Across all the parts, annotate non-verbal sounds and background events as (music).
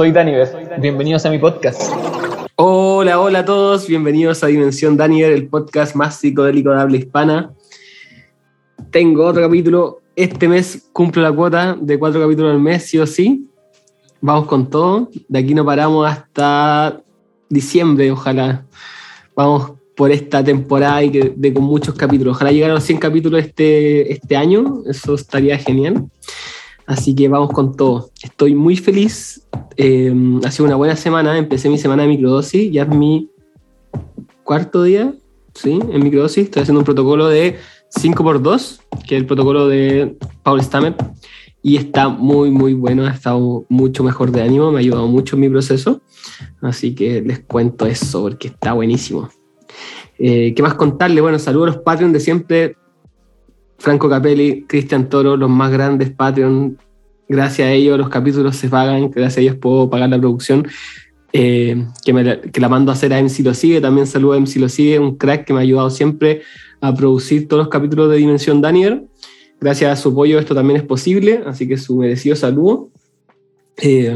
soy Daniver. Bienvenidos a mi podcast. Hola, hola a todos. Bienvenidos a Dimensión Daniver, el podcast más psicodélico de habla hispana. Tengo otro capítulo. Este mes cumplo la cuota de cuatro capítulos al mes, sí o sí. Vamos con todo. De aquí no paramos hasta diciembre, ojalá. Vamos por esta temporada y con muchos capítulos. Ojalá llegar a los 100 capítulos este, este año, eso estaría genial. Así que vamos con todo. Estoy muy feliz. Eh, ha sido una buena semana. Empecé mi semana de microdosis. Ya es mi cuarto día, ¿sí? En microdosis. Estoy haciendo un protocolo de 5x2, que es el protocolo de Paul Stammer. Y está muy, muy bueno. Ha estado mucho mejor de ánimo. Me ha ayudado mucho en mi proceso. Así que les cuento eso porque está buenísimo. Eh, ¿Qué más contarle? Bueno, saludos a los Patreon de siempre. Franco Capelli, Cristian Toro, los más grandes Patreon. Gracias a ellos los capítulos se pagan, gracias a ellos puedo pagar la producción. Eh, que, me, que, la mando a hacer a MC Lo Sigue. También saludo a MC Lo Sigue, un crack que me ha ayudado siempre a producir todos los capítulos de Dimensión Daniel. Gracias a su apoyo esto también es posible, así que su merecido saludo. Eh,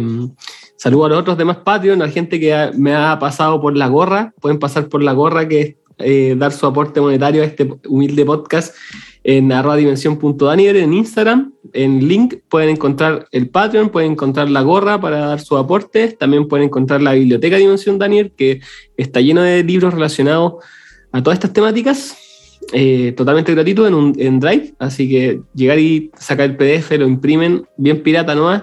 saludo a los otros demás Patreon, a la gente que me ha pasado por la gorra. Pueden pasar por la gorra que es eh, dar su aporte monetario a este humilde podcast en arroba dimensión.daniel en Instagram. En link pueden encontrar el Patreon, pueden encontrar la gorra para dar su aporte. También pueden encontrar la biblioteca Dimensión Daniel, que está lleno de libros relacionados a todas estas temáticas. Eh, totalmente gratuito en, un, Drive, así que llegar y sacar el PDF, lo imprimen bien pirata nomás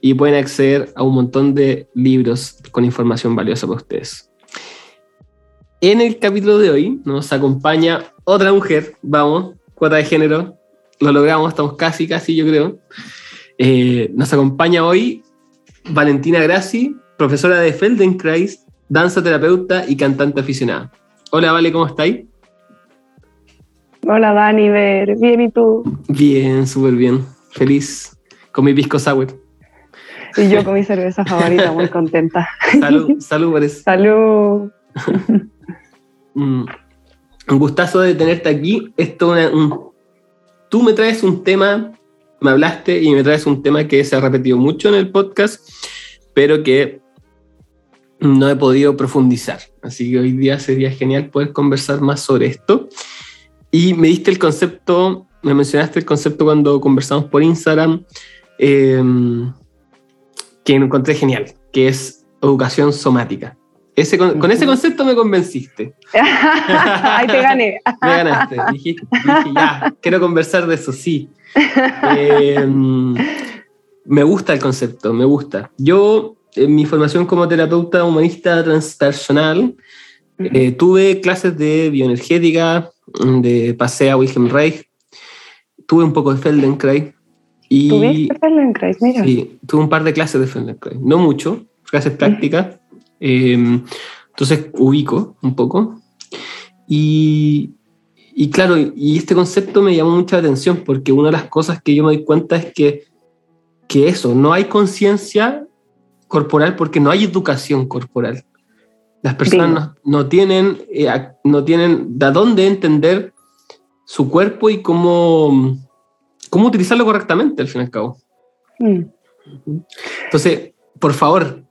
y pueden acceder a un montón de libros con información valiosa para ustedes. En el capítulo de hoy nos acompaña otra mujer, vamos, cuota de género, lo logramos, estamos casi, casi, yo creo. Eh, nos acompaña hoy Valentina Grassi, profesora de Feldenkrais, danza terapeuta y cantante aficionada. Hola, Vale, ¿cómo estáis? Hola, Dani, ver, bien, ¿y tú? Bien, súper bien, feliz, con mi pisco sour. Y yo con mi cerveza (laughs) favorita, muy contenta. Salud, salud por eso. Salud. (laughs) un gustazo de tenerte aquí. Esto tú me traes un tema, me hablaste y me traes un tema que se ha repetido mucho en el podcast, pero que no he podido profundizar. Así que hoy día sería genial poder conversar más sobre esto. Y me diste el concepto, me mencionaste el concepto cuando conversamos por Instagram, eh, que encontré genial, que es educación somática. Ese, con, ese concepto me convenciste. (laughs) Ahí te gané. me ganaste. Dije, ya, quiero conversar de eso, sí. Em, me gusta el concepto, me gusta. Yo, en mi formación como terapeuta humanista transpersonal, eh, tuve clases de bioenergética, de pasea Wilhelm Reich, tuve un poco de Feldenkrais. Y, ¿Tuviste Feldenkrais? Mira. Sí, tuve un par de clases de Feldenkrais. No mucho, clases prácticas. Em, entonces ubico un poco. Y, y, claro, y este concepto me llamó mucha atención porque una de las cosas que yo me doy cuenta es que, que eso, no hay conciencia corporal porque no hay educación corporal. Las personas no, no, tienen, eh, no tienen de dónde entender su cuerpo y cómo, cómo utilizarlo correctamente, al fin y al cabo. Mm. Entonces, por favor,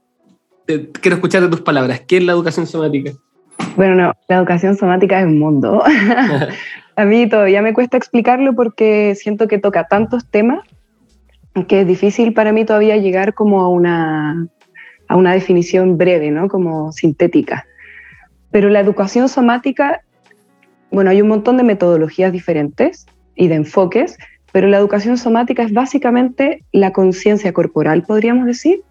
quiero escuchar de tus palabras. ¿Qué es la educación somática? Bueno, no, la educación somática es un mundo. (laughs) a mí todavía me cuesta explicarlo porque siento que toca tantos temas que es difícil para mí todavía llegar como a una, a una definición breve, ¿no? Como sintética. Pero la educación somática, bueno, hay un montón de metodologías diferentes y de enfoques, pero la educación somática es básicamente la conciencia corporal, podríamos decir,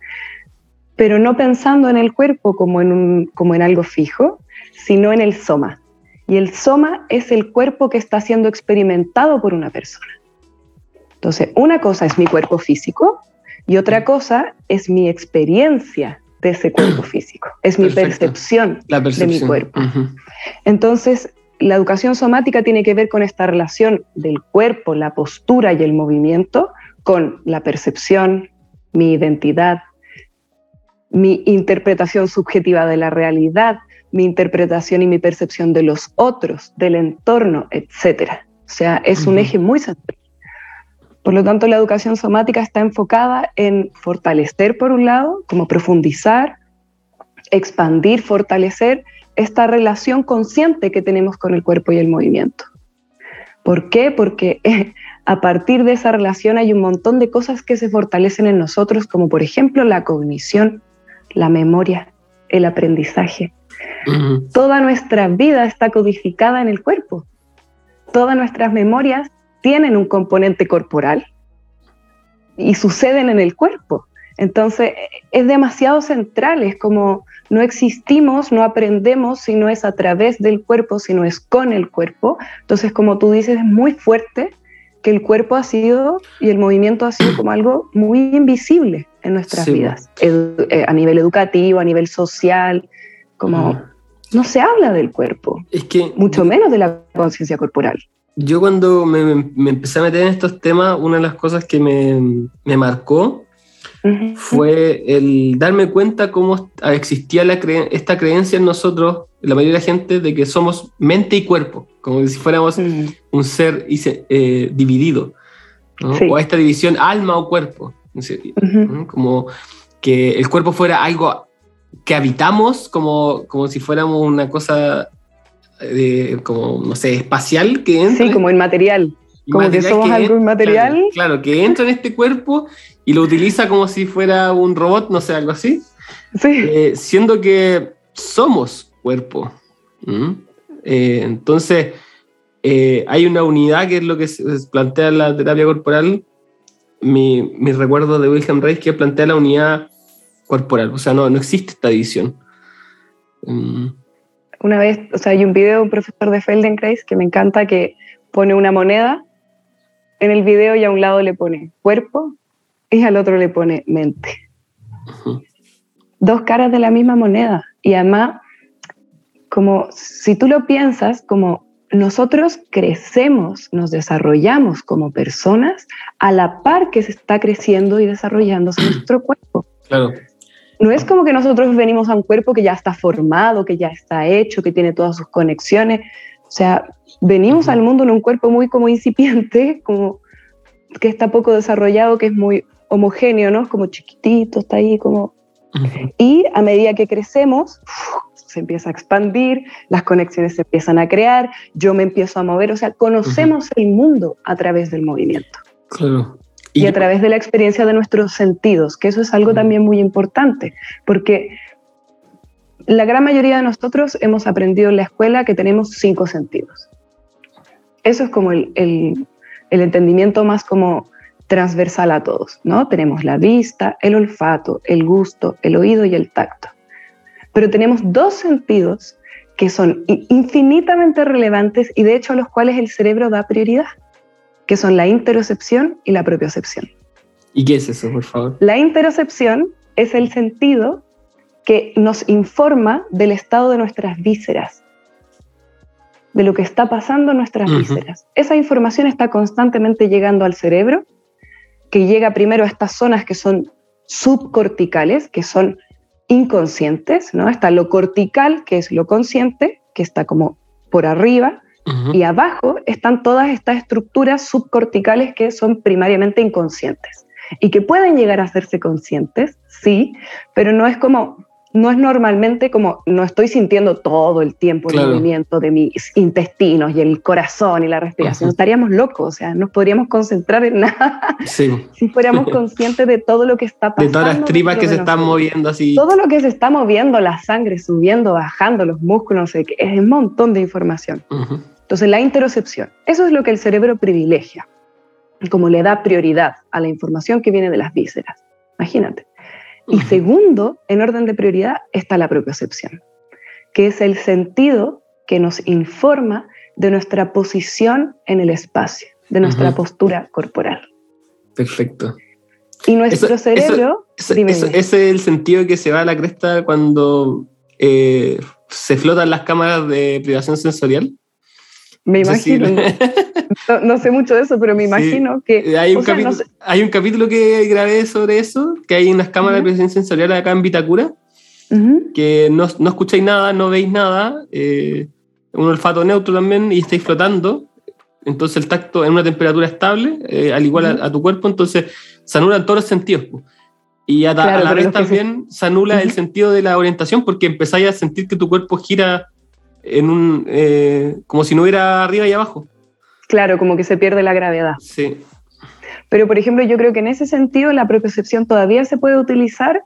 pero no pensando en el cuerpo como en, un, como en algo fijo, sino en el soma. Y el soma es el cuerpo que está siendo experimentado por una persona. Entonces, una cosa es mi cuerpo físico y otra cosa es mi experiencia de ese cuerpo (clears throat) físico, es mi percepción, de mi cuerpo. Entonces, la educación somática tiene que ver con esta relación del cuerpo, la postura y el movimiento con la percepción, mi identidad, mi interpretación subjetiva de la realidad, mi interpretación y mi percepción de los otros, del entorno, etc. O sea, es un eje muy central. Por lo tanto, la educación somática está enfocada en fortalecer, por un lado, como profundizar, expandir, fortalecer esta relación consciente que tenemos con el cuerpo y el movimiento. ¿Por qué? Porque (laughs) a partir de esa relación hay un montón de cosas que se fortalecen en nosotros, como por ejemplo la cognición, la memoria, el aprendizaje. Toda nuestra vida está codificada en el cuerpo. Todas nuestras memorias tienen un componente corporal y suceden en el cuerpo. Entonces es demasiado central, es como no existimos, no aprendemos si no es a través del cuerpo, si no es con el cuerpo. Entonces, como tú dices, es muy fuerte que el cuerpo ha sido y el movimiento ha sido como algo muy invisible en nuestras Sí. vidas, Edu- eh, a nivel educativo, a nivel social, como no se habla del cuerpo, Es que mucho menos de la conciencia corporal. yo cuando me, me- me empecé a meter en estos temas, una de las cosas que me, me marcó fue el darme cuenta cómo existía la cre- esta creencia en nosotros, en la mayoría de la gente, de que somos mente y cuerpo, como si fuéramos Mm, un ser eh, dividido, ¿no? Sí. o esta división alma o cuerpo, ujú. ¿no? como que el cuerpo fuera algo que habitamos, como, como si fuéramos una cosa, eh, como, no sé, espacial que entra. Sí, como inmaterial. como que somos algo en- inmaterial. Claro, claro, que entra en este cuerpo y lo utiliza como si fuera un robot, no sé, algo así. Sí, Eh, siendo que somos cuerpo. ¿Mm? Eh, entonces, eh, hay una unidad que es lo que se plantea en la terapia corporal. Mi, mi recuerdo de Wilhelm Reich que plantea la unidad corporal. O sea, no, no existe esta división. Mm, una vez, o sea, hay un video de un profesor de Feldenkrais que me encanta que pone una moneda en el video y a un lado le pone cuerpo y al otro le pone mente. Dos caras de la misma moneda. Y además, como si tú lo piensas, como nosotros crecemos, nos desarrollamos como personas a la par que se está creciendo y desarrollándose (clears throat) nuestro cuerpo. Claro. No es como que nosotros venimos a un cuerpo que ya está formado, que ya está hecho, que tiene todas sus conexiones. O sea, venimos al mundo en un cuerpo muy como incipiente, como que está poco desarrollado, que es muy homogéneo, ¿no? Como chiquitito, está ahí como... Y a medida que crecemos, se empieza a expandir, las conexiones se empiezan a crear, yo me empiezo a mover, o sea, conocemos el mundo a través del movimiento Claro. y, a través de la experiencia de nuestros sentidos, que eso es algo también muy importante, porque la gran mayoría de nosotros hemos aprendido en la escuela que tenemos cinco sentidos. Eso es como el, el- el entendimiento más como transversal a todos, ¿no? Tenemos la vista, el olfato, el gusto, el oído y el tacto. Pero tenemos dos sentidos que son infinitamente relevantes y de hecho a los cuales el cerebro da prioridad, que son la interocepción y la propiocepción. ¿Y qué es eso, por favor? La interocepción es el sentido que nos informa del estado de nuestras vísceras, de lo que está pasando en nuestras Ujú. vísceras. Esa información está constantemente llegando al cerebro, que llega primero a estas zonas que son subcorticales, que son inconscientes, ¿no? Está lo cortical, que es lo consciente, que está como por arriba, y abajo están todas estas estructuras subcorticales que son primariamente inconscientes y que pueden llegar a hacerse conscientes, sí, pero no es como, no es normalmente como, no estoy sintiendo todo el tiempo Claro. el movimiento de mis intestinos y el corazón y la respiración. Estaríamos locos, o sea, nos podríamos concentrar en (laughs) nada Sí. si fuéramos conscientes de todo lo que está De pasando. todas las tripas que de se están nosotros moviendo así. todo lo que se está moviendo, la sangre subiendo, bajando, los músculos, no sé qué, es un montón de información. Entonces, la interocepción, eso es lo que el cerebro privilegia, como le da prioridad a la información que viene de las vísceras. Imagínate. Y segundo, en orden de prioridad, está la propiocepción, que es el sentido que nos informa de nuestra posición en el espacio, de nuestra postura corporal. Perfecto. Y nuestro Eso- cerebro, eso- ese es el sentido que se va a la cresta cuando eh, se flotan las cámaras de privación sensorial. Me No imagino, (laughs) no, no sé mucho de eso, pero me Sí. imagino que... hay, un sea, no capítulo, sé- hay un capítulo que grabé sobre eso, que hay unas cámaras Ujú. de privación sensorial acá en Vitacura, Ujú. que no, no escucháis nada, no veis nada, eh, un olfato neutro también y estáis flotando entonces el tacto en una temperatura estable, eh, al igual a, tu cuerpo, entonces se anulan todos los sentidos. Y a, la vez también se... anula el sentido de la orientación porque empezáis a sentir que tu cuerpo gira en un, eh, como si no hubiera arriba y abajo. Claro, como que se pierde la gravedad. Sí. Pero, por ejemplo, yo creo que en ese sentido la propiocepción todavía se puede utilizar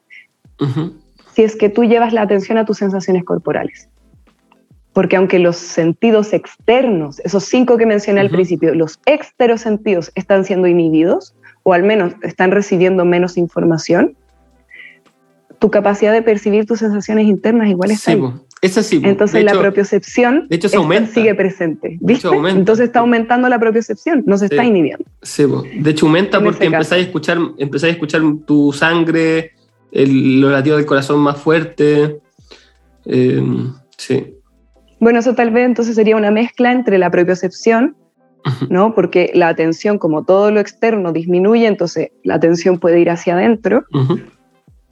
si es que tú llevas la atención a tus sensaciones corporales. Porque aunque los sentidos externos, esos cinco que mencioné al principio, los sentidos están siendo inhibidos, o al menos están recibiendo menos información, tu capacidad de percibir tus sensaciones internas igual está sí, Es así. Entonces la propiocepción de hecho, se aumenta. sigue presente. ¿viste? Entonces está aumentando la propiocepción, no se está inhibiendo. Sí, de hecho aumenta porque empezáis a, escuchar, empezáis a escuchar tu sangre, el, los latidos del corazón más fuerte. Eh, sí. Bueno, eso tal vez entonces sería una mezcla entre la propiocepción, ¿no? Porque la atención, como todo lo externo, disminuye, entonces la atención puede ir hacia adentro.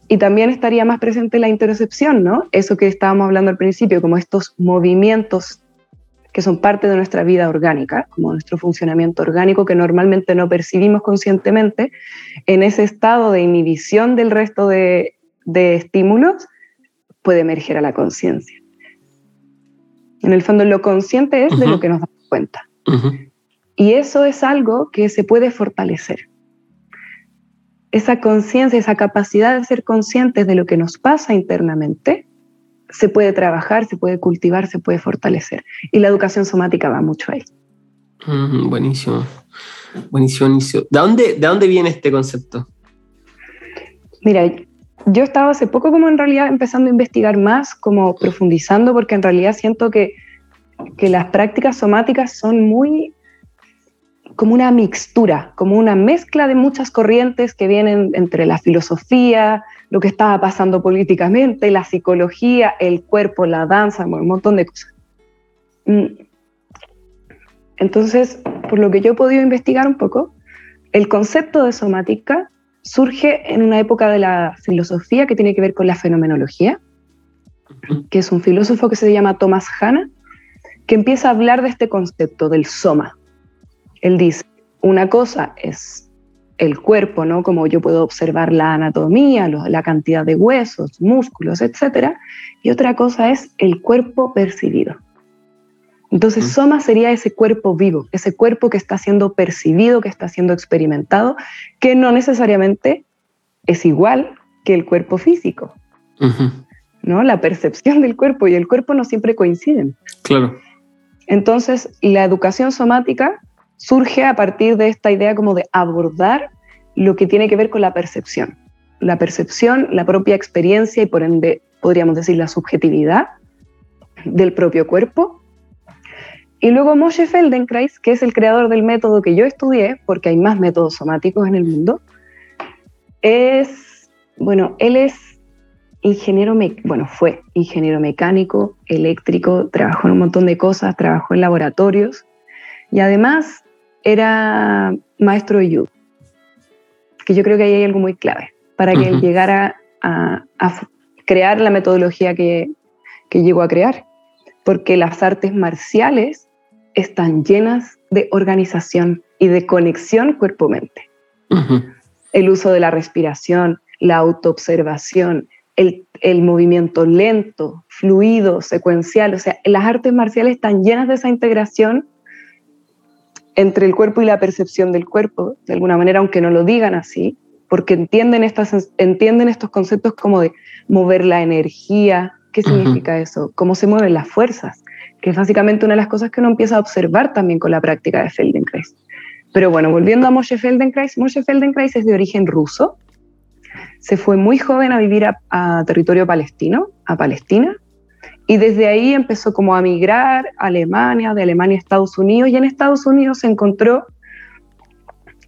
Y también estaría más presente la interocepción, ¿no? Eso que estábamos hablando al principio, como estos movimientos que son parte de nuestra vida orgánica, como nuestro funcionamiento orgánico que normalmente no percibimos conscientemente, en ese estado de inhibición del resto de, estímulos puede emerger a la conciencia. En el fondo, lo consciente es de lo que nos damos cuenta. Y eso es algo que se puede fortalecer. Esa conciencia, esa capacidad de ser conscientes de lo que nos pasa internamente, se puede trabajar, se puede cultivar, se puede fortalecer. Y la educación somática va mucho ahí. buenísimo. Buenísimo, buenísimo. ¿De dónde, ¿De dónde viene este concepto? Mira, yo estaba hace poco como en realidad empezando a investigar más, como profundizando, porque en realidad siento que, que las prácticas somáticas son muy como una mixtura, como una mezcla de muchas corrientes que vienen entre la filosofía, lo que estaba pasando políticamente, la psicología, el cuerpo, la danza, un montón de cosas. Mm. Entonces, por lo que yo he podido investigar un poco, el concepto de somática surge en una época de la filosofía que tiene que ver con la fenomenología, que es un filósofo que se llama Thomas Hanna, que empieza a hablar de este concepto del soma. Él dice, una cosa es el cuerpo, ¿no? Como yo puedo observar la anatomía, la cantidad de huesos, músculos, etc. Y otra cosa es el cuerpo percibido. Entonces, soma sería ese cuerpo vivo, ese cuerpo que está siendo percibido, que está siendo experimentado, que no necesariamente es igual que el cuerpo físico. ¿no? La percepción del cuerpo y el cuerpo no siempre coinciden. Claro. Entonces, la educación somática surge a partir de esta idea como de abordar lo que tiene que ver con la percepción. La percepción, la propia experiencia y por ende podríamos decir la subjetividad del propio cuerpo. Y luego Moshe Feldenkrais, que es el creador del método que yo estudié, porque hay más métodos somáticos en el mundo, es, bueno, él es ingeniero, bueno, fue ingeniero mecánico, eléctrico, trabajó en un montón de cosas, trabajó en laboratorios y además era maestro de judo, que yo creo que ahí hay algo muy clave para que él llegara a, crear la metodología que, llegó a crear, porque las artes marciales están llenas de organización y de conexión cuerpo-mente. El uso de la respiración, la autoobservación, el, el, movimiento lento, fluido, secuencial, o sea, las artes marciales están llenas de esa integración entre el cuerpo y la percepción del cuerpo, de alguna manera, aunque no lo digan así, porque entienden, estas, entienden estos conceptos como de mover la energía, ¿qué significa eso? ¿Cómo se mueven las fuerzas? Que es básicamente una de las cosas que uno empieza a observar también con la práctica de Feldenkrais. Pero bueno, volviendo a Moshe Feldenkrais, Moshe Feldenkrais es de origen ruso, se fue muy joven a vivir a territorio palestino, a Palestina, y desde ahí empezó como a migrar a Alemania, de Alemania a Estados Unidos, y en Estados Unidos se encontró,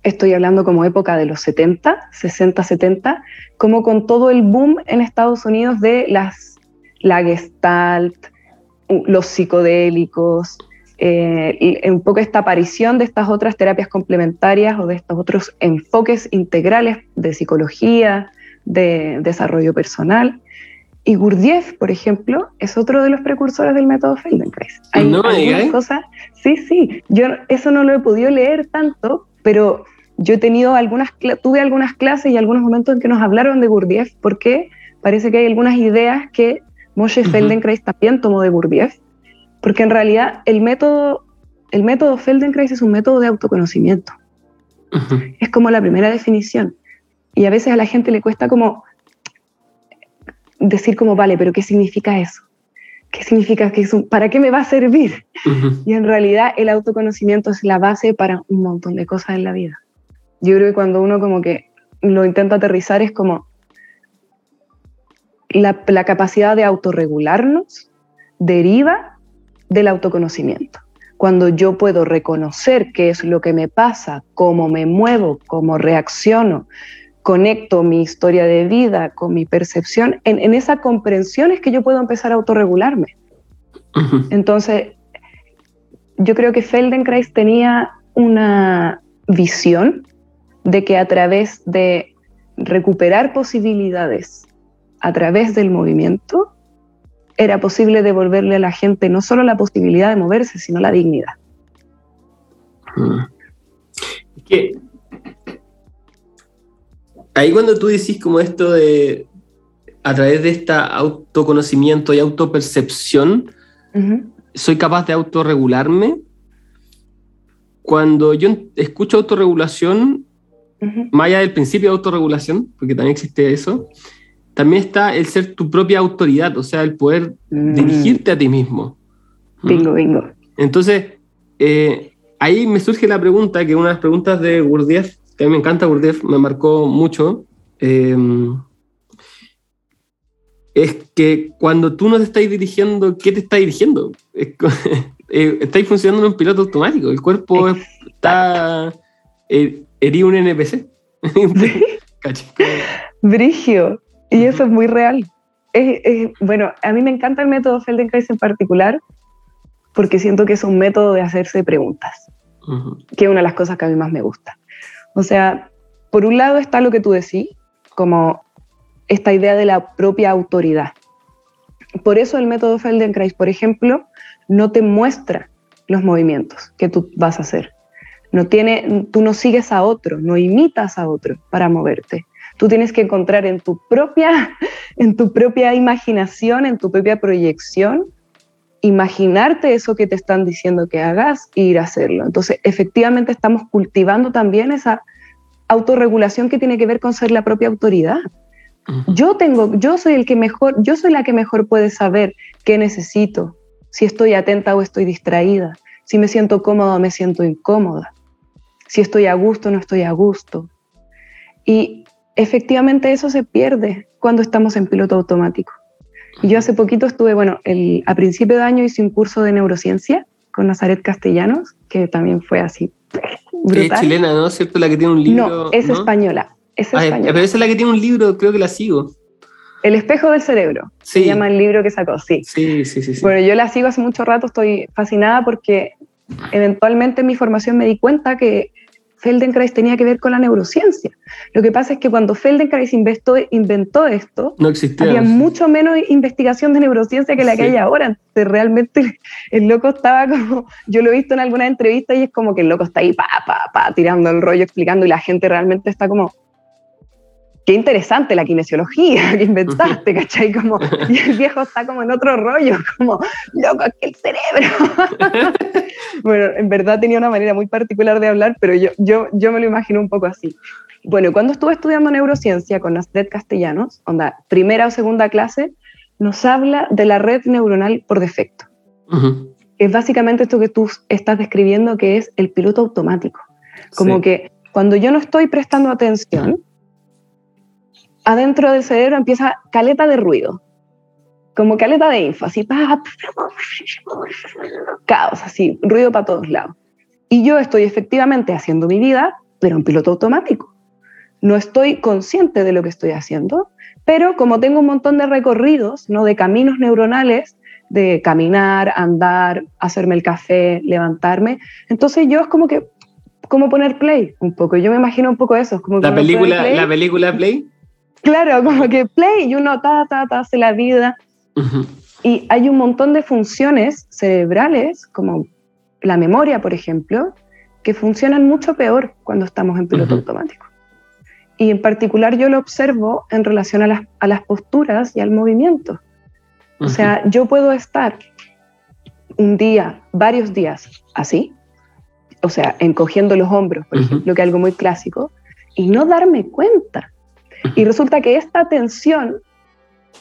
estoy hablando como época de los 70, 60, 70, como con todo el boom en Estados Unidos de las, la gestalt, los psicodélicos, eh, un poco esta aparición de estas otras terapias complementarias o de estos otros enfoques integrales de psicología, de desarrollo personal Y Gurdjieff, por ejemplo, es otro de los precursores del método Feldenkrais. Hay no, algunas cosas, sí, sí, yo eso no lo he podido leer tanto, pero yo he tenido algunas, tuve algunas clases y algunos momentos en que nos hablaron de Gurdjieff, porque parece que hay algunas ideas que Moshe Feldenkrais también tomó de Gurdjieff, porque en realidad el método, el método Feldenkrais es un método de autoconocimiento. Es como la primera definición. Y a veces a la gente le cuesta como decir como, vale, pero ¿qué significa eso? ¿Qué significa que eso? ¿Para qué me va a servir? Y en realidad el autoconocimiento es la base para un montón de cosas en la vida. Yo creo que cuando uno como que lo intenta aterrizar es como la, la capacidad de autorregularnos deriva del autoconocimiento. Cuando yo puedo reconocer qué es lo que me pasa, cómo me muevo, cómo reacciono, conecto mi historia de vida con mi percepción, en, esa comprensión es que yo puedo empezar a autorregularme. Entonces, yo creo que Feldenkrais tenía una visión de que a través de recuperar posibilidades, a través del movimiento, era posible devolverle a la gente no solo la posibilidad de moverse, sino la dignidad. ¿Qué? Ahí cuando tú decís como esto de, a través de este autoconocimiento y autopercepción, soy capaz de autorregularme. Cuando yo escucho autorregulación, más allá del principio de autorregulación, porque también existe eso, también está el ser tu propia autoridad, o sea, el poder mm. dirigirte a ti mismo. Bingo, bingo. Entonces, eh, ahí me surge la pregunta, que una de las preguntas de Gurdjieff a mí me encanta Gurdjieff, me marcó mucho, em, es que cuando tú no te estás dirigiendo, ¿qué te está dirigiendo? (laughs) Eh, estáis funcionando en un piloto automático, el cuerpo está eh, herido un NPC. (laughs) Brigio, y eso es muy real. bueno, a mí me encanta el método Feldenkrais en particular porque siento que es un método de hacerse preguntas, que es una de las cosas que a mí más me gusta. O sea, por un lado está lo que tú decís, como esta idea de la propia autoridad. Por eso el método Feldenkrais, por ejemplo, no te muestra los movimientos que tú vas a hacer. No tiene, tú no sigues a otro, no imitas a otro para moverte. Tú tienes que encontrar en tu propia, (laughs) en tu propia imaginación, en tu propia proyección, imaginarte eso que te están diciendo que hagas e ir a hacerlo. Entonces, efectivamente estamos cultivando también esa autorregulación que tiene que ver con ser la propia autoridad. Yo tengo, yo soy el que mejor, yo soy la que mejor puede saber qué necesito, si estoy atenta o estoy distraída, si me siento cómoda o me siento incómoda, si estoy a gusto o no estoy a gusto. Y efectivamente eso se pierde cuando estamos en piloto automático. Yo hace poquito estuve, bueno, el, a principio de año hice un curso de neurociencia con Nazaret Castellanos, que también fue así. Brutal. Es chilena, ¿no? ¿Cierto? La que tiene un libro. No, es española. Es ah, española. Pero esa es la que tiene un libro, creo que la sigo. El espejo del cerebro. Se llama el libro que sacó, sí. Sí, sí, sí, sí. Bueno, yo la sigo hace mucho rato, estoy fascinada porque eventualmente en mi formación me di cuenta que Feldenkrais tenía que ver con la neurociencia. Lo que pasa es que cuando Feldenkrais inventó, inventó esto, no existía, había mucho menos investigación de neurociencia que la que hay ahora. Entonces, realmente (laughs) el loco estaba como, yo lo he visto en alguna entrevista y es como que el loco está ahí, pa, pa, pa, tirando el rollo, explicando y la gente realmente está como, qué interesante la kinesiología (laughs) que inventaste, ¿cachai? Como, y el viejo está como en otro rollo, como, loco, es que el cerebro. (laughs) bueno, en verdad tenía una manera muy particular de hablar, pero yo, yo, yo me lo imagino un poco así. Bueno, cuando estuve estudiando neurociencia con Astrid Castellanos, onda, primera o segunda clase, nos habla de la red neuronal por defecto. Es básicamente esto que tú estás describiendo, que es el piloto automático. Como que cuando yo no estoy prestando atención, adentro del cerebro empieza caleta de ruido, como caleta de info, así, caos, así, ruido para todos lados. Y yo estoy efectivamente haciendo mi vida, pero en piloto automático. No estoy consciente de lo que estoy haciendo, pero como tengo un montón de recorridos, ¿no? de caminos neuronales, de caminar, andar, hacerme el café, levantarme, entonces yo es como que, como poner play un poco. Yo me imagino un poco eso. como la película, la película Play Claro, (laughs) como que play y uno ta, ta, ta, hace la vida. Y hay un montón de funciones cerebrales, como la memoria, por ejemplo, que funcionan mucho peor cuando estamos en piloto automático. Y en particular yo lo observo en relación a las, a las posturas y al movimiento. O sea, yo puedo estar un día, varios días así, o sea, encogiendo los hombros, por ejemplo, que es algo muy clásico, y no darme cuenta. Y resulta que esta tensión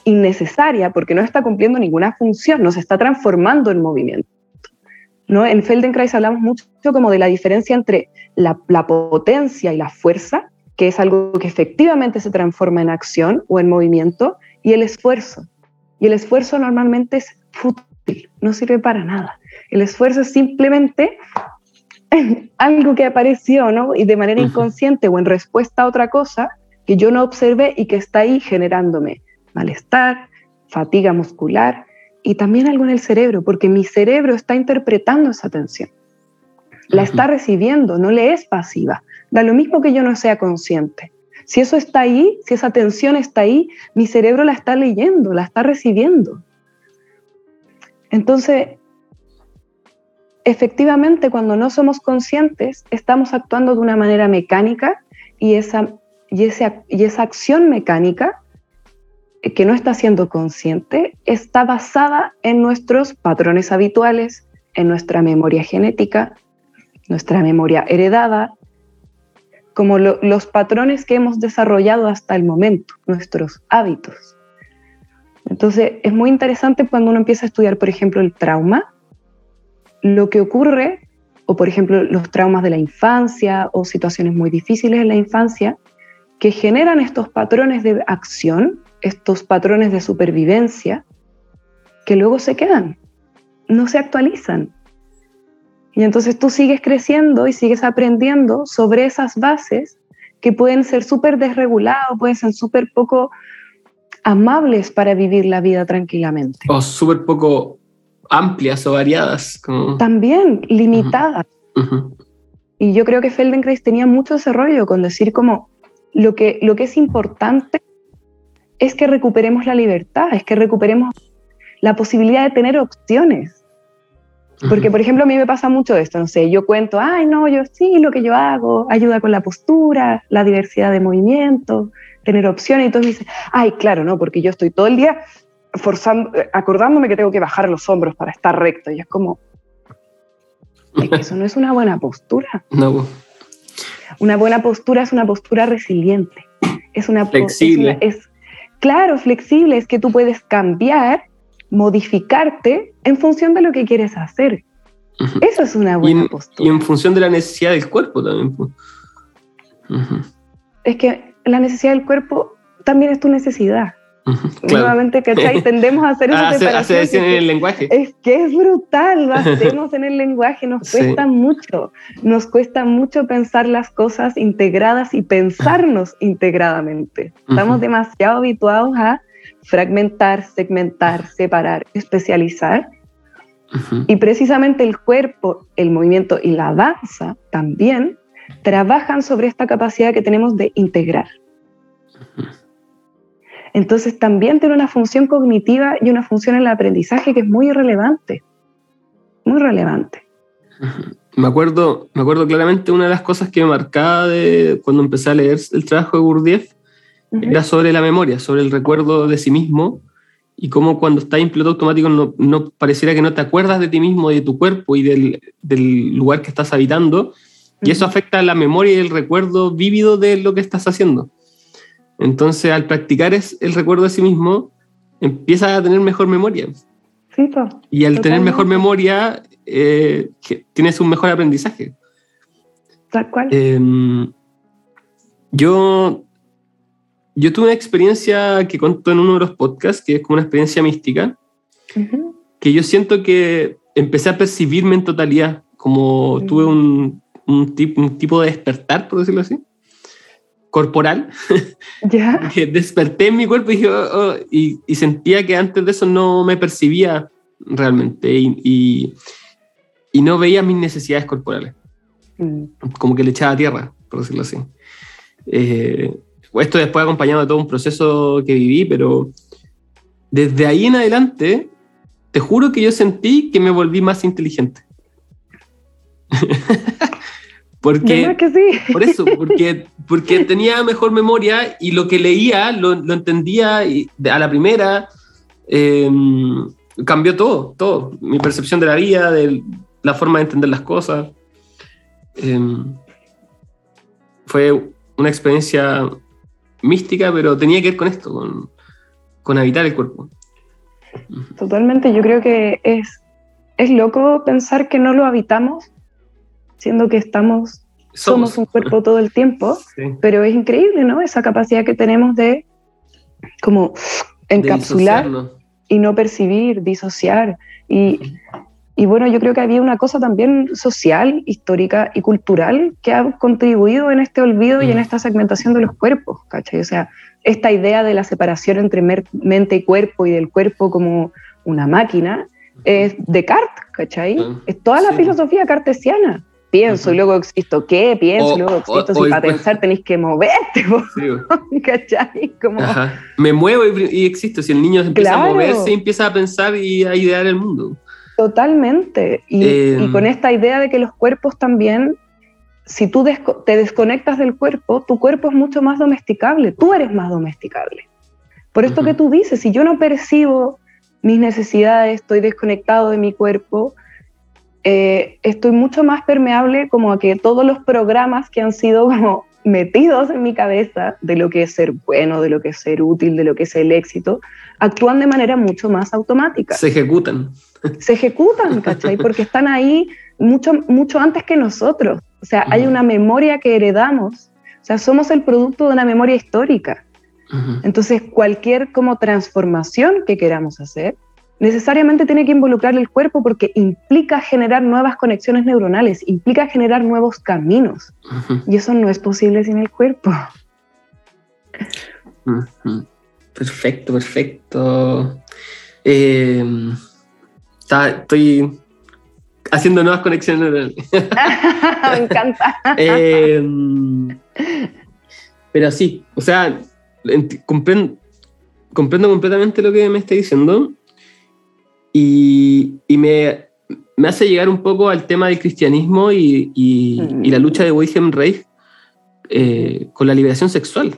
innecesaria, porque no está cumpliendo ninguna función, no se está transformando en movimiento. ¿no? En Feldenkrais hablamos mucho como de la diferencia entre la, la potencia y la fuerza, que es algo que efectivamente se transforma en acción o en movimiento, y el esfuerzo. Y el esfuerzo normalmente es fútil, no sirve para nada. El esfuerzo es simplemente (laughs) algo que apareció, ¿no? Y de manera inconsciente o en respuesta a otra cosa que yo no observé y que está ahí generándome malestar, fatiga muscular y también algo en el cerebro, porque mi cerebro está interpretando esa tensión. La está recibiendo, no le es pasiva. Da lo mismo que yo no sea consciente. Si eso está ahí, si esa tensión está ahí, mi cerebro la está leyendo, la está recibiendo. Entonces, efectivamente, cuando no somos conscientes, estamos actuando de una manera mecánica y esa, y esa, y esa acción mecánica que no está siendo consciente está basada en nuestros patrones habituales, en nuestra memoria genética, nuestra memoria heredada, como los patrones que hemos desarrollado hasta el momento, nuestros hábitos. Entonces, es muy interesante cuando uno empieza a estudiar, por ejemplo, el trauma, lo que ocurre, o por ejemplo, los traumas de la infancia o situaciones muy difíciles en la infancia, que generan estos patrones de acción, estos patrones de supervivencia, que luego se quedan, no se actualizan. Y entonces tú sigues creciendo y sigues aprendiendo sobre esas bases que pueden ser súper desregulados, pueden ser súper poco amables para vivir la vida tranquilamente. O súper poco amplias o variadas. También limitadas. Y yo creo que Feldenkrais tenía mucho ese rollo con decir como lo que, lo que es importante es que recuperemos la libertad, es que recuperemos la posibilidad de tener opciones. Porque, por ejemplo, a mí me pasa mucho esto, no sé, yo cuento, ay, no, yo sí, lo que yo hago, ayuda con la postura, la diversidad de movimiento, tener opciones, y todos dicen, ay, claro, no, porque yo estoy todo el día forzando, acordándome que tengo que bajar los hombros para estar recto, y es como, es que eso no es una buena postura. No. Una buena postura es una postura resiliente, es una flexible. es, claro, flexible, es que tú puedes cambiar modificarte en función de lo que quieres hacer. Eso es una buena postura. Y en función de la necesidad del cuerpo también. Es que la necesidad del cuerpo también es tu necesidad. Nuevamente, ¿cachai? Tendemos a hacer (laughs) esa separación. en el lenguaje. Es que es brutal, lo (laughs) hacemos en el lenguaje, nos cuesta mucho. Nos cuesta mucho pensar las cosas integradas y pensarnos integradamente. Estamos demasiado habituados a fragmentar, segmentar, separar, especializar. Y precisamente el cuerpo, el movimiento y la danza también trabajan sobre esta capacidad que tenemos de integrar. Entonces también tiene una función cognitiva y una función en el aprendizaje que es muy relevante, muy relevante. (laughs) Me acuerdo, me acuerdo claramente una de las cosas que me marcaba de cuando empecé a leer el trabajo de Gurdjieff era sobre la memoria, sobre el recuerdo de sí mismo y cómo cuando estás en piloto automático no, pareciera que no te acuerdas de ti mismo, de tu cuerpo y del, lugar que estás habitando. Y eso afecta a la memoria y el recuerdo vívido de lo que estás haciendo. Entonces, al practicar es el recuerdo de sí mismo, empiezas a tener mejor memoria. y al tener mejor memoria, eh, tienes un mejor aprendizaje. Tal cual. Em, yo yo tuve una experiencia que contó en uno de los podcasts, que es como una experiencia mística, que yo siento que empecé a percibirme en totalidad, como tuve un, un, tipo de despertar, por decirlo así, corporal, (laughs) ¿Ya? que (laughs) desperté en mi cuerpo y, oh, oh", y, y, sentía que antes de eso no me percibía realmente y, y no veía mis necesidades corporales, mm. como que le echaba tierra, por decirlo así. Eh, esto después acompañado de todo un proceso que viví, pero desde ahí en adelante, te juro que yo sentí que me volví más inteligente. (laughs) porque, que sí. Por eso, (laughs) porque, porque tenía mejor memoria y lo que leía lo, lo entendía y a la primera. Eh, cambió todo, todo. Mi percepción de la vida, de la forma de entender las cosas. Eh, fue una experiencia mística, pero tenía que ver con esto, con, con habitar el cuerpo. Totalmente, yo creo que es, es loco pensar que no lo habitamos, siendo que estamos, somos, un cuerpo todo el tiempo, (laughs) pero es increíble, ¿no? Esa capacidad que tenemos de como encapsular y no percibir, disociar. Y, y bueno, yo creo que había una cosa también social, histórica y cultural que ha contribuido en este olvido y en mm. esta segmentación de los cuerpos, ¿cachai? O sea, esta idea de la separación entre mente y cuerpo y del cuerpo como una máquina es Descartes, ¿cachai? Es toda la filosofía cartesiana. Pienso y luego existo. ¿Qué? Pienso y luego existo. si para pensar tenéis que moverte, (laughs) (laughs) ¿cachai? Como... Me muevo y, existo. Si el niño empieza a moverse, empieza a pensar y a idear el mundo. Totalmente. Y, con em. esta idea de que los cuerpos también, si tú te desconectas del cuerpo, tu cuerpo es mucho más domesticable, tú eres más domesticable. Por esto que tú dices, si yo no percibo mis necesidades, estoy desconectado de mi cuerpo, eh, estoy mucho más permeable como a que todos los programas que han sido como (laughs) metidos en mi cabeza de lo que es ser bueno, de lo que es ser útil, de lo que es el éxito, actúan de manera mucho más automática. Se ejecutan se ejecutan, ¿cachai? (laughs) Porque están ahí mucho, mucho antes que nosotros. O sea, hay una memoria que heredamos. O sea, somos el producto de una memoria histórica. Entonces, cualquier como transformación que queramos hacer, necesariamente tiene que involucrar el cuerpo porque implica generar nuevas conexiones neuronales, implica generar nuevos caminos. Y eso no es posible sin el cuerpo. Perfecto, perfecto. Eh, estoy haciendo nuevas conexiones (laughs) Me encanta. Em, pero sí, o sea, comprendo, comprendo completamente lo que me está diciendo y, me, me, hace llegar un poco al tema del cristianismo y, y, la lucha de Wilhelm Reich eh, con la liberación sexual.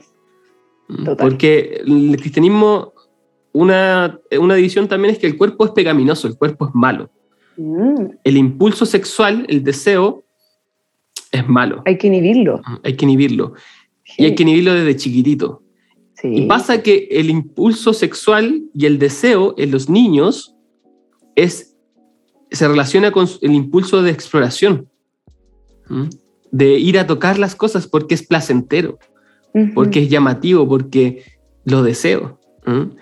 Porque el cristianismo una, una división también es que el cuerpo es pecaminoso, el cuerpo es malo. Mm. El impulso sexual, el deseo, es malo. Hay que inhibirlo. Hay que inhibirlo. Y hay que inhibirlo desde chiquitito. Y pasa que el impulso sexual y el deseo en los niños es, se relaciona con el impulso de exploración, de ir a tocar las cosas porque es placentero, porque es llamativo, porque lo deseo.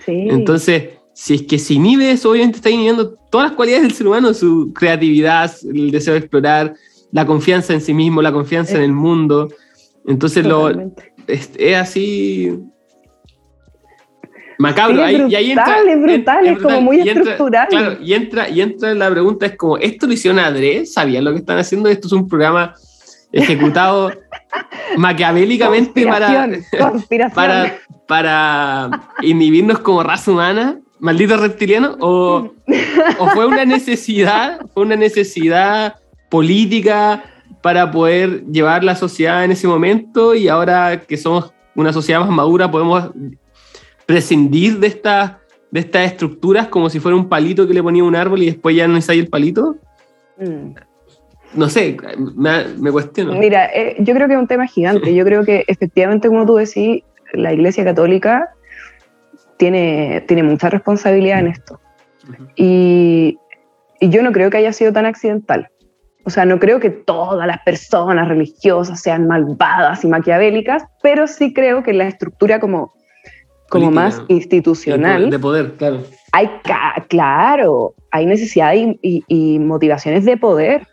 Entonces, si es que se inhibe eso, obviamente está inhibiendo todas las cualidades del ser humano, su creatividad, el deseo de explorar, la confianza en sí mismo, la confianza en el mundo. Entonces, lo, es, así macabro. y ahí entra, es brutal, es, como muy estructural. claro, y entra, y entra la pregunta, es como, ¿esto lo hicieron Adré? ¿Sabían lo que están haciendo? Esto es un programa ejecutado (laughs) maquiavélicamente para, (laughs) para, para inhibirnos como raza humana, maldito reptiliano, o, o fue una necesidad, fue una necesidad política para poder llevar la sociedad en ese momento y ahora que somos una sociedad más madura podemos prescindir de, esta, de estas estructuras como si fuera un palito que le ponía un árbol y después ya no es ahí el palito. Mm no sé, me, cuestiono. Mira, eh, yo creo que es un tema gigante. Yo creo que efectivamente, como tú decís, la Iglesia Católica tiene, tiene mucha responsabilidad en esto. y, y, yo no creo que haya sido tan accidental. O sea, no creo que todas las personas religiosas sean malvadas y maquiavélicas, pero sí creo que la estructura como, como más institucional... De poder, claro. Hay, claro, hay necesidad y, y motivaciones de poder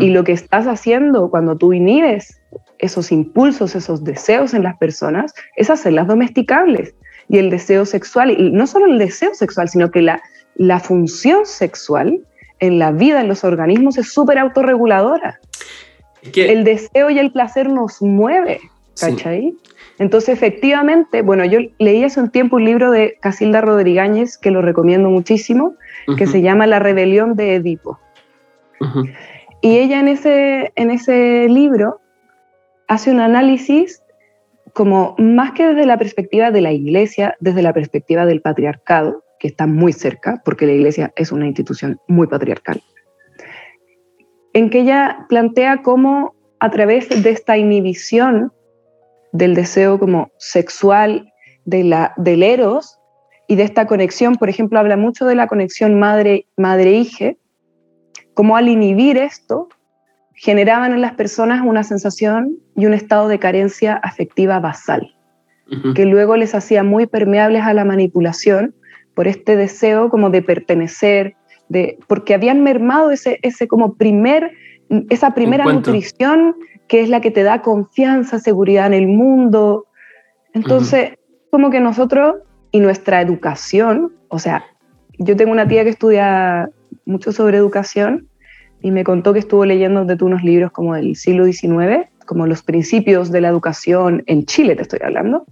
y lo que estás haciendo cuando tú inhibes esos impulsos, esos deseos en las personas, es hacerlas domesticables. Y el deseo sexual, y no solo el deseo sexual, sino que la, la función sexual en la vida, en los organismos, es súper autorreguladora. el deseo y el placer nos mueve, ¿cachai? Entonces, efectivamente, bueno, yo leí hace un tiempo un libro de Casilda Rodríguez, que lo recomiendo muchísimo, que se llama La rebelión de Edipo. Y ella en ese, en ese libro hace un análisis como más que desde la perspectiva de la iglesia, desde la perspectiva del patriarcado, que está muy cerca, porque la iglesia es una institución muy patriarcal, en que ella plantea cómo a través de esta inhibición del deseo como sexual de la, del eros y de esta conexión, por ejemplo, habla mucho de la conexión madre-hije, madre como al inhibir esto, generaban en las personas una sensación y un estado de carencia afectiva basal, que luego les hacía muy permeables a la manipulación por este deseo como de pertenecer, de, porque habían mermado ese, ese como primer, esa primera nutrición que es la que te da confianza, seguridad en el mundo. Entonces, como que nosotros y nuestra educación, o sea, yo tengo una tía que estudia mucho sobre educación y me contó que estuvo leyendo de tú unos libros como del siglo XIX, como los principios de la educación en Chile, te estoy hablando.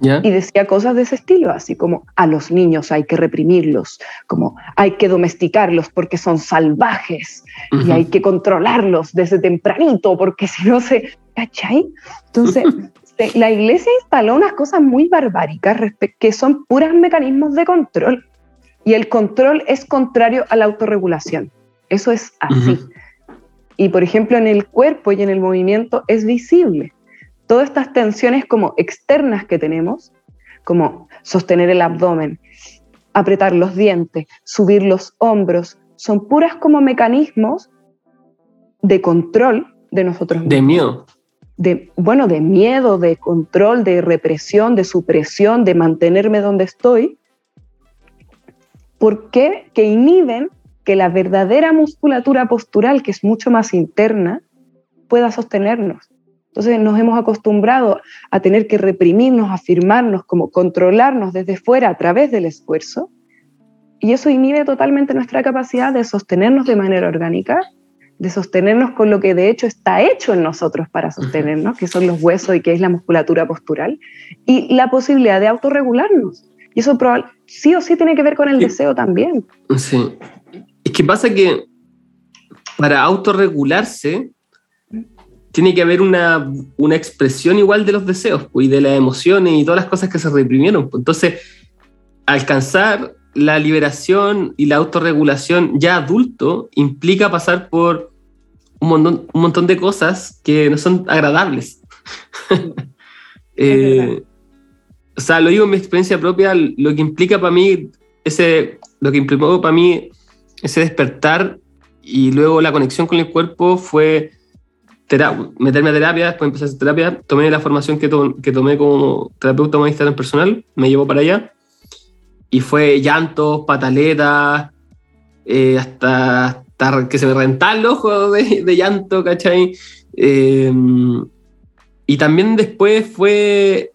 Y decía cosas de ese estilo, así como a los niños hay que reprimirlos, como hay que domesticarlos porque son salvajes y hay que controlarlos desde tempranito porque si no se... ¿Cachai? Entonces, (laughs) la iglesia instaló unas cosas muy barbáricas que son puros mecanismos de control y el control es contrario a la autorregulación. Eso es así. Y por ejemplo, en el cuerpo y en el movimiento es visible. Todas estas tensiones como externas que tenemos, como sostener el abdomen, apretar los dientes, subir los hombros, son puras como mecanismos de control de nosotros mismos. De miedo. De, bueno, de miedo, de control, de represión, de supresión, de mantenerme donde estoy. ¿Por qué? Que inhiben que la verdadera musculatura postural, que es mucho más interna, pueda sostenernos. Entonces nos hemos acostumbrado a tener que reprimirnos, afirmarnos, como controlarnos desde fuera a través del esfuerzo, y eso inhibe totalmente nuestra capacidad de sostenernos de manera orgánica, de sostenernos con lo que de hecho está hecho en nosotros para sostenernos, que son los huesos y que es la musculatura postural, y la posibilidad de autorregularnos. Y eso sí o sí tiene que ver con el deseo también. Sí, es que pasa que para autorregularse tiene que haber una, expresión igual de los deseos pues, y de las emociones y todas las cosas que se reprimieron. Pues. Entonces, alcanzar la liberación y la autorregulación ya adulto implica pasar por un montón, un montón de cosas que no son agradables. (laughs) Eh, o sea, lo digo en mi experiencia propia, lo que implica para mí, ese, lo que implicó para mí ese despertar y luego la conexión con el cuerpo fue meterme a terapia, después empecé a hacer terapia, tomé la formación que, que tomé como terapeuta humanista personal, me llevó para allá, y fue llantos, pataletas, eh, hasta, que se me rentaban los ojos de, llanto, ¿cachai? Em, y también después fue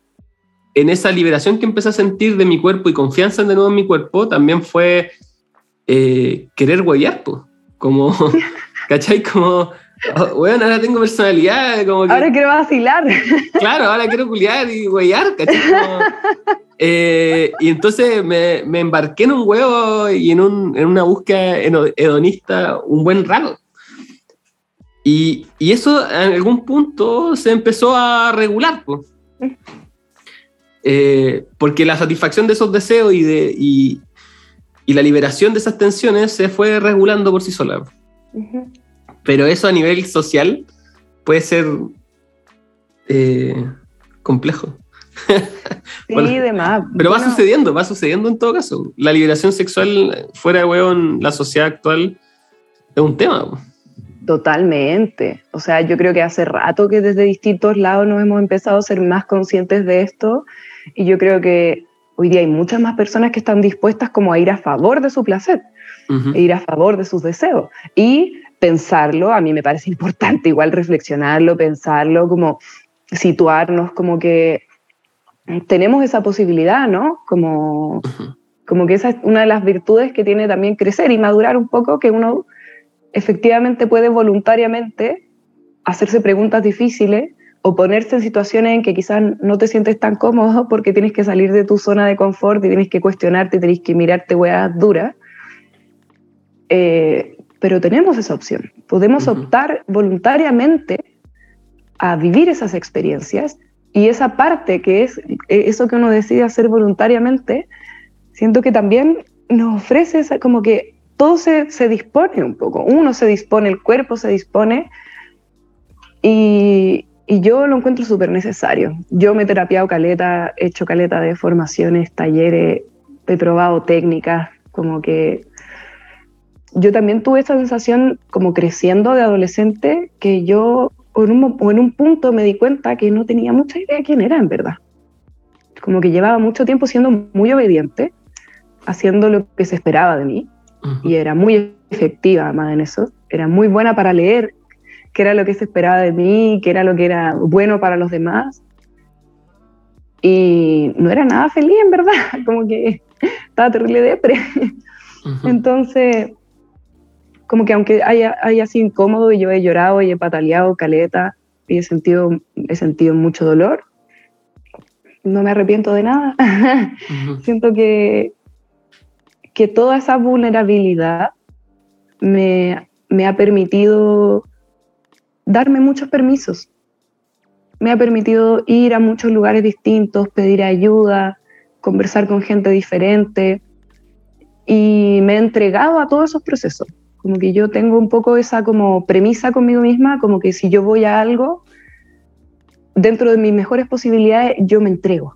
en esa liberación que empecé a sentir de mi cuerpo y confianza de nuevo en mi cuerpo, también fue eh, querer huevear, pues. Como, (laughs) ¿cachai? Como, (laughs) bueno, ahora tengo personalidad. Como ahora quiero vacilar. Claro, ahora quiero culiar y ¿cachai? Eh, y entonces me, me, embarqué en un huevo y en, un, en una búsqueda hedonista un buen rato. Y, y, eso en algún punto se empezó a regular, pues. porque la satisfacción de esos deseos y, de, y, y la liberación de esas tensiones se fue regulando por sí sola. Pero eso a nivel social puede ser eh, complejo. (laughs) Sí, demás. Pero va sucediendo, va sucediendo en todo caso. La liberación sexual fuera de huevo en la sociedad actual es un tema. Totalmente. O sea, yo creo que hace rato que desde distintos lados nos hemos empezado a ser más conscientes de esto y yo creo que Hoy día hay muchas más personas que están dispuestas como a ir a favor de su placer, e ir a favor de sus deseos. Y pensarlo, a mí me parece (laughs) importante igual reflexionarlo, pensarlo, como situarnos, como que tenemos esa posibilidad, ¿no? Como, como que esa es una de las virtudes que tiene también crecer y madurar un poco, que uno efectivamente puede voluntariamente hacerse preguntas difíciles o ponerse en situaciones en que quizás no te sientes tan cómodo (laughs) porque tienes que salir de tu zona de confort y tienes que cuestionarte, tienes que mirarte weas duras. Eh, pero tenemos esa opción. Podemos optar voluntariamente a vivir esas experiencias y esa parte que es e, eso que uno decide hacer voluntariamente, siento que también nos ofrece como que todo se, se dispone un poco. Uno se dispone, el cuerpo se dispone y, y yo lo encuentro súper necesario. Yo me he terapiado caleta, he hecho caleta de formaciones, talleres, he probado técnicas, como que yo también tuve esa sensación como creciendo de adolescente que yo en un, en un punto me di cuenta que no tenía mucha idea de quién era en verdad. Como que llevaba mucho tiempo siendo muy obediente, haciendo lo que se esperaba de mí y era muy efectiva además en eso. Era muy buena para leer qué era lo que se esperaba de mí, qué era lo que era bueno para los demás. Y no era nada feliz, en verdad, (laughs) como que estaba terrible depre. Entonces, como que aunque haya, haya sido incómodo y yo he llorado y he pataleado caleta y he sentido, he sentido mucho dolor, no me arrepiento de nada. (laughs) Siento que, que toda esa vulnerabilidad me, me ha permitido darme muchos permisos. Me ha permitido ir a muchos lugares distintos, pedir ayuda, conversar con gente diferente y me he entregado a todos esos procesos. Como que yo tengo un poco esa como premisa conmigo misma, como que si yo voy a algo, dentro de mis mejores posibilidades, yo me entrego.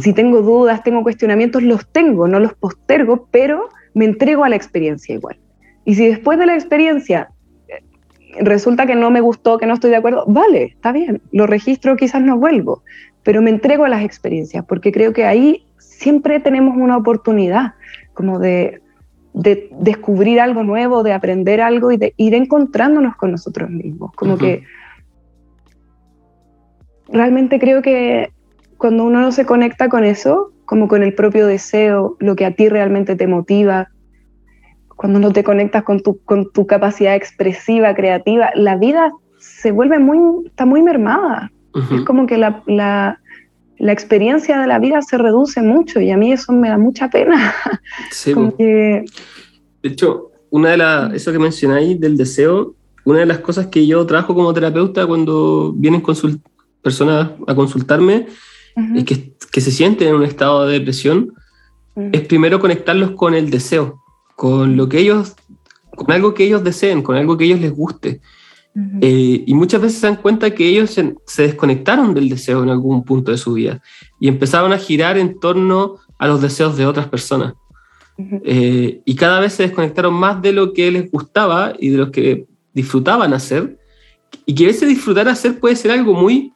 Si tengo dudas, tengo cuestionamientos, los tengo, no los postergo, pero me entrego a la experiencia igual. Y si después de la experiencia resulta que no me gustó, que no estoy de acuerdo, vale, está bien, lo registro, quizás no vuelvo, pero me entrego a las experiencias, porque creo que ahí siempre tenemos una oportunidad como de, descubrir algo nuevo, de aprender algo y de ir encontrándonos con nosotros mismos, como que realmente creo que cuando uno no se conecta con eso, como con el propio deseo, lo que a ti realmente te motiva, cuando no te conectas con tu, con tu capacidad expresiva, creativa, la vida se vuelve muy, está muy mermada. Es como que la, la, la, experiencia de la vida se reduce mucho y a mí eso me da mucha pena. Sí, (laughs) De hecho, una de las, eso que mencionáis del deseo, una de las cosas que yo trabajo como terapeuta cuando vienen personas a consultarme es que, que, se sienten en un estado de depresión, es primero conectarlos con el deseo con lo que ellos, con algo que ellos deseen, con algo que ellos les guste. Eh, y muchas veces se dan cuenta que ellos se, desconectaron del deseo en algún punto de su vida y empezaron a girar en torno a los deseos de otras personas. Eh, y cada vez se desconectaron más de lo que les gustaba y de lo que disfrutaban hacer. Y que ese disfrutar hacer puede ser algo muy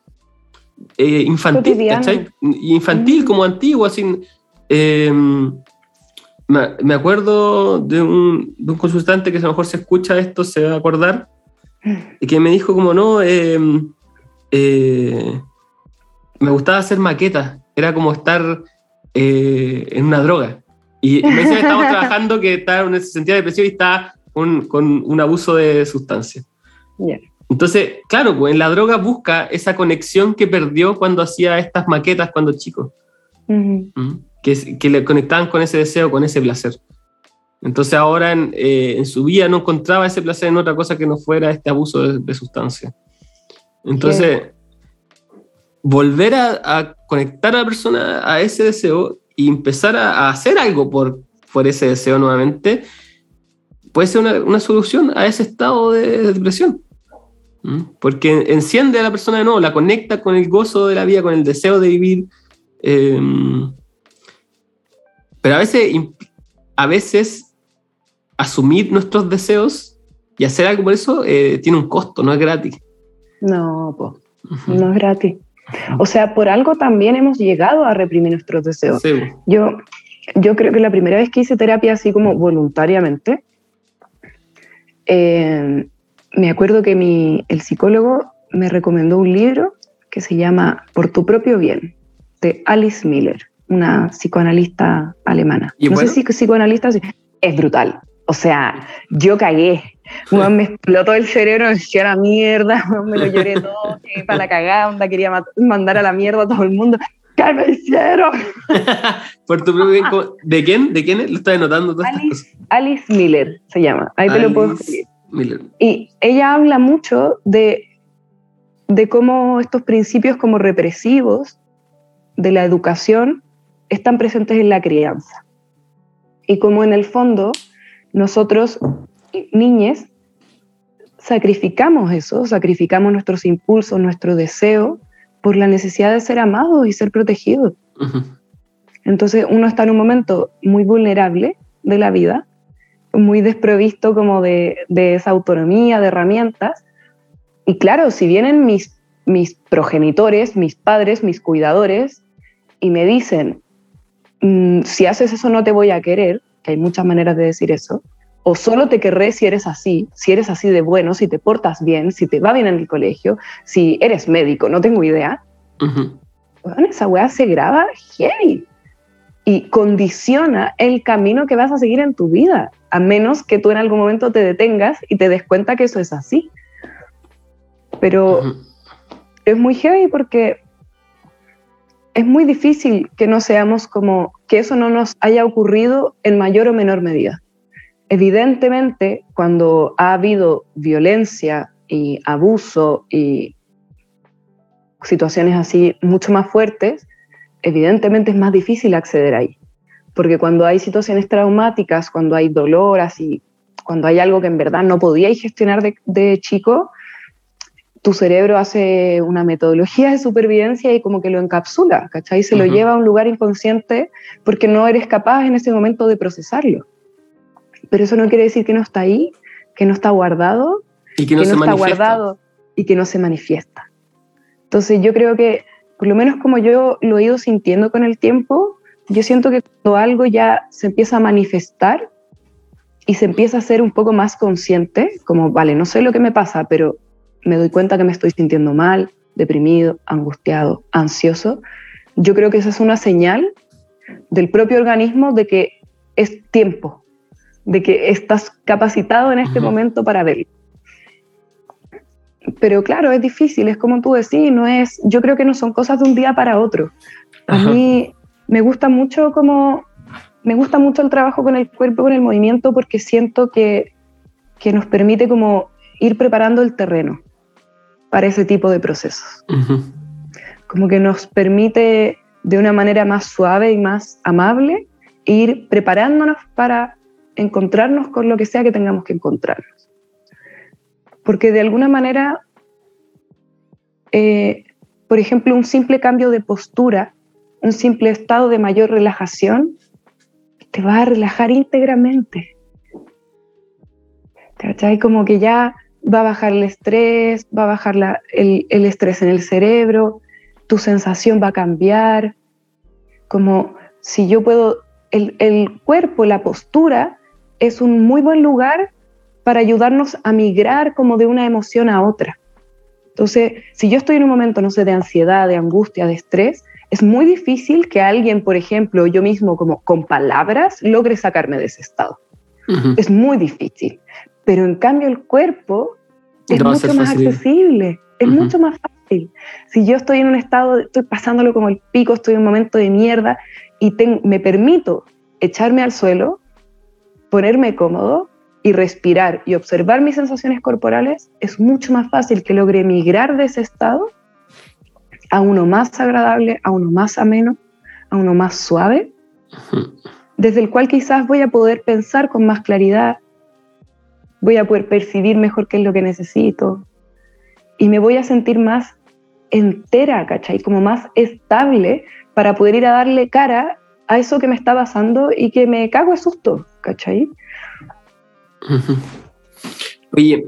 eh, infantil, Infantil, como antiguo, así me acuerdo de un, de un, consultante que a lo mejor se escucha esto, se va a acordar, que me dijo como no, em, eh, me gustaba hacer maquetas, era como estar eh, en una droga. Y me decía que estábamos (laughs) trabajando, que estaba, se sentía depresión y estaba con, con un abuso de sustancia. Entonces, claro, pues en la droga busca esa conexión que perdió cuando hacía estas maquetas cuando chico que, le conectaban con ese deseo, con ese placer. Entonces ahora en, eh, su vida no encontraba ese placer en otra cosa que no fuera este abuso de, sustancia. Entonces, volver a, conectar a la persona a ese deseo y empezar a, hacer algo por, por ese deseo nuevamente, puede ser una, solución a ese estado de, depresión. ¿Mm? Porque enciende a la persona de nuevo, la conecta con el gozo de la vida, con el deseo de vivir. Eh, pero a veces, a veces asumir nuestros deseos y hacer algo por eso eh, tiene un costo, no es gratis. No, pues, no es gratis. O sea, por algo también hemos llegado a reprimir nuestros deseos. Yo, yo creo que la primera vez que hice terapia así como voluntariamente, eh, me acuerdo que mi, el psicólogo me recomendó un libro que se llama Por tu propio bien, de Alice Miller una psicoanalista alemana. no sé si psicoanalista es brutal. O sea, yo cagué. me explotó el cerebro, me decía la mierda, (laughs) me lo lloré todo, para la cagada, onda, quería mandar a la mierda a todo el mundo. ¿Qué me hicieron? (laughs) Por tu propio, ¿De quién? ¿De quién? Lo estás anotando Alice, Alice, Miller se llama. Ahí te lo puedo escribir. Miller. Y ella habla mucho de, de cómo estos principios como represivos de la educación están presentes en la crianza. Y cómo en el fondo nosotros, niñes, sacrificamos eso, sacrificamos nuestros impulsos, nuestro deseo por la necesidad de ser amados y ser protegidos. Entonces uno está en un momento muy vulnerable de la vida, muy desprovisto como de, esa autonomía, de herramientas. Y claro, si vienen mis, mis progenitores, mis padres, mis cuidadores, y me dicen, mm, si haces eso no te voy a querer, que hay muchas maneras de decir eso, o solo te querré si eres así, si eres así de bueno, si te portas bien, si te va bien en el colegio, si eres médico, no tengo idea. esa weá se graba heavy y condiciona el camino que vas a seguir en tu vida, a menos que tú en algún momento te detengas y te des cuenta que eso es así. Pero es muy heavy porque es muy difícil que no seamos como, que eso no nos haya ocurrido en mayor o menor medida. Evidentemente, cuando ha habido violencia y abuso y situaciones así mucho más fuertes, evidentemente es más difícil acceder ahí. Porque cuando hay situaciones traumáticas, cuando hay dolor, así, cuando hay algo que en verdad no podíais gestionar de, chico, tu cerebro hace una metodología de supervivencia y como que lo encapsula, ¿cachai? Se lo lleva a un lugar inconsciente porque no eres capaz en ese momento de procesarlo. Pero eso no quiere decir que no está ahí, que no está guardado, y que no, está guardado y que no se manifiesta. Entonces yo creo que, por lo menos como yo lo he ido sintiendo con el tiempo, yo siento que cuando algo ya se empieza a manifestar y se empieza a ser un poco más consciente, como, vale, no sé lo que me pasa, pero me doy cuenta que me estoy sintiendo mal, deprimido, angustiado, ansioso, yo creo que esa es una señal del propio organismo de que es tiempo, de que estás capacitado en este momento para verlo. Pero claro, es difícil, es como tú decís, no es, yo creo que no son cosas de un día para otro. A mí me gusta mucho como, me gusta mucho el trabajo con el cuerpo, con el movimiento, porque siento que, que nos permite como ir preparando el terreno para ese tipo de procesos. Como que nos permite de una manera más suave y más amable ir preparándonos para encontrarnos con lo que sea que tengamos que encontrarnos. Porque de alguna manera, eh, por ejemplo, un simple cambio de postura, un simple estado de mayor relajación, te va a relajar íntegramente. ¿Cachai? Como que ya va a bajar el estrés, va a bajar el, el, estrés en el cerebro, tu sensación va a cambiar. Como si yo puedo, el, el cuerpo, la postura, es un muy buen lugar para ayudarnos a migrar como de una emoción a otra. Entonces, si yo estoy en un momento, no sé, de ansiedad, de angustia, de estrés, es muy difícil que alguien, por ejemplo, yo mismo, como con palabras, logre sacarme de ese estado. Es muy difícil. Pero en cambio el cuerpo es mucho más accesible, es mucho más fácil. Si yo estoy en un estado, estoy pasándolo como el pico, estoy en un momento de mierda y me permito echarme al suelo, ponerme cómodo, y respirar y observar mis sensaciones corporales, es mucho más fácil que logre migrar de ese estado a uno más agradable, a uno más ameno, a uno más suave, desde el cual quizás voy a poder pensar con más claridad, voy a poder percibir mejor qué es lo que necesito y me voy a sentir más entera, ¿cachai? Como más estable para poder ir a darle cara a eso que me está pasando y que me cago de susto, ¿cachai? (laughs) Oye,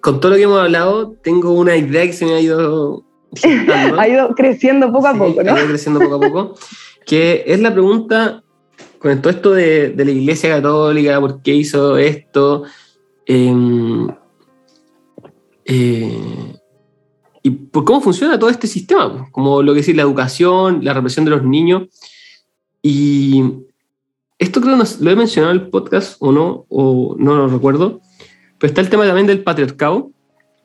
con todo lo que hemos hablado, tengo una idea que se me ha ido... (laughs) ha ido creciendo poco a poco, ¿no? Ha ido creciendo poco a poco, que es la pregunta con todo esto de, la Iglesia Católica, por qué hizo esto, em, eh, y por cómo funciona todo este sistema, como lo que es la educación, la represión de los niños. Y esto creo que lo he mencionado en el podcast o no, o no lo recuerdo, Pero está el tema también del patriarcado,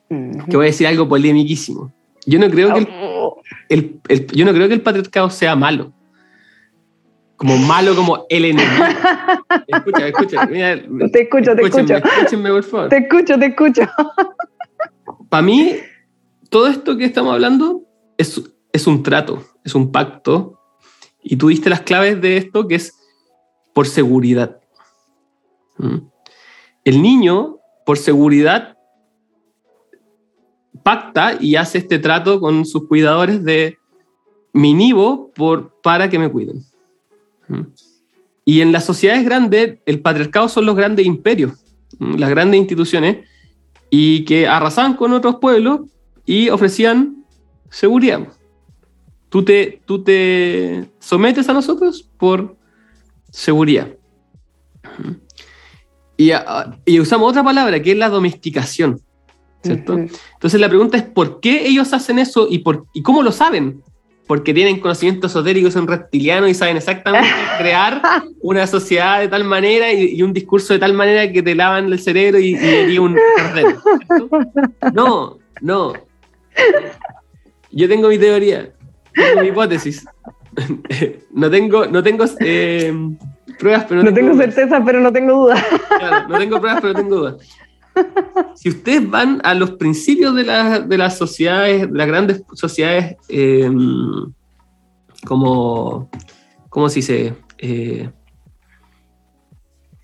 que voy a decir algo polémiquísimo. Yo no creo que el, el, yo no creo que el patriarcado sea malo. Como malo como el enemigo. escucha, escucha. Mira, te escucho, te escucho. Escúchenme, por favor. Te escucho, te escucho. Para mí, todo esto que estamos hablando es, es un trato, es un pacto. Y tú diste las claves de esto, que es por seguridad. ¿Mm? El niño, por seguridad, pacta y hace este trato con sus cuidadores de mi nivo por, para que me cuiden. ¿Mm? Y en las sociedades grandes, el patriarcado son los grandes imperios, ¿Mm? las grandes instituciones, y que arrasaban con otros pueblos y ofrecían seguridad. Tú te, tú te sometes a nosotros por seguridad. Y, y, usamos otra palabra que es la domesticación. ¿cierto? Entonces la pregunta es ¿por qué ellos hacen eso y, por, y cómo lo saben? Porque tienen conocimiento esotérico, son reptilianos y saben exactamente (laughs) crear una sociedad de tal manera y, un discurso de tal manera que te lavan el cerebro y, y un cordero. No, no. Yo tengo mi teoría, tengo mi hipótesis. (laughs) no tengo, no tengo eh, pruebas, pero no, tengo, certeza, pero no tengo dudas. no tengo pruebas, pero tengo dudas. Si ustedes van a los principios de, de las sociedades, de las grandes sociedades, eh, como, ¿cómo se dice? Eh,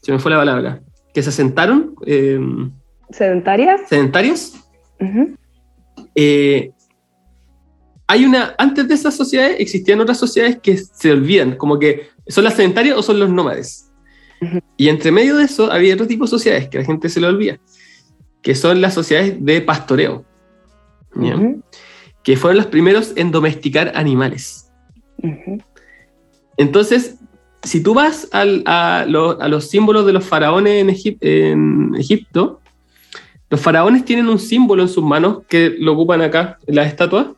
se me fue la palabra. Que se asentaron. Eh, ¿Sedentarias? Sedentarios. hay una, antes de esas sociedades existían otras sociedades que se olvidan, como que son las sedentarias o son los nómades. Y entre medio de eso había otro tipo de sociedades que la gente se le olvida que son las sociedades de pastoreo, que fueron los primeros en domesticar animales. Entonces, si tú vas a, los símbolos de los faraones en, Egipto, los faraones tienen un símbolo en sus manos que lo ocupan acá en las estatuas,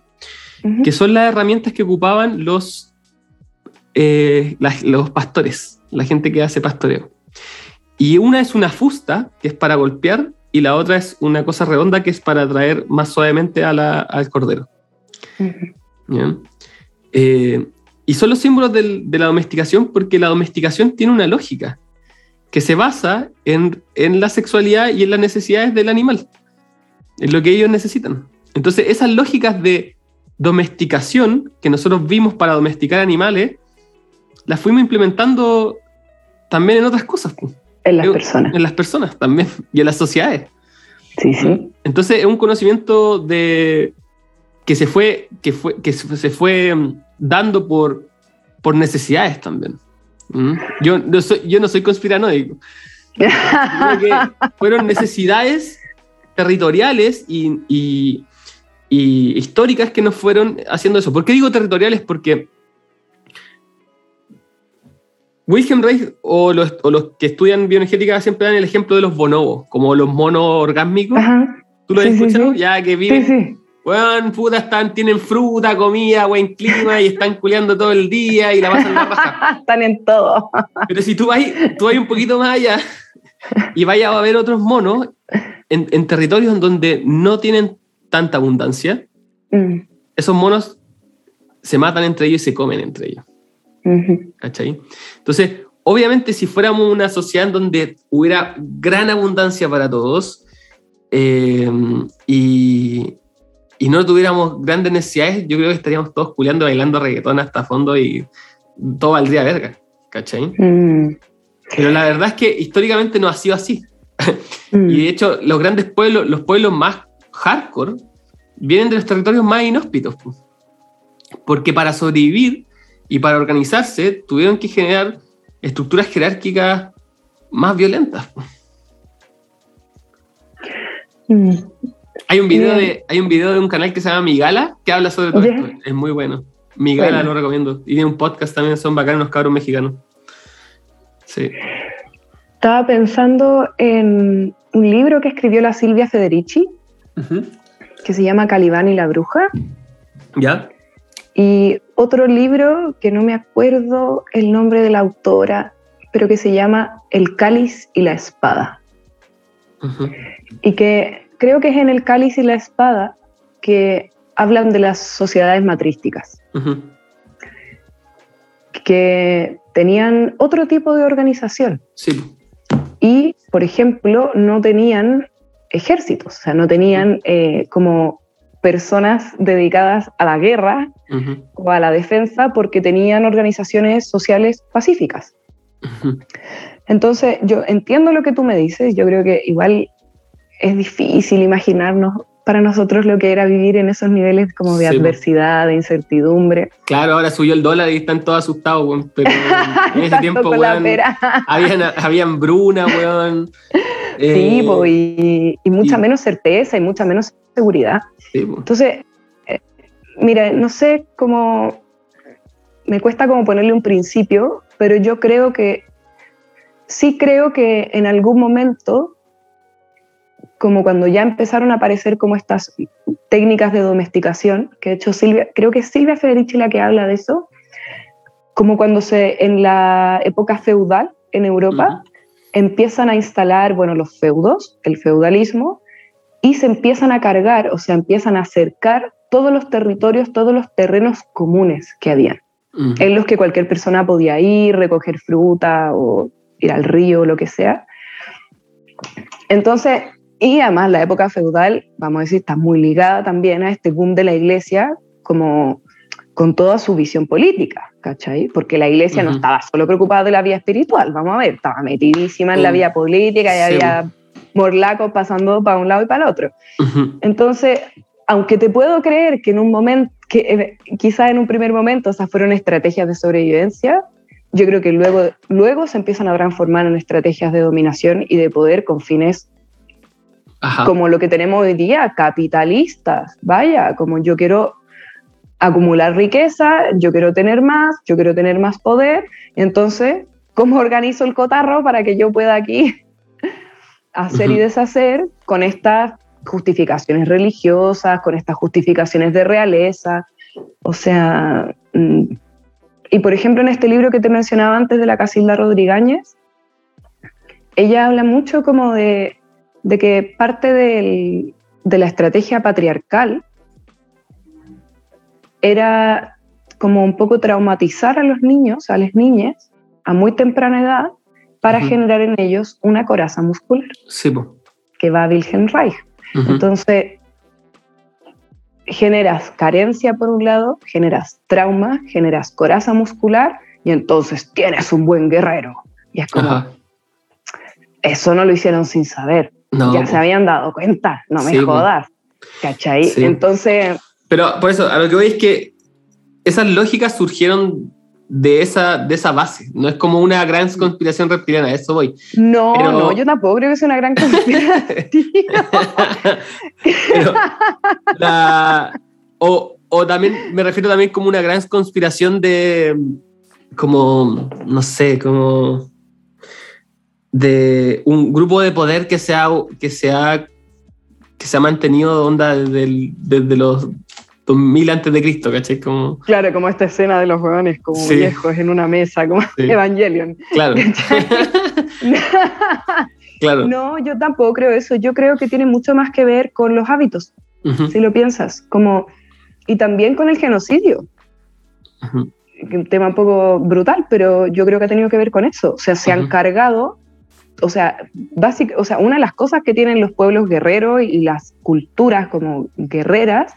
que son las herramientas que ocupaban los, eh, los pastores, la gente que hace pastoreo. Y una es una fusta, que es para golpear, y la otra es una cosa redonda que es para atraer más suavemente al cordero. Eh, y son los símbolos de la domesticación porque la domesticación tiene una lógica que se basa en, en, la sexualidad y en las necesidades del animal, en lo que ellos necesitan. Entonces, esas lógicas de domesticación que nosotros vimos para domesticar animales, las fuimos implementando también en otras cosas. En las personas. En las personas también, y en las sociedades. Sí, sí. Entonces es un conocimiento de que se fue, que fue, que se fue mm, dando por, por necesidades también. ¿Mm? Yo, no soy, yo no soy conspiranoico. (laughs) fueron necesidades territoriales y, y, y, históricas que nos fueron haciendo eso. ¿Por qué digo territoriales? Porque Wilhelm Reich o los, que estudian bioenergética siempre dan el ejemplo de los bonobos, como los monos orgásmicos. ¿Tú lo has escuchado? Ya que viven. Bueno, puta, están, tienen fruta, comida, buen clima y están culeando todo el día y la pasan la raja. (laughs) están en todo. Pero si tú vas, tú vas un poquito más allá y vayas a ver otros monos en, territorios en donde no tienen tanta abundancia, mm. esos monos se matan entre ellos y se comen entre ellos. Entonces, obviamente, si fuéramos una sociedad en donde hubiera gran abundancia para todos eh, y, y, no tuviéramos grandes necesidades, yo creo que estaríamos todos culeando, bailando reggaetón hasta fondo y todo valdría verga, ¿cachai? Mm. Pero la verdad es que históricamente no ha sido así. (laughs) Mm. y de hecho, los grandes pueblos, los pueblos más hardcore, vienen de los territorios más inhóspitos. Porque para sobrevivir y para organizarse tuvieron que generar estructuras jerárquicas más violentas. Mm. Hay un, video de, hay un video de un canal que se llama Migala que habla sobre todo esto. Es muy bueno. Migala lo recomiendo. Y tiene un podcast también, son bacanos los cabros mexicanos. Sí. Estaba pensando en un libro que escribió la Silvia Federici, que se llama Calibán y la bruja. ¿Ya? Y otro libro que no me acuerdo el nombre de la autora, pero que se llama El cáliz y la espada. y que creo que es en el cáliz y la espada que hablan de las sociedades matrísticas, que tenían otro tipo de organización. Sí. Y, por ejemplo, no tenían ejércitos, o sea, no tenían eh, como personas dedicadas a la guerra o a la defensa porque tenían organizaciones sociales pacíficas. Entonces, yo entiendo lo que tú me dices, yo creo que igual es difícil imaginarnos para nosotros lo que era vivir en esos niveles como de adversidad, de incertidumbre. Claro, ahora subió el dólar y están todos asustados, pero (laughs) en ese tiempo, weón, habían, habían bruna, weón. Sí, eh, y, mucha menos certeza y mucha menos seguridad. Entonces, eh, mira, no sé cómo, me cuesta como ponerle un principio, pero yo creo que, sí creo que en algún momento como cuando ya empezaron a aparecer como estas técnicas de domesticación, que de hecho Silvia, creo que es Silvia Federici la que habla de eso, como cuando se, en la época feudal en Europa, empiezan a instalar, bueno, los feudos, el feudalismo, y se empiezan a cargar, o sea, empiezan a acercar todos los territorios, todos los terrenos comunes que habían, en los que cualquier persona podía ir, recoger fruta o ir al río o lo que sea. Entonces, y además la época feudal, vamos a decir, está muy ligada también a este boom de la iglesia como con toda su visión política, ¿cachai? Porque la iglesia no estaba solo preocupada de la vida espiritual, vamos a ver, estaba metidísima en la vida política y había morlacos pasando para un lado y para el otro. Entonces, aunque te puedo creer que en un momento, que eh, quizás en un primer momento esas fueron estrategias de sobrevivencia, yo creo que luego, luego se empiezan a transformar en estrategias de dominación y de poder con fines como lo que tenemos hoy día, capitalistas, vaya, como yo quiero acumular riqueza, yo quiero tener más, yo quiero tener más poder, entonces, ¿cómo organizo el cotarro para que yo pueda aquí (laughs) hacer y deshacer con estas justificaciones religiosas, con estas justificaciones de realeza? O sea, mm, y por ejemplo en este libro que te mencionaba antes de la Casilda Rodríguez, ella habla mucho como de de que parte de la estrategia patriarcal era como un poco traumatizar a los niños, a las niñas, a muy temprana edad, para generar en ellos una coraza muscular. Sí, que va a Wilhelm Reich. Entonces, generas carencia por un lado, generas trauma, generas coraza muscular y entonces tienes un buen guerrero. Y es como, eso no lo hicieron sin saber ya se habían dado cuenta, no me jodas. ¿Cachai? Entonces. Pero por eso, a lo que voy es que esas lógicas surgieron de esa, de esa base. No es como una gran conspiración reptiliana, eso voy. No, no, yo tampoco creo que sea una gran (laughs) conspiración. o, o, también me refiero también como una gran conspiración de, como, no sé, como de un grupo de poder que se ha, que se ha, que se ha mantenido onda desde, desde los 2000 antes de Cristo, ¿cachai? Como... Claro, como esta escena de los hueones como viejos en una mesa, como Evangelion. Claro. (laughs) (laughs) claro. No, yo tampoco creo eso. Yo creo que tiene mucho más que ver con los hábitos, si lo piensas, como y también con el genocidio. Un tema un poco brutal, pero yo creo que ha tenido que ver con eso. O sea, se han cargado o sea, o sea, una de las cosas que tienen los pueblos guerreros y las culturas como guerreras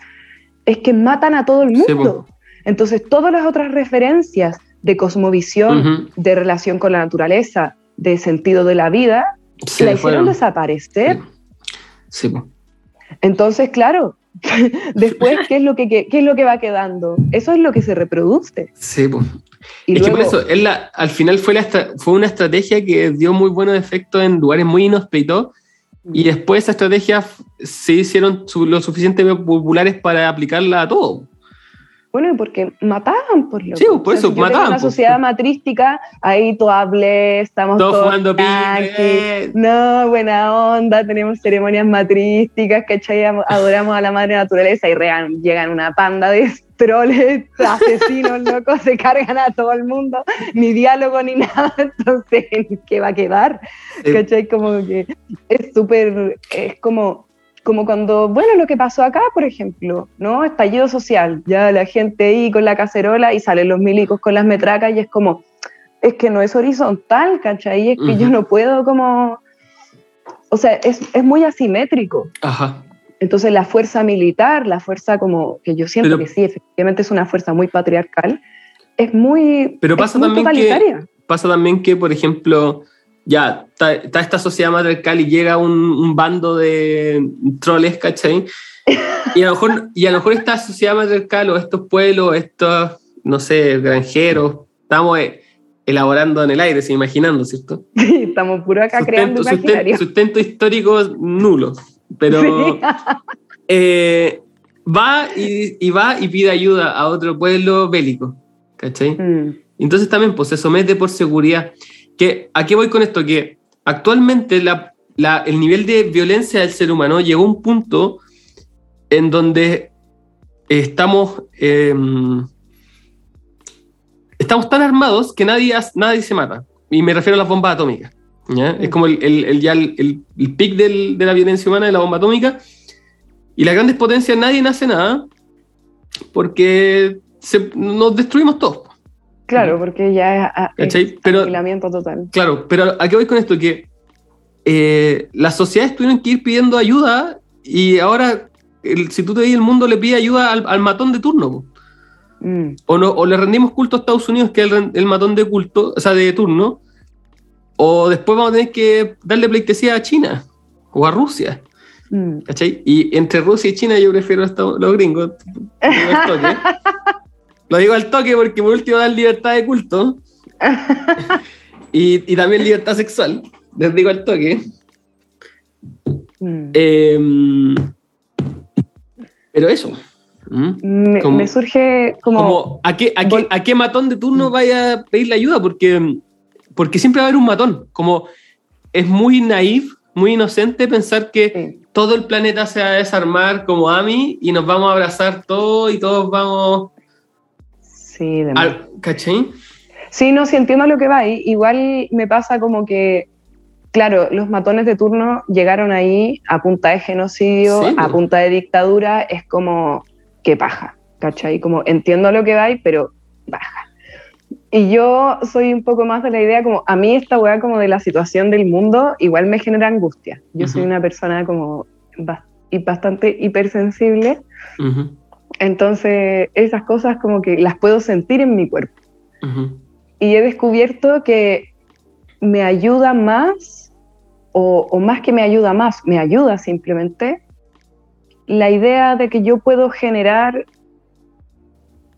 es que matan a todo el mundo. Entonces, todas las otras referencias de cosmovisión, de relación con la naturaleza, de sentido de la vida, la hicieron desaparecer. Sí. Entonces, claro, (laughs) después, ¿qué es, lo que, qué, es lo que va quedando? Eso es lo que se reproduce. Sí, pues. Y es que por eso, al final fue, la, fue una estrategia que dio muy buenos efectos en lugares muy inhóspitos y después esa estrategia se hicieron lo suficientemente populares para aplicarla a todo. Bueno, porque mataban por lo Sí, por eso, mataban, una pues. sociedad matrística, ahí todo hablé, estamos Todos todos, jugando pique. No, buena onda, tenemos ceremonias matrísticas, ¿cachai? Am- Adoramos a la madre naturaleza y rean- llegan una panda de troles, (laughs) asesinos, locos, se cargan a todo el mundo, ni diálogo ni nada, (laughs) entonces, ¿qué va a quedar? ¿Cachai? Como que es súper, es como, como cuando, bueno, lo que pasó acá, por ejemplo, ¿no? Estallido social, ya la gente ahí con la cacerola y salen los milicos con las metracas y es como, es que no es horizontal, ¿cachai? Es que yo no puedo como, o sea, es, es muy asimétrico. Ajá. Entonces la fuerza militar, la fuerza como, que yo siento Pero- que sí, efectivamente es una fuerza muy patriarcal, es muy, Pero es pasa muy también que- totalitaria. Pasa también que, por ejemplo, ya está, está esta sociedad matriarcal y llega un, un bando de troles, ¿cachai? Y a, lo mejor, y a lo mejor esta sociedad matriarcal o estos pueblos, estos, no sé, granjeros, estamos eh, elaborando en el aire, se imaginando, ¿cierto? (laughs) Estamos puro acá creando Sustento, imaginario. sustento, sustento histórico nulo, pero Sí. (laughs) eh, va y, y va y pide ayuda a otro pueblo bélico, ¿cachai? Mm. Entonces también pues, se somete por seguridad. Que, ¿A qué voy con esto? Que actualmente la- la- el nivel de violencia del ser humano llegó a un punto en donde estamos, eh, estamos tan armados que nadie, nadie se mata. Y me refiero a las bombas atómicas. ¿ya? Es como el, el- el- ya el, el- pic del- de la violencia humana de la bomba atómica. Y las grandes potencias nadie nace nada porque se- nos destruimos todos. Claro, porque ya es, a- es ¿Cachai? Pero- total. Claro, pero ¿a qué voy con esto? Que eh, las sociedades tuvieron que ir pidiendo ayuda y ahora, el- si tú te ves el mundo le pide ayuda al, al matón de turno. Mm. O, no, o le rendimos culto a Estados Unidos, que es el, el matón de culto, o sea, de turno. O después vamos a tener que darle pleitesía a China o a Rusia. Mm. ¿Cachai? Y entre Rusia y China yo prefiero a los gringos. (laughs) Lo digo al toque. Porque por último dan libertad de culto. y, y también libertad sexual. Les digo al toque. Mm. Eh, pero eso. ¿Mm? me, como- me surge como, Como, ¿a, qué, a, qué, ¿A qué matón de turno vaya a pedirle ayuda? Porque, porque siempre va a haber un matón. Como es muy naif, muy inocente pensar que sí. todo el planeta se va a desarmar como Ami y nos vamos a abrazar todos y todos vamos Sí, de al. ¿Cachai? Sí, no, sí entiendo lo que va. I- Igual me pasa como que, claro, los matones de turno llegaron ahí a punta de genocidio, Sí, a punta de dictadura, es como, qué paja, ¿cachai? Como entiendo lo que va, pero baja. Y yo soy un poco más de la idea como, a mí esta weá como de la situación del mundo igual me genera angustia. Yo soy una persona como bastante hipersensible, Ujú, entonces esas cosas como que las puedo sentir en mi cuerpo. Y he descubierto que me ayuda más, o, o más que me ayuda más, me ayuda simplemente, la idea de que yo puedo generar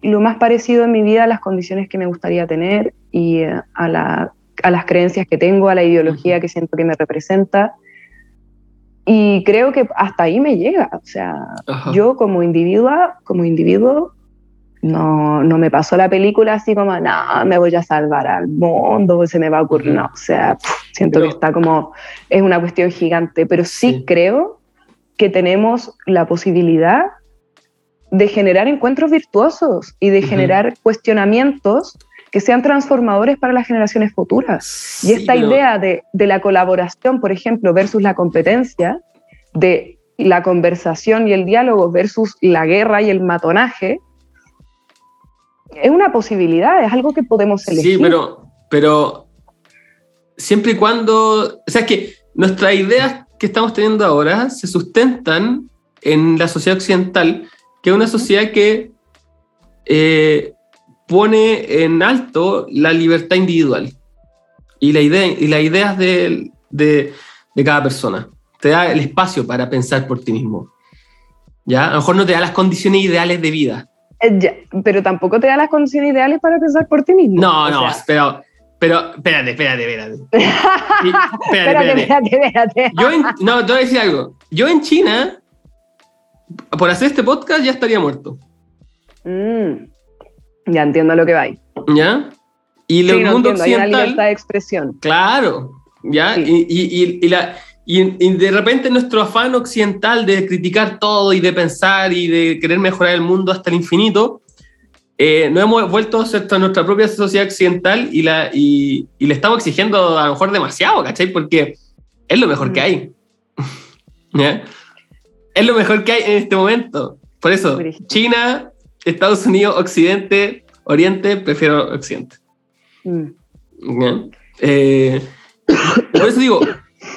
lo más parecido en mi vida a las condiciones que me gustaría tener y eh, a, la- a las creencias que tengo, a la ideología que siento que me representa. Y creo que hasta ahí me llega. O sea, Ajá. yo como individua, como individuo, no, no me pasó la película así como, no, me voy a salvar al mundo, se me va a ocurrir, no, o sea, pff, siento Pero- que está como, es una cuestión gigante, pero sí, Sí. creo que tenemos la posibilidad de generar encuentros virtuosos y de generar cuestionamientos que sean transformadores para las generaciones futuras. Y esta pero- idea de, de la colaboración, por ejemplo, versus la competencia, de la conversación y el diálogo versus la guerra y el matonaje, es una posibilidad, es algo que podemos elegir. Sí, pero, pero siempre y cuando. O sea, es que nuestras ideas que estamos teniendo ahora se sustentan en la sociedad occidental, que es una sociedad que eh, pone en alto la libertad individual y, la idea, y las ideas de, de, de cada persona. Te da el espacio para pensar por ti mismo. ¿Ya? A lo mejor no te da las condiciones ideales de vida. Eh, ya, pero tampoco te da las condiciones ideales para pensar por ti mismo. No, O no, sea, pero, pero, espérate, espérate, espérate. (laughs) Y- espérate, espérate, espérate. espérate, espérate. Yo en, no, te voy a decir algo. Yo en China, por hacer este podcast, ya estaría muerto. Mm. Ya entiendo lo que va. ¿Ya? Y Sí, el no mundo entiendo, hay una occidental. libertad de expresión. Claro, ¿ya? Sí. Y, y- y- la, y, de repente nuestro afán occidental de criticar todo y de pensar y de querer mejorar el mundo hasta el infinito, eh, nos hemos vuelto a nuestra propia sociedad occidental y, la, y, y le estamos exigiendo a lo mejor demasiado, ¿cachai? Porque es lo mejor que Mm. hay. (laughs) ¿Ya? Es lo mejor que hay en este momento. Por eso. China, Estados Unidos, Occidente, Oriente, prefiero Occidente. Mm. Eh, por eso digo,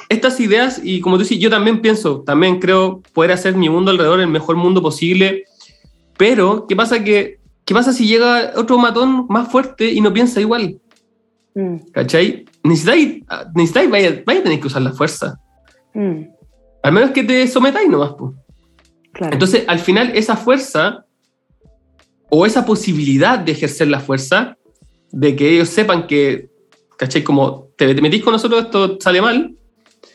estas ideas, y como tú dices, yo también pienso, también creo poder hacer mi mundo alrededor el mejor mundo posible, pero ¿qué pasa, que, ¿qué pasa si llega otro matón más fuerte y no piensa igual? Mm. ¿Cachai? Necesitáis, necesitáis vaya, vaya a tener que usar la fuerza. Mm. Al menos que te sometáis nomás. po. Claro. Entonces, al final, esa fuerza o esa posibilidad de ejercer la fuerza, de que ellos sepan que, ¿cachai? Como te metís con nosotros, esto sale mal,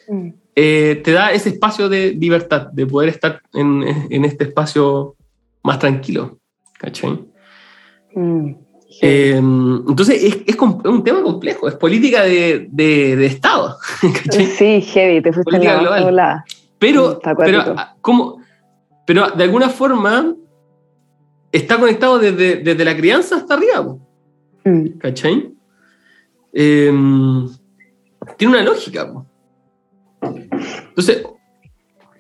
Mm. eh, te da ese espacio de libertad, de poder estar en, en este espacio más tranquilo, ¿cachai? Mm. Eh, entonces, es, es un tema complejo, es política de, de- de Estado, (laughs) ¿cachai? Sí, heavy, te fuiste en Política la global. Pero, Está pero, ah, ¿cómo? pero de alguna forma está conectado desde, desde la crianza hasta arriba, Mm. ¿cachai? Eh, tiene una lógica. po. Entonces,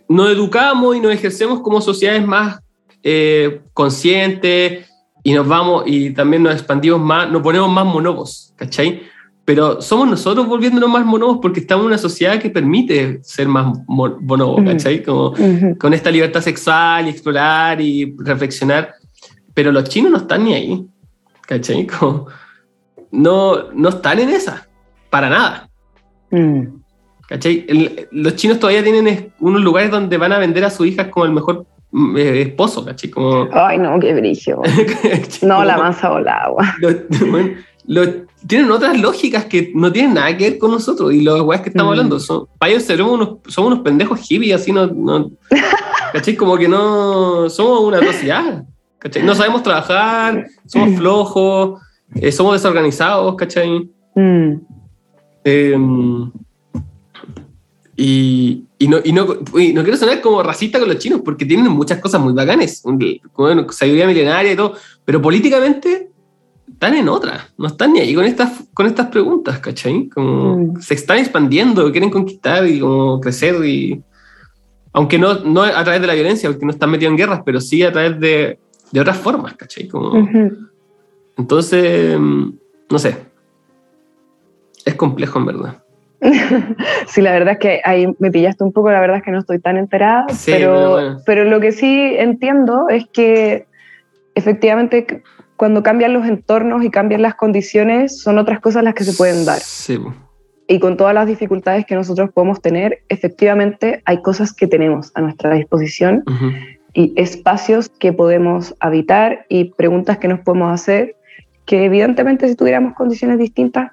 nos educamos y nos ejercemos como sociedades más eh, conscientes y nos vamos y también nos expandimos más, nos ponemos más monobos, ¿cachai? Pero somos nosotros volviéndonos más monobos porque estamos en una sociedad que permite ser más mo- bonobos, Ujú. ¿cachai? Como Ujú. con esta libertad sexual y explorar y reflexionar. Pero los chinos no están ni ahí, ¿cachai? (laughs) Como, no, no están en esa, para nada. Mm. ¿Cachai? El- los chinos todavía tienen unos lugares donde van a vender a sus hijas como el mejor mm, eh, esposo, ¿cachai? Como, Ay, no, qué brillo. (laughs) No, la Como mansa volada, agua. (laughs) los- bueno, los- tienen otras lógicas que no tienen nada que ver con nosotros y los weas que estamos Mm. hablando son, para ellos seremos unos, somos unos pendejos hippies, así no, no ¿cachai? Como que no somos una atrocidad, ¿cachai? No sabemos trabajar, somos flojos, eh, somos desorganizados, ¿cachai? Mm. Eh, y, y no, y, no, y no quiero sonar como racista con los chinos, porque tienen muchas cosas muy bacanes, bueno, sabiduría milenaria y todo, pero políticamente están en otra, no están ni ahí con estas, con estas preguntas, ¿cachai? Como Mm. se están expandiendo, quieren conquistar y como crecer, y, aunque no, no a través de la violencia, porque no están metidos en guerras, pero sí a través de, de otras formas, ¿cachai? Como. Entonces, mm, no sé, es complejo en verdad. (laughs) Sí, la verdad es que ahí me pillaste un poco, la verdad es que no estoy tan enterada, Sí, pero, pero bueno. pero lo que sí entiendo es que efectivamente cuando cambian los entornos y cambian las condiciones son otras cosas las que se pueden dar. Sí. Y con todas las dificultades que nosotros podemos tener, efectivamente hay cosas que tenemos a nuestra disposición. Y espacios que podemos habitar y preguntas que nos podemos hacer que evidentemente si tuviéramos condiciones distintas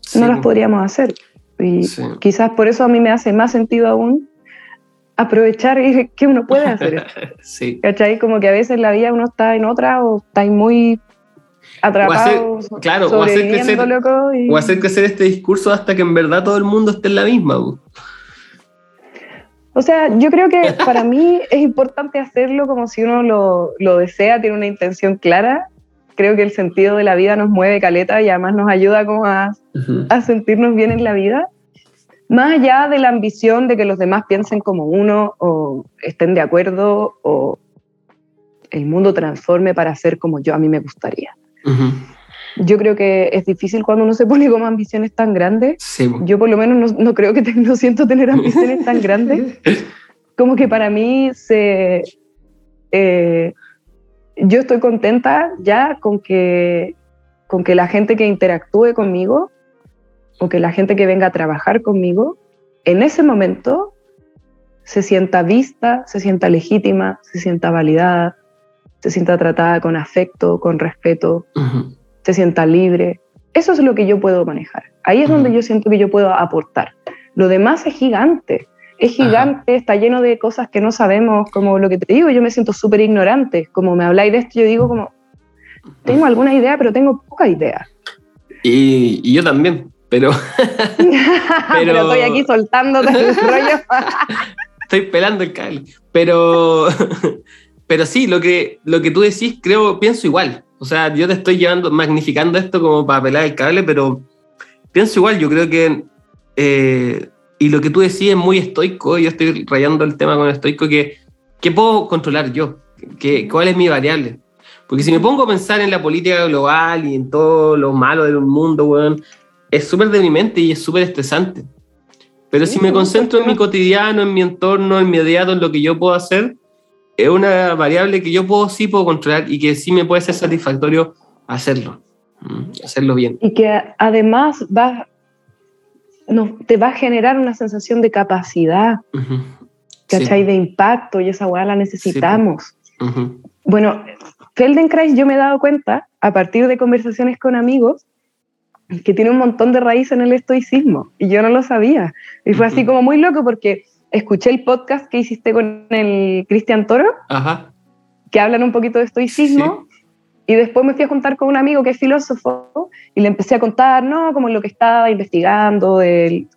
Sí, no las po. podríamos hacer. Y Sí. quizás por eso a mí me hace más sentido aún aprovechar y (laughs) que uno puede hacer (laughs) sí. ¿Cachai? Como que a veces la vida uno está en otra o está muy atrapado, claro, o hacer crecer- loco, y- O hacer crecer este discurso hasta que en verdad todo el mundo esté en la misma. O sea, yo creo que (laughs) para mí es importante hacerlo como si uno lo, lo desea, tiene una intención clara. Creo que el sentido de la vida nos mueve caleta y además nos ayuda como a, sentirnos bien en la vida. Más allá de la ambición de que los demás piensen como uno o estén de acuerdo o el mundo transforme para ser como yo a mí me gustaría. Ujú. Yo creo que es difícil cuando uno se pone como ambiciones tan grandes. Sí. Yo por lo menos no, no creo que te- no siento tener ambiciones tan grandes. (laughs) Como que para mí se... eh, yo estoy contenta ya con que, con que la gente que interactúe conmigo o que la gente que venga a trabajar conmigo, en ese momento se sienta vista, se sienta legítima, se sienta validada, se sienta tratada con afecto, con respeto, Ujú. Se sienta libre. Eso es lo que yo puedo manejar. Ahí es donde yo siento que yo puedo aportar. Lo demás es gigante. es gigante, está lleno de cosas que no sabemos, como lo que te digo, yo me siento súper ignorante, como me habláis de esto, yo digo como, tengo alguna idea, pero tengo poca idea. Y, y yo también, pero, (laughs) pero... estoy aquí soltándote el (laughs) rollo. estoy pelando el cable, pero, (laughs) pero sí, lo que, lo que tú decís, creo, pienso igual. O sea, yo te estoy llevando, magnificando esto como para pelar el cable, pero pienso igual, yo creo que eh, y lo que tú decís es muy estoico, yo estoy rayando el tema con estoico, que ¿qué puedo controlar yo? ¿Qué, ¿Cuál es mi variable? Porque si me pongo a pensar en la política global y en todo lo malo del mundo, weón, es súper deprimente y es súper estresante. Pero si me concentro en mi cotidiano, en mi entorno, en mi inmediato, en lo que yo puedo hacer, es una variable que yo puedo, sí puedo controlar y que sí me puede ser satisfactorio hacerlo, hacerlo bien. Y que además va, no, te va a generar una sensación de capacidad, ¿cachai? De impacto y esa weá la necesitamos. Bueno, Feldenkrais yo me he dado cuenta, a partir de conversaciones con amigos, que tiene un montón de raíz en el estoicismo y yo no lo sabía. Y fue así como muy loco porque escuché el podcast que hiciste con el Cristian Toro, que hablan un poquito de estoicismo. Y después me fui a juntar con un amigo que es filósofo y le empecé a contar, ¿no? Como lo que estaba investigando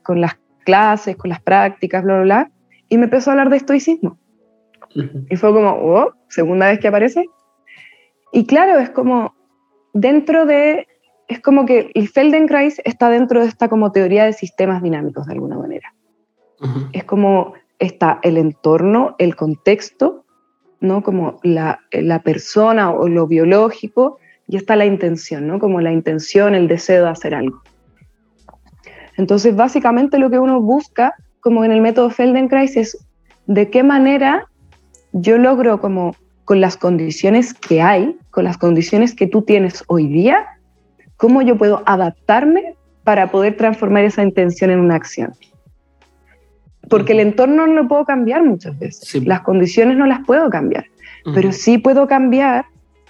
con las clases, con las prácticas, bla, bla, bla. Y me empezó a hablar de estoicismo. Y fue como, oh, segunda vez que aparece. Y claro, es como dentro de, es como que el Feldenkrais está dentro de esta como teoría de sistemas dinámicos de alguna manera. Es como está el entorno, el contexto, ¿no? Como la, persona o lo biológico, y está la intención, ¿no? Como la intención, el deseo de hacer algo. Entonces, básicamente lo que uno busca, como en el método Feldenkrais, es de qué manera yo logro como con las condiciones que hay, con las condiciones que tú tienes hoy día, cómo yo puedo adaptarme para poder transformar esa intención en una acción porque el entorno no lo puedo cambiar muchas veces, las condiciones no las puedo cambiar, pero sí puedo cambiar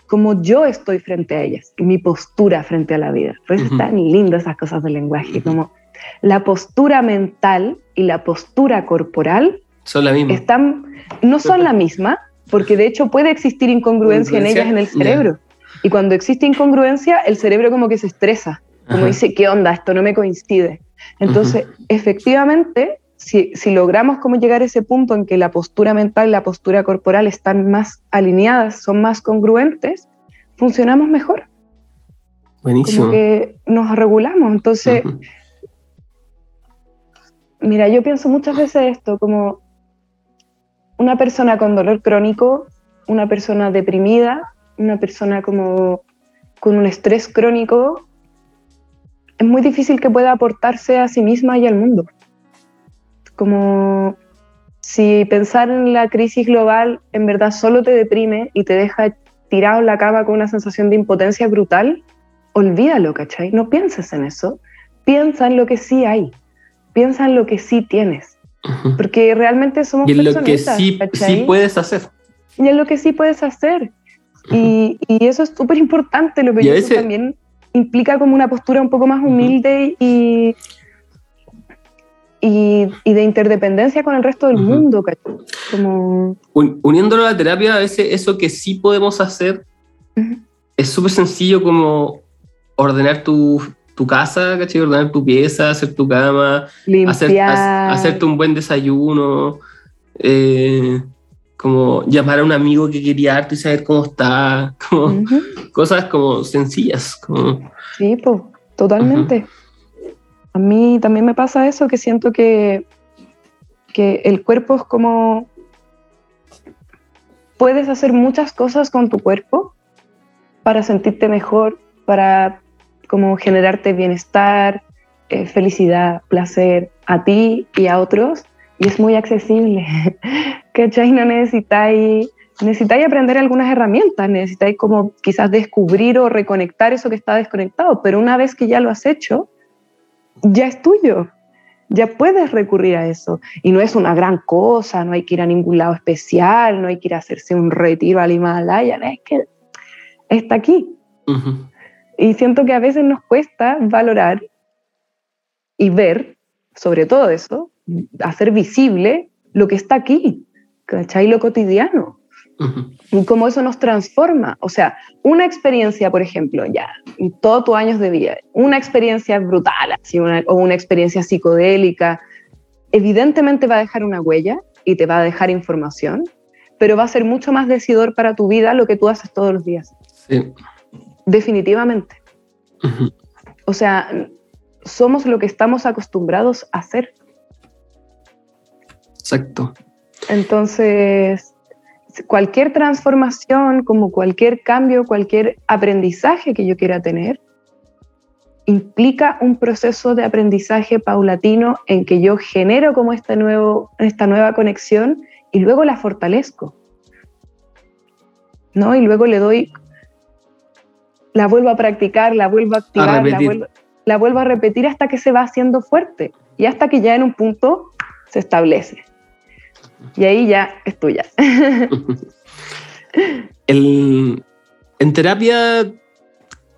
cómo yo estoy frente a ellas, mi postura frente a la vida. Por eso están lindas esas cosas del lenguaje, como la postura mental y la postura corporal son la misma. Están, no son la misma, porque de hecho puede existir incongruencia, en ellas en el cerebro. Y cuando existe incongruencia, el cerebro como que se estresa, como dice, ¿qué onda? Esto no me coincide. Entonces, efectivamente, si, logramos como llegar a ese punto en que la postura mental y la postura corporal están más alineadas, son más congruentes, funcionamos mejor. Buenísimo. Como que nos regulamos. Entonces, mira, yo pienso muchas veces esto, como una persona con dolor crónico, una persona deprimida, una persona como con un estrés crónico, es muy difícil que pueda aportarse a sí misma y al mundo como si pensar en la crisis global en verdad solo te deprime y te deja tirado en la cama con una sensación de impotencia brutal, olvídalo, ¿cachai? No pienses en eso. Piensa en lo que sí hay. Piensa en lo que sí tienes. Porque realmente somos Y en lo que sí, sí, puedes hacer. Y en lo que sí puedes hacer. y, y, eso es súper importante, lo que eso también implica como una postura un poco más humilde y, y, de interdependencia con el resto del mundo. Como... uniéndolo a la terapia, a veces eso que sí podemos hacer es súper sencillo como ordenar tu, tu casa, ¿cachai? ordenar tu pieza, hacer tu cama, hacer, hacerte un buen desayuno, eh, como llamar a un amigo que quería darte y saber cómo está, (laughs) como, cosas como sencillas. Como... Sí, pues, totalmente. A mí también me pasa eso, que siento que, que el cuerpo es como... Puedes hacer muchas cosas con tu cuerpo para sentirte mejor, para como generarte bienestar, eh, felicidad, placer a ti y a otros, y es muy accesible. (laughs) ¿Cachai? No necesitáis, necesitáis aprender algunas herramientas, necesitáis como quizás descubrir o reconectar eso que está desconectado, pero una vez que ya lo has hecho, ya es tuyo, ya puedes recurrir a eso. Y no es una gran cosa, no hay que ir a ningún lado especial, no hay que ir a hacerse un retiro al Himalaya, es que está aquí. Y siento que a veces nos cuesta valorar y ver, sobre todo eso, hacer visible lo que está aquí, ¿cachai? Lo cotidiano. Y cómo eso nos transforma. O sea, una experiencia, por ejemplo, ya, en todos tus años de vida, una experiencia brutal, así, o una experiencia psicodélica, evidentemente va a dejar una huella y te va a dejar información, pero va a ser mucho más decidor para tu vida lo que tú haces todos los días. Sí. Definitivamente. O sea, somos lo que estamos acostumbrados a hacer. Exacto. Entonces, cualquier transformación, como cualquier cambio, cualquier aprendizaje que yo quiera tener, implica un proceso de aprendizaje paulatino en que yo genero como este nuevo, esta nueva conexión y luego la fortalezco. ¿no? Y luego le doy, la vuelvo a practicar, la vuelvo a activar, la, vuelvo, la vuelvo a repetir hasta que se va haciendo fuerte y hasta que ya en un punto se establece. Y ahí ya es tuya. (laughs) El, en terapia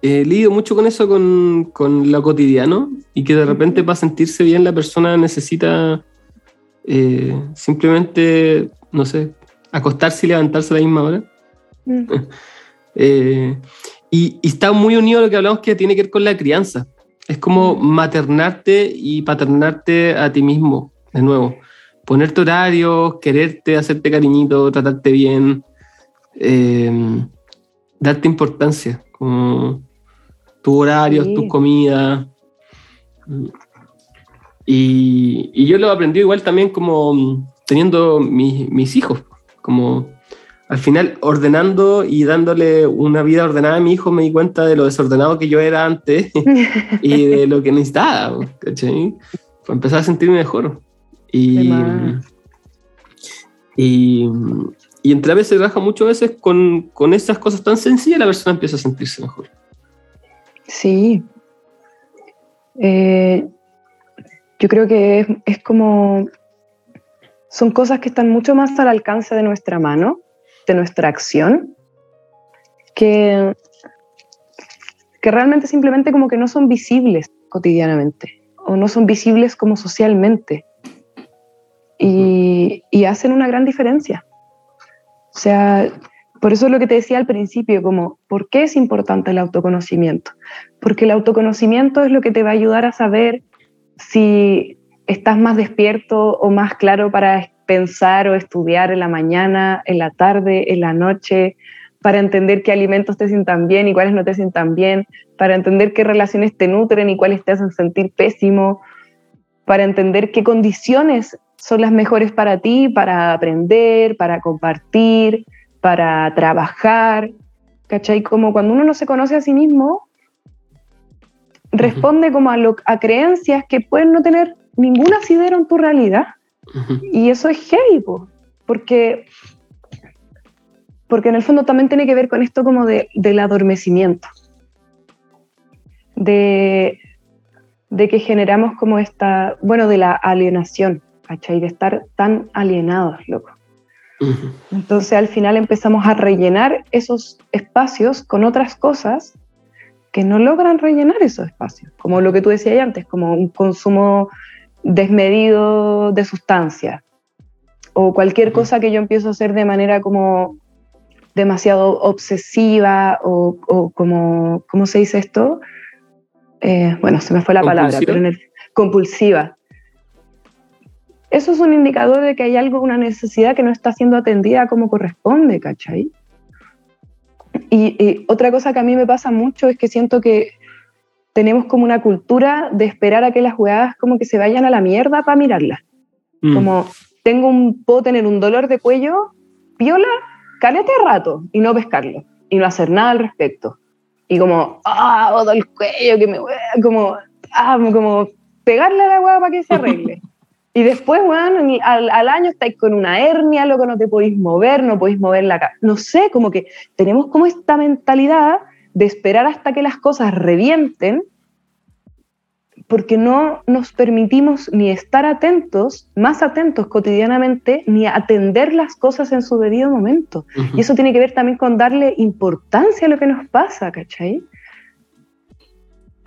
he lidiado mucho con eso, con, con, lo cotidiano, y que de repente para sentirse bien la persona necesita eh, simplemente, no sé, acostarse y levantarse a la misma hora. Mm. (laughs) Eh, y, y, está muy unido a lo que hablamos que tiene que ver con la crianza. Es como mm. maternarte y paternarte a ti mismo, de nuevo ponerte horarios, quererte, hacerte cariñito, tratarte bien, em, darte importancia, como tus horarios, tus comidas. Y, yo lo aprendí igual también como teniendo mis, hijos, como al final ordenando y dándole una vida ordenada a mi hijo me di cuenta de lo desordenado que yo era antes (laughs) y de lo que necesitaba, ¿cachai? Empezar a sentirme mejor. Y, y, y en terapia se trabaja muchas veces con, con esas cosas tan sencillas, la persona empieza a sentirse mejor. Sí. Eh, yo creo que es, es, como. Son cosas que están mucho más al alcance de nuestra mano, de nuestra acción, que, que realmente simplemente como que no son visibles cotidianamente o no son visibles como socialmente y, hacen una gran diferencia. O sea, por eso es lo que te decía al principio, como, ¿por qué es importante el autoconocimiento? Porque el autoconocimiento es lo que te va a ayudar a saber si estás más despierto o más claro para pensar o estudiar en la mañana, en la tarde, en la noche, para entender qué alimentos te sientan bien y cuáles no te sientan bien, para entender qué relaciones te nutren y cuáles te hacen sentir pésimo, para entender qué condiciones son las mejores para ti, para aprender, para compartir, para trabajar. ¿Cachai? Como cuando uno no se conoce a sí mismo, responde como a, a creencias que pueden no tener ningún asidero en tu realidad. Y eso es heavy, porque, porque en el fondo también tiene que ver con esto como de, del adormecimiento, de, de que generamos como esta, bueno, de la alienación, ¿cachai? De estar tan alienados, loco. Entonces al final empezamos a rellenar esos espacios con otras cosas que no logran rellenar esos espacios, como lo que tú decías antes, como un consumo desmedido de sustancias o cualquier cosa que yo empiezo a hacer de manera como demasiado obsesiva o, como, ¿cómo se dice esto? Eh, bueno, se me fue la palabra, pero en el, compulsiva eso es un indicador de que hay algo, una necesidad que no está siendo atendida como corresponde, ¿cachai? Y, otra cosa que a mí me pasa mucho es que siento que tenemos como una cultura de esperar a que las jugadas como que se vayan a la mierda para mirarlas. Mm. Como tengo un, puedo tener un dolor de cuello, piola, calete rato y no pescarlo y no hacer nada al respecto. Y como, ah, oh, el cuello, que me como, ah, como pegarle a la hueá para que se arregle. (laughs) Y después, bueno, al, al, año estáis con una hernia, loco, no te podéis mover, no podéis mover la cara. No sé, como que tenemos como esta mentalidad de esperar hasta que las cosas revienten, porque no nos permitimos ni estar atentos, más atentos cotidianamente, ni atender las cosas en su debido momento. Y eso tiene que ver también con darle importancia a lo que nos pasa, ¿cachai?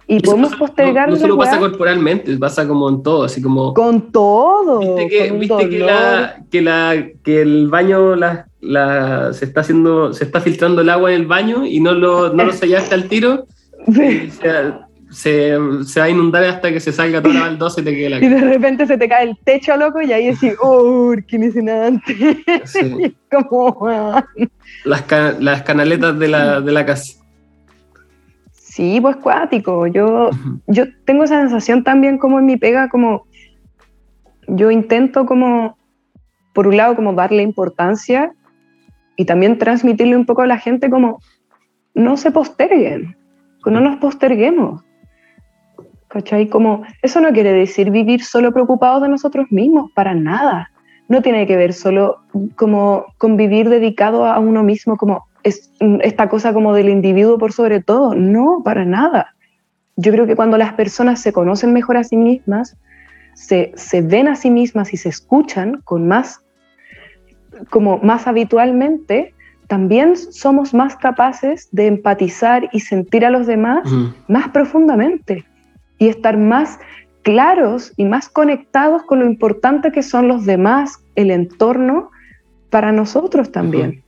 Y Eso podemos pasa- postergar No, no solo pasa corporalmente, pasa como en todo, así como. con todo. Viste que, con viste que, la, que, la, que el baño la, la- se está haciendo, se está filtrando el agua en el baño y no lo, no lo (laughs) sellaste al tiro, Sí. y se, se, se va a inundar hasta que se salga toda la baldosa y te quede la (laughs) Y de repente se te cae el techo, loco, y ahí decís, (laughs) oh, ¿quién es antes? Sí. (laughs) Como, las, las canaletas de la, de la casa. Sí, pues cuático. Yo, yo tengo esa sensación también como en mi pega, como yo intento como, por un lado, como darle importancia y también transmitirle un poco a la gente como, no se posterguen, no nos posterguemos. ¿Cachai? Como, eso no quiere decir vivir solo preocupados de nosotros mismos, para nada. No tiene que ver solo como con vivir dedicado a uno mismo, como es esta cosa como del individuo por sobre todo. No, para nada. Yo creo que cuando las personas se conocen mejor a sí mismas, se, se ven a sí mismas y se escuchan con más, como más habitualmente, también somos más capaces de empatizar y sentir a los demás más profundamente y estar más claros y más conectados con lo importante que son los demás, el entorno, para nosotros también.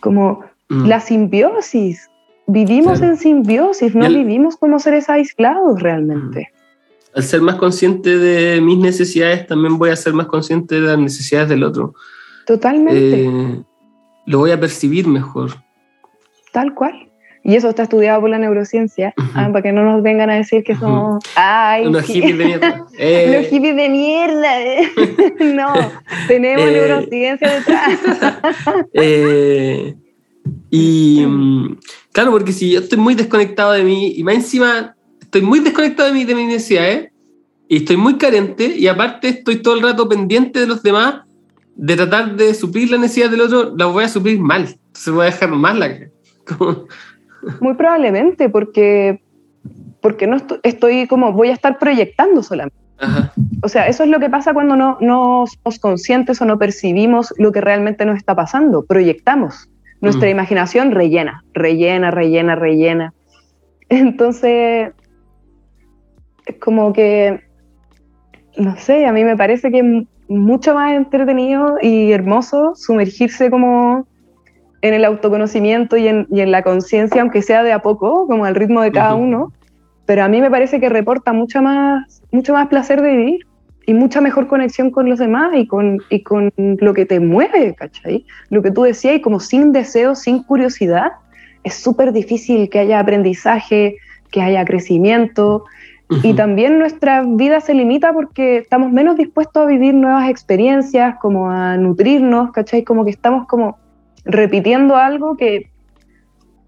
Como Mm. la simbiosis. Vivimos Claro. en simbiosis, no el- vivimos como seres aislados realmente. Al ser más consciente de mis necesidades, también voy a ser más consciente de las necesidades del otro. Totalmente, Eh, lo voy a percibir mejor. tal cual. Y eso está estudiado por la neurociencia, Ujú. ah, para que no nos vengan a decir que somos... ¡Ay! Unos sí. hippies de mierda. (laughs) Eh, Los hippies de mierda. (laughs) no, tenemos Eh. neurociencia detrás. (laughs) Eh, y mm, claro, porque si yo estoy muy desconectado de mí, y más encima estoy muy desconectado de mí, de mis necesidades, y estoy muy carente, y aparte estoy todo el rato pendiente de los demás, de tratar de suplir la necesidad del otro, la voy a suplir mal. Entonces voy a dejar mal la. Como- Muy probablemente, porque, porque no estoy como, voy a estar proyectando solamente. Ajá. O sea, eso es lo que pasa cuando no, no somos conscientes o no percibimos lo que realmente nos está pasando. Proyectamos. Nuestra Mm. imaginación rellena, rellena, rellena, rellena. Entonces, es como que, no sé, a mí me parece que es mucho más entretenido y hermoso sumergirse como en el autoconocimiento y en, y en la conciencia, aunque sea de a poco, como al ritmo de cada uno, pero a mí me parece que reporta mucho más, mucho más placer de vivir y mucha mejor conexión con los demás y con, y con lo que te mueve, ¿cachai? Lo que tú decías, y como sin deseo, sin curiosidad, es súper difícil que haya aprendizaje, que haya crecimiento, y también nuestra vida se limita porque estamos menos dispuestos a vivir nuevas experiencias, como a nutrirnos, ¿cachai? Como que estamos como repitiendo algo que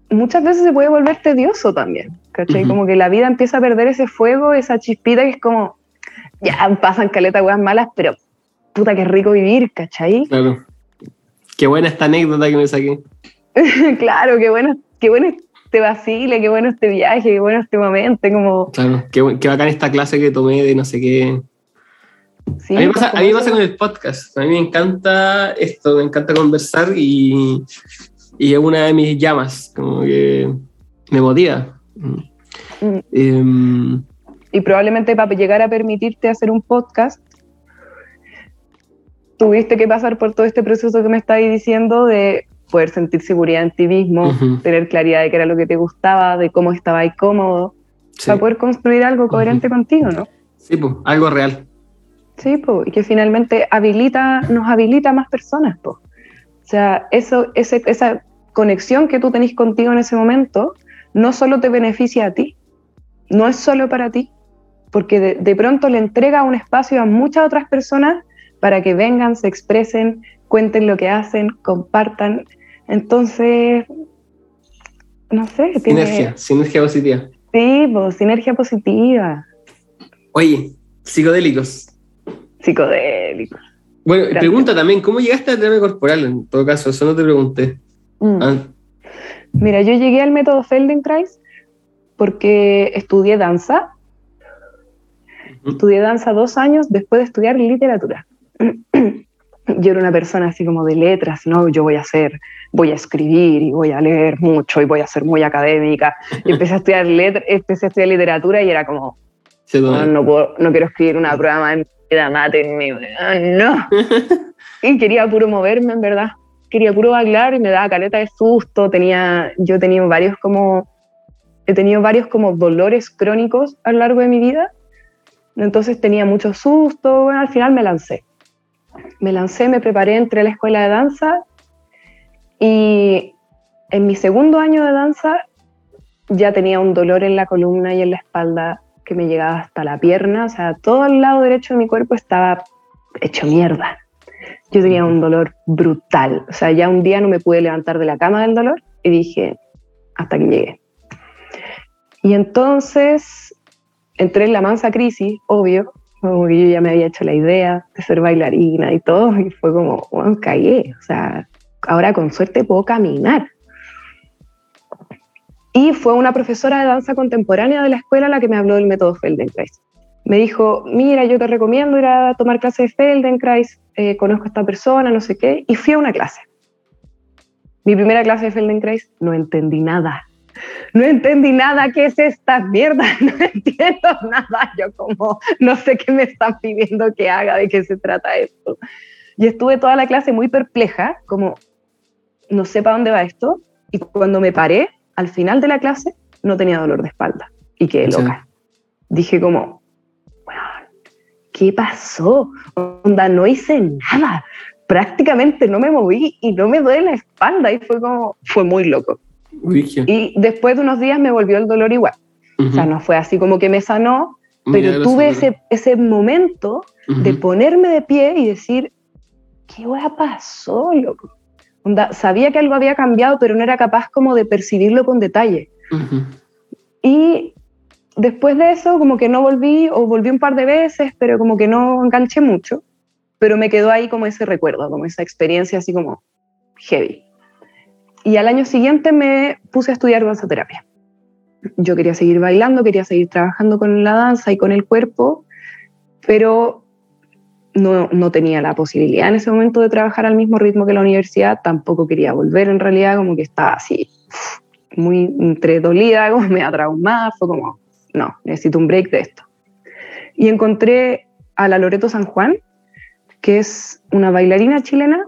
muchas veces se puede volver tedioso también, ¿cachai? Ujú. Como que la vida empieza a perder ese fuego, esa chispita que es como, ya pasan caletas weas malas, pero puta que rico vivir, ¿cachai? Claro. Qué buena esta anécdota que me saqué. (laughs) claro, qué bueno, qué bueno este vacile, qué bueno este viaje, qué bueno este momento, como... Claro. Qué, qué bacán esta clase que tomé de no sé qué. Sí, a mí me pasa, como a mí eso- pasa con el podcast. A mí me encanta esto, me encanta conversar y, y es una de mis llamas, como que me motiva. Mm. Em, y probablemente para llegar a permitirte hacer un podcast, tuviste que pasar por todo este proceso que me estabas diciendo de poder sentir seguridad en ti mismo, Ujú. tener claridad de qué era lo que te gustaba, de cómo estabas cómodo, sí, para poder construir algo coherente contigo, ¿no? sí, pues, algo real. Sí, po, y que finalmente habilita, nos habilita a más personas. Po. O sea, eso, ese, esa conexión que tú tenés contigo en ese momento no solo te beneficia a ti, no es solo para ti, porque de, de pronto le entrega un espacio a muchas otras personas para que vengan, se expresen, cuenten lo que hacen, compartan. Entonces, no sé, tiene- Sinergia, sinergia positiva. Sí, po, sinergia positiva, Oye, psicodélicos. Psicodélico. Bueno, Gracias. pregunta también, ¿cómo llegaste a terapia corporal? En todo caso, eso no te pregunté. Mm. Ah, Mira, yo llegué al método Feldenkrais porque estudié danza. Estudié danza dos años después de estudiar literatura. (clears throat) yo era una persona así como de letras, ¿no? Yo voy a hacer, voy a escribir y voy a leer mucho y voy a ser muy académica. Y empecé a estudiar letras, empecé a estudiar literatura y era como, no, no, puedo, no quiero escribir una prueba en en mi no. (laughs) y quería puro moverme, en verdad. Quería puro bailar y me daba caleta de susto. Tenía, yo tenido varios como, he tenido varios como dolores crónicos a lo largo de mi vida. Entonces tenía mucho susto. Bueno, al final me lancé me lancé, me preparé, entré a la escuela de danza y en mi segundo año de danza ya tenía un dolor en la columna y en la espalda que me llegaba hasta la pierna, o sea, todo el lado derecho de mi cuerpo estaba hecho mierda. Yo tenía un dolor brutal, o sea, ya un día no me pude levantar de la cama del dolor y dije, hasta que llegué. Y entonces entré en la mansa crisis, obvio, como que yo ya me había hecho la idea de ser bailarina y todo, y fue como, bueno, caí, o sea, ahora con suerte puedo caminar. Y fue una profesora de danza contemporánea de la escuela la que me habló del método Feldenkrais. Me dijo, mira, yo te recomiendo ir a tomar clase de Feldenkrais, eh, conozco a esta persona, no sé qué, y fui a una clase. Mi primera clase de Feldenkrais no entendí nada, no entendí nada, ¿qué es esta mierda? (laughs) No entiendo nada, yo como, no sé qué me están pidiendo que haga, de qué se trata esto. Y estuve toda la clase muy perpleja, como, no sé para dónde va esto, y cuando me paré, al final de la clase, no tenía dolor de espalda, y quedé loca. Dije como, ¿qué pasó? Onda, no hice nada, prácticamente no me moví y no me duele la espalda, y fue como, fue muy loco. Y después de unos días me volvió el dolor igual. O sea, no fue así como que me sanó, pero tuve ese, ese momento de ponerme de pie y decir, ¿qué hueá pasó, loco? Sabía que algo había cambiado, pero no era capaz como de percibirlo con detalle. Y después de eso, como que no volví, o volví un par de veces, pero como que no enganché mucho, pero me quedó ahí como ese recuerdo, como esa experiencia así como heavy. Y al año siguiente me puse a estudiar danza terapia. Yo quería seguir bailando, quería seguir trabajando con la danza y con el cuerpo, pero no, no, tenía la posibilidad en ese momento de trabajar al mismo ritmo que la universidad, tampoco quería volver en realidad, como que estaba así, muy entre dolida, (laughs) como me traumada, fue como, no, necesito un break de esto. Y encontré a la Loreto San Juan, que es una bailarina chilena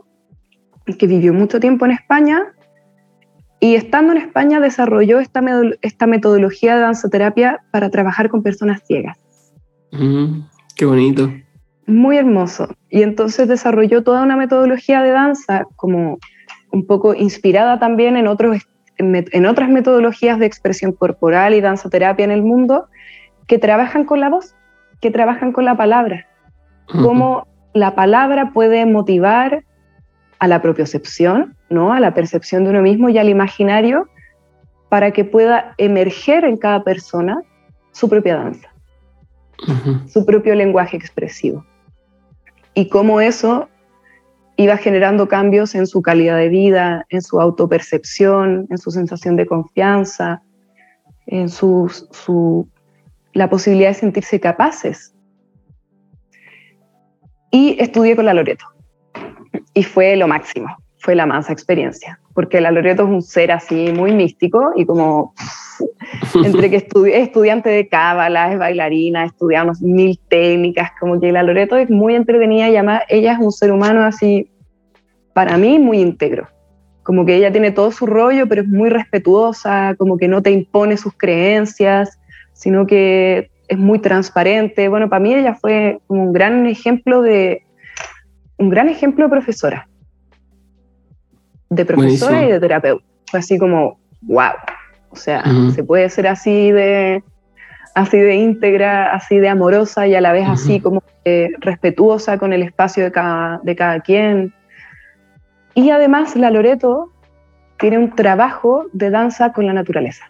que vivió mucho tiempo en España y estando en España desarrolló esta, esta metodología de danzoterapia para trabajar con personas ciegas. Mm, qué bonito. Muy hermoso. Y entonces desarrolló toda una metodología de danza como un poco inspirada también en, otros, en otras metodologías de expresión corporal y danzoterapia en el mundo que trabajan con la voz, que trabajan con la palabra. Cómo la palabra puede motivar a la propiocepción, ¿no? a la percepción de uno mismo y al imaginario para que pueda emerger en cada persona su propia danza, su propio lenguaje expresivo. Y cómo eso iba generando cambios en su calidad de vida, en su autopercepción, en su sensación de confianza, en su, la posibilidad de sentirse capaces. Y estudié con la Loreto y fue lo máximo, fue la mansa experiencia, porque la Loreto es un ser así muy místico y como (laughs) entre que es estudiante de cábala, es bailarina, estudiamos mil técnicas, como que la Loreto es muy entretenida y además ella es un ser humano así, para mí, muy íntegro. Como que ella tiene todo su rollo, pero es muy respetuosa, como que no te impone sus creencias, sino que es muy transparente. Bueno, para mí ella fue un gran ejemplo de, un gran ejemplo de profesora, de profesora y de terapeuta. Fue así como, wow, o sea, se puede ser así de, así de íntegra, así de amorosa y a la vez así como respetuosa con el espacio de cada, de cada quien. Y además la Loreto tiene un trabajo de danza con la naturaleza.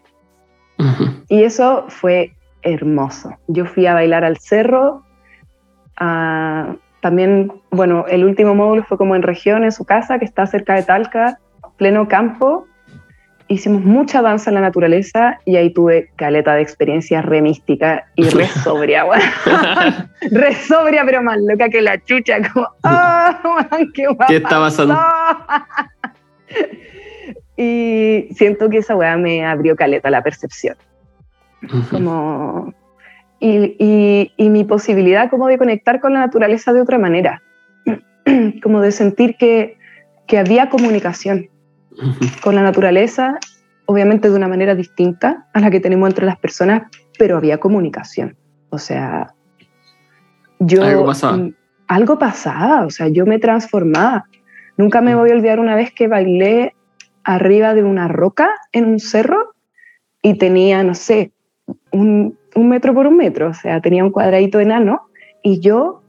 Y eso fue hermoso. Yo fui a bailar al cerro, a, también, bueno, el último módulo fue como en región, en su casa, que está cerca de Talca, pleno campo, hicimos mucha danza en la naturaleza y ahí tuve caleta de experiencia re mística y re (laughs) sobria, weón. (laughs) re sobria, pero más loca que la chucha, como, ¡oh, qué, ¿Qué está pasando? (laughs) y siento que esa weá me abrió caleta la percepción. Como, y, y, y mi posibilidad como de conectar con la naturaleza de otra manera, (clears throat) como de sentir que, que había comunicación con la naturaleza, obviamente de una manera distinta a la que tenemos entre las personas, pero había comunicación. O sea, yo... Algo pasaba. mm, Algo pasaba, o sea, yo me transformaba. Nunca me voy a olvidar una vez que bailé arriba de una roca en un cerro y tenía, no sé, un, un metro por un metro, o sea, tenía un cuadradito enano y yo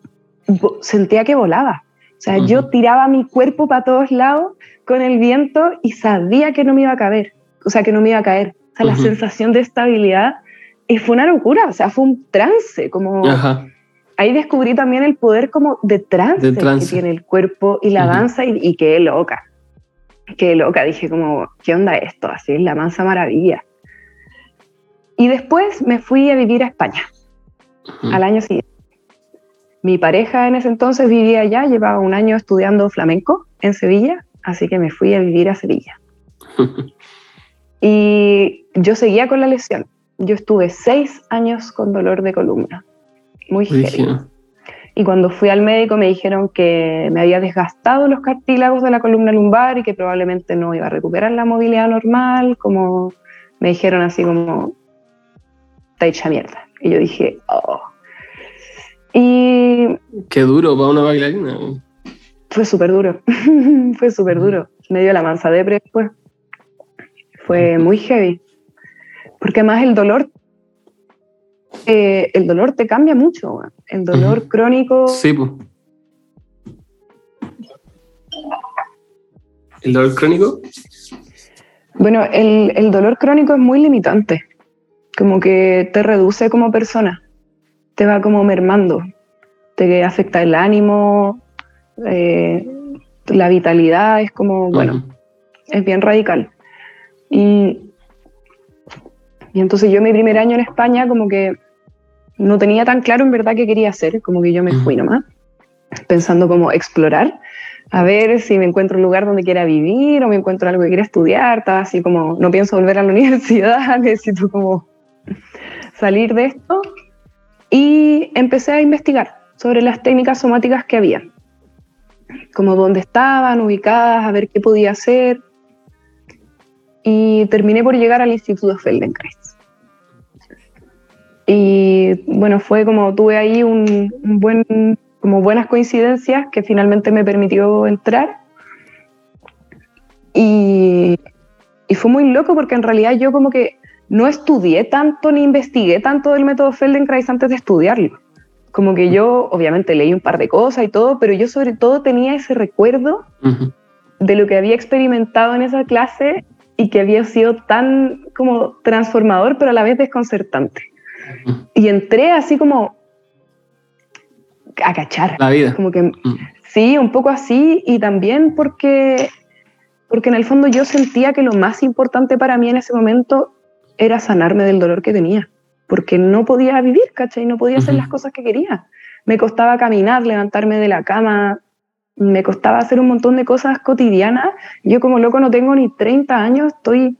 sentía que volaba. O sea, yo tiraba mi cuerpo para todos lados con el viento y sabía que no me iba a caer, o sea, que no me iba a caer. O sea, la sensación de estabilidad y fue una locura, o sea, fue un trance, como Ajá. ahí descubrí también el poder como de trance, De trance. que tiene el cuerpo y la danza y, y qué loca, qué loca, dije como, ¿qué onda esto? Así es la mansa maravilla. Y después me fui a vivir a España, Ujú. al año siguiente. Mi pareja en ese entonces vivía allá, llevaba un año estudiando flamenco en Sevilla, así que me fui a vivir a Sevilla. (laughs) Y yo seguía con la lesión. Yo estuve seis años con dolor de columna, muy. Brígido. Y cuando fui al médico me dijeron que me había desgastado los cartílagos de la columna lumbar y que probablemente no iba a recuperar la movilidad normal, como me dijeron así como, está hecha mierda. Y yo dije, oh. Y Qué duro para una bailarina. fue súper duro, (laughs) fue súper duro. Me dio la mansa depre después. Fue muy heavy. Porque además el dolor, eh, el dolor te cambia mucho. El dolor crónico Sí, pues. ¿El dolor crónico? Bueno, el, el dolor crónico es muy limitante, como que te reduce como persona, te va como mermando, te afecta el ánimo, eh, la vitalidad, es como, bueno, es bien radical. Y, y entonces yo mi primer año en España como que no tenía tan claro en verdad qué quería hacer, como que yo me fui nomás, pensando como explorar, a ver si me encuentro un lugar donde quiera vivir o me encuentro algo que quiera estudiar, estaba así como, no pienso volver a la (laughs) universidad, necesito como salir de esto. Y empecé a investigar sobre las técnicas somáticas que había, como dónde estaban ubicadas, a ver qué podía hacer. Y terminé por llegar al Instituto Feldenkrais. Y bueno, fue como tuve ahí un, buen, como buenas coincidencias que finalmente me permitió entrar. Y, y fue muy loco porque en realidad yo como que no estudié tanto ni investigué tanto del método Feldenkrais antes de estudiarlo. Como que yo obviamente leí un par de cosas y todo, pero yo sobre todo tenía ese recuerdo de lo que había experimentado en esa clase y que había sido tan como transformador, pero a la vez desconcertante. Y entré así como a cachar, La vida. como que sí, un poco así, y también porque, porque en el fondo yo sentía que lo más importante para mí en ese momento era sanarme del dolor que tenía, porque no podía vivir, ¿cachai? No podía hacer las cosas que quería. Me costaba caminar, levantarme de la cama, me costaba hacer un montón de cosas cotidianas. Yo como loco no tengo ni 30 años, estoy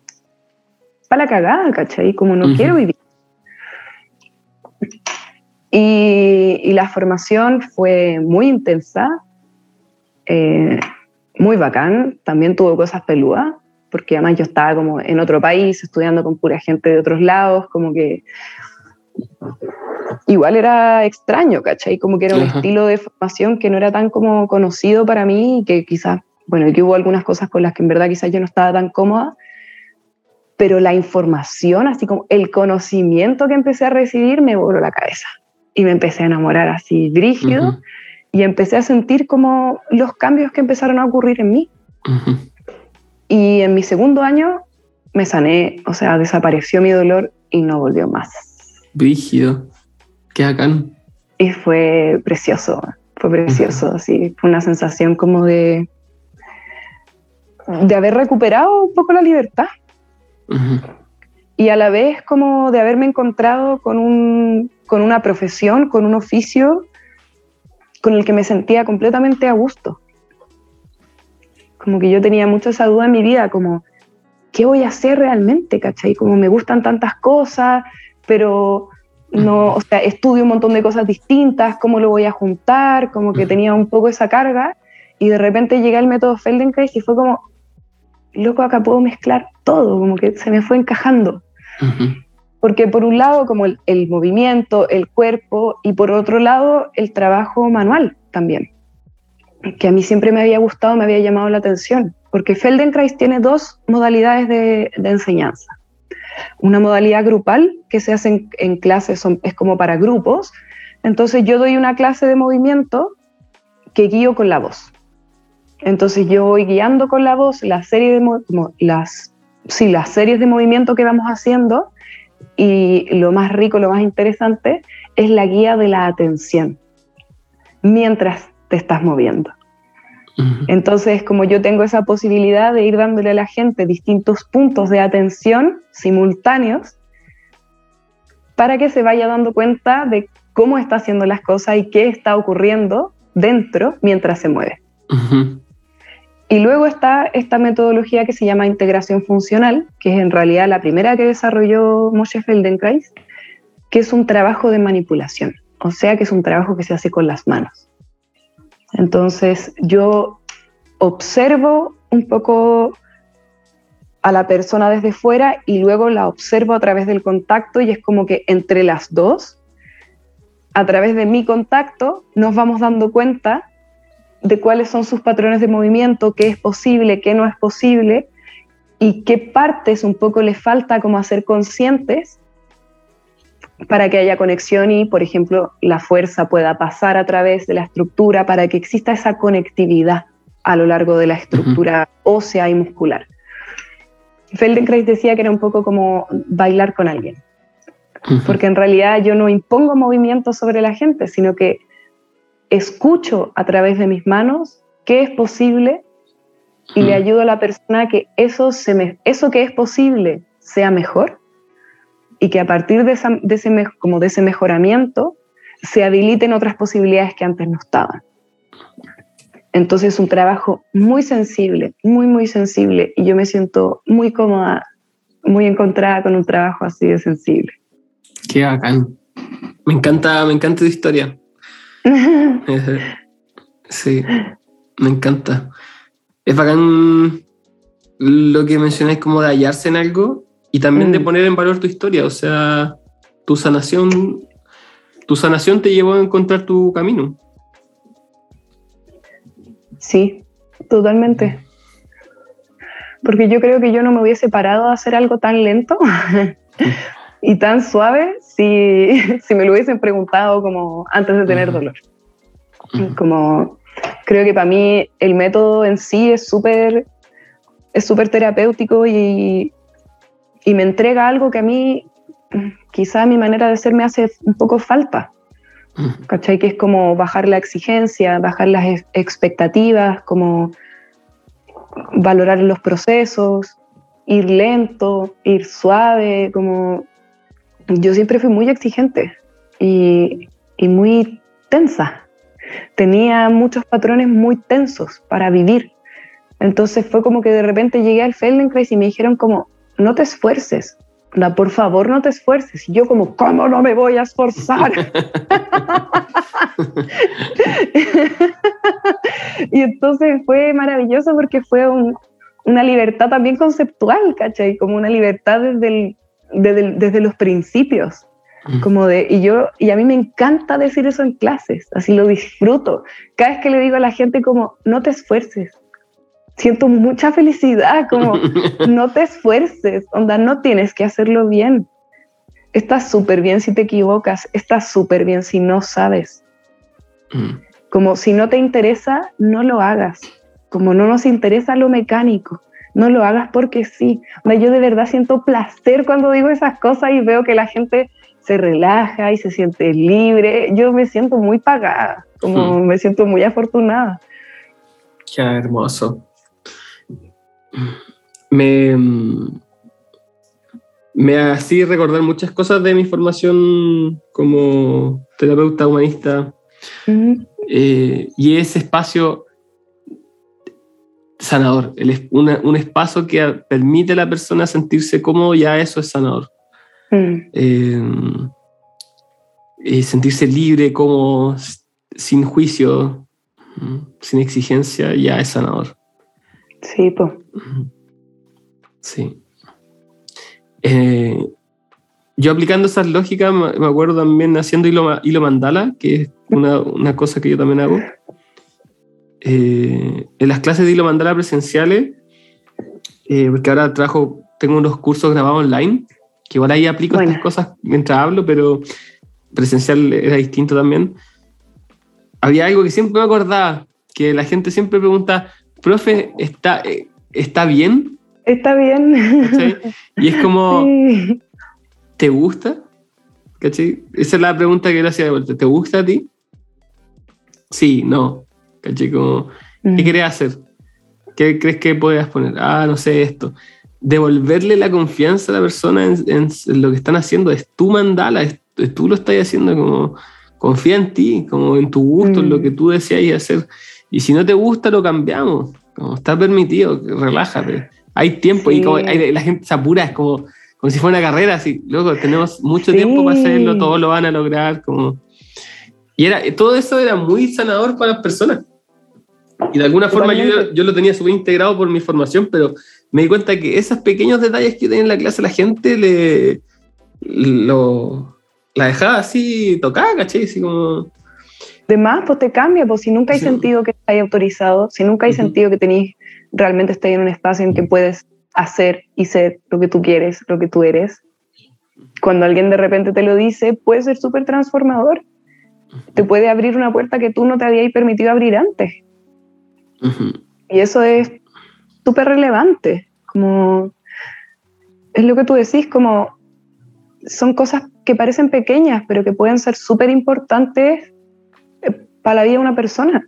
para la cagada, ¿cachai? Como no quiero vivir. Y, y la formación fue muy intensa, eh, muy bacán, también tuvo cosas peludas, porque además yo estaba como en otro país, estudiando con pura gente de otros lados, como que igual era extraño, ¿cachai? Como que era un Ajá. estilo de formación que no era tan como conocido para mí y que quizás, bueno, y que hubo algunas cosas con las que en verdad quizás yo no estaba tan cómoda, pero la información, así como el conocimiento que empecé a recibir me voló la cabeza y me empecé a enamorar así brígido Ujú. y empecé a sentir como los cambios que empezaron a ocurrir en mí. Ujú. Y en mi segundo año me sané, o sea, desapareció mi dolor y no volvió más. Brígido. Qué bacán. Y fue precioso, fue precioso, así, fue una sensación como de, de haber recuperado un poco la libertad, Y a la vez como de haberme encontrado con, un, con una profesión, con un oficio con el que me sentía completamente a gusto. Como que yo tenía mucho esa duda en mi vida, como, ¿qué voy a hacer realmente? ¿Cachai? Como me gustan tantas cosas, pero no, o sea, estudio un montón de cosas distintas, ¿cómo lo voy a juntar? Como que tenía un poco esa carga y de repente llegué al método Feldenkrais y fue como, loco, acá puedo mezclar todo, como que se me fue encajando. Porque por un lado como el, el, movimiento, el cuerpo y por otro lado el trabajo manual también, que a mí siempre me había gustado, me había llamado la atención, porque Feldenkrais tiene dos modalidades de, enseñanza. Una modalidad grupal que se hace en, clases, es como para grupos, entonces yo doy una clase de movimiento que guío con la voz. Entonces yo voy guiando con la voz la serie de las, sí, las series de movimiento que vamos haciendo y lo más rico, lo más interesante es la guía de la atención mientras te estás moviendo. Entonces, como yo tengo esa posibilidad de ir dándole a la gente distintos puntos de atención simultáneos para que se vaya dando cuenta de cómo está haciendo las cosas y qué está ocurriendo dentro mientras se mueve. Y luego está esta metodología que se llama integración funcional, que es en realidad la primera que desarrolló Moshe Feldenkrais, que es un trabajo de manipulación, o sea que es un trabajo que se hace con las manos. Entonces yo observo un poco a la persona desde fuera y luego la observo a través del contacto y es como que entre las dos, a través de mi contacto, nos vamos dando cuenta de cuáles son sus patrones de movimiento, qué es posible, qué no es posible y qué partes un poco le falta como hacer conscientes para que haya conexión y, por ejemplo, la fuerza pueda pasar a través de la estructura para que exista esa conectividad a lo largo de la estructura ósea y muscular. Feldenkrais decía que era un poco como bailar con alguien, porque en realidad yo no impongo movimiento sobre la gente, sino que escucho a través de mis manos qué es posible y le ayudo a la persona a que eso, se me, eso que es posible sea mejor y que a partir de, ese, como de ese mejoramiento se habiliten otras posibilidades que antes no estaban. Entonces es un trabajo muy sensible, muy, muy sensible y yo me siento muy cómoda, muy encontrada con un trabajo así de sensible. Qué bacán. Me encanta, me encanta tu historia. (laughs) sí, me encanta. Es bacán lo que mencionáis como de hallarse en algo y también de mm. poner en valor tu historia. O sea, tu sanación, tu sanación te llevó a encontrar tu camino. Sí, totalmente. Porque yo creo que yo no me hubiese parado a hacer algo tan lento (laughs) y tan suave si, (laughs) si me lo hubiesen preguntado como antes de tener dolor. Como creo que para mí el método en sí es súper es súper terapéutico y, y, me entrega algo que a mí quizá mi manera de ser me hace un poco falta. ¿Cachai? Que es como bajar la exigencia, bajar las expectativas, como valorar los procesos, ir lento, ir suave, como yo siempre fui muy exigente y, y muy tensa tenía muchos patrones muy tensos para vivir. Entonces fue como que de repente llegué al Feldenkrais y me dijeron como, no te esfuerces, por favor no te esfuerces. Y yo como, ¿cómo no me voy a esforzar? (laughs) y entonces fue maravilloso porque fue una libertad también conceptual, ¿cachai? Como una libertad desde, desde los principios. Como de, y yo, y a mí me encanta decir eso en clases, así lo disfruto. Cada vez que le digo a la gente como, no te esfuerces, siento mucha felicidad, como, (laughs) no te esfuerces, onda, no tienes que hacerlo bien. Estás súper bien si te equivocas, estás súper bien si no sabes. Mm. Como si no te interesa, no lo hagas. Como no nos interesa lo mecánico, no lo hagas porque sí. yo de verdad siento placer cuando digo esas cosas y veo que la gente se relaja y se siente libre. Yo me siento muy pagada, como hmm. me siento muy afortunada. Qué hermoso. Me, me hacía recordar muchas cosas de mi formación como terapeuta humanista eh, y ese espacio sanador, el es- una- un espacio que permite a la persona sentirse cómodo, ya eso es sanador. Mm, Eh, y sentirse libre, como sin juicio, mm, sin exigencia, ya es sanador. Sí, pues. Sí. Eh, yo aplicando esas lógicas, me acuerdo también haciendo hilo, hilo mandala, que es una, una cosa que yo también hago. Eh, en las clases de hilo mandala presenciales, eh, porque ahora trabajo, tengo unos cursos grabados online, que igual ahí aplico Buena. estas cosas mientras hablo, pero presencial era distinto también. Había algo que siempre me acordaba, que la gente siempre pregunta, profe, ¿está, eh, ¿está bien? Está bien. Y es como, (laughs) Sí. ¿te gusta? ¿Cachai? Esa es la pregunta que le hacía de vuelta. ¿Te gusta a ti? Sí, no. ¿Cachai? Como, ¿qué Mm, querés hacer? ¿Qué crees que podrías poner? Ah, no sé, esto. Devolverle la confianza a la persona en, en- en lo que están haciendo. Es tu mandala, es, es- tú lo estás haciendo como confía en ti, como en tu gusto, en lo Mm. que tú deseas hacer. Y si no te gusta, lo cambiamos. Como está permitido, relájate. Hay tiempo y Sí. como hay- la gente se apura, es como, como si fuera una carrera, así, luego tenemos mucho Sí. tiempo para hacerlo, todos lo van a lograr, como... Y era, todo eso era muy sanador para las personas. Y de alguna forma yo, yo lo tenía súper integrado por mi formación, pero me di cuenta que esos pequeños detalles que tenía en la clase la gente le lo, la dejaba así tocada, ¿cachai? Así como... De más, pues te cambia, pues si nunca hay Sí. sentido que estáis autorizado, si nunca hay sentido que tenéis, realmente estáis en un espacio en que puedes hacer y ser lo que tú quieres, lo que tú eres. Cuando alguien de repente te lo dice, puede ser súper transformador. Te puede abrir una puerta que tú no te habías permitido abrir antes. Y eso es súper relevante. Como es lo que tú decís, como son cosas que parecen pequeñas, pero que pueden ser súper importantes para la vida de una persona.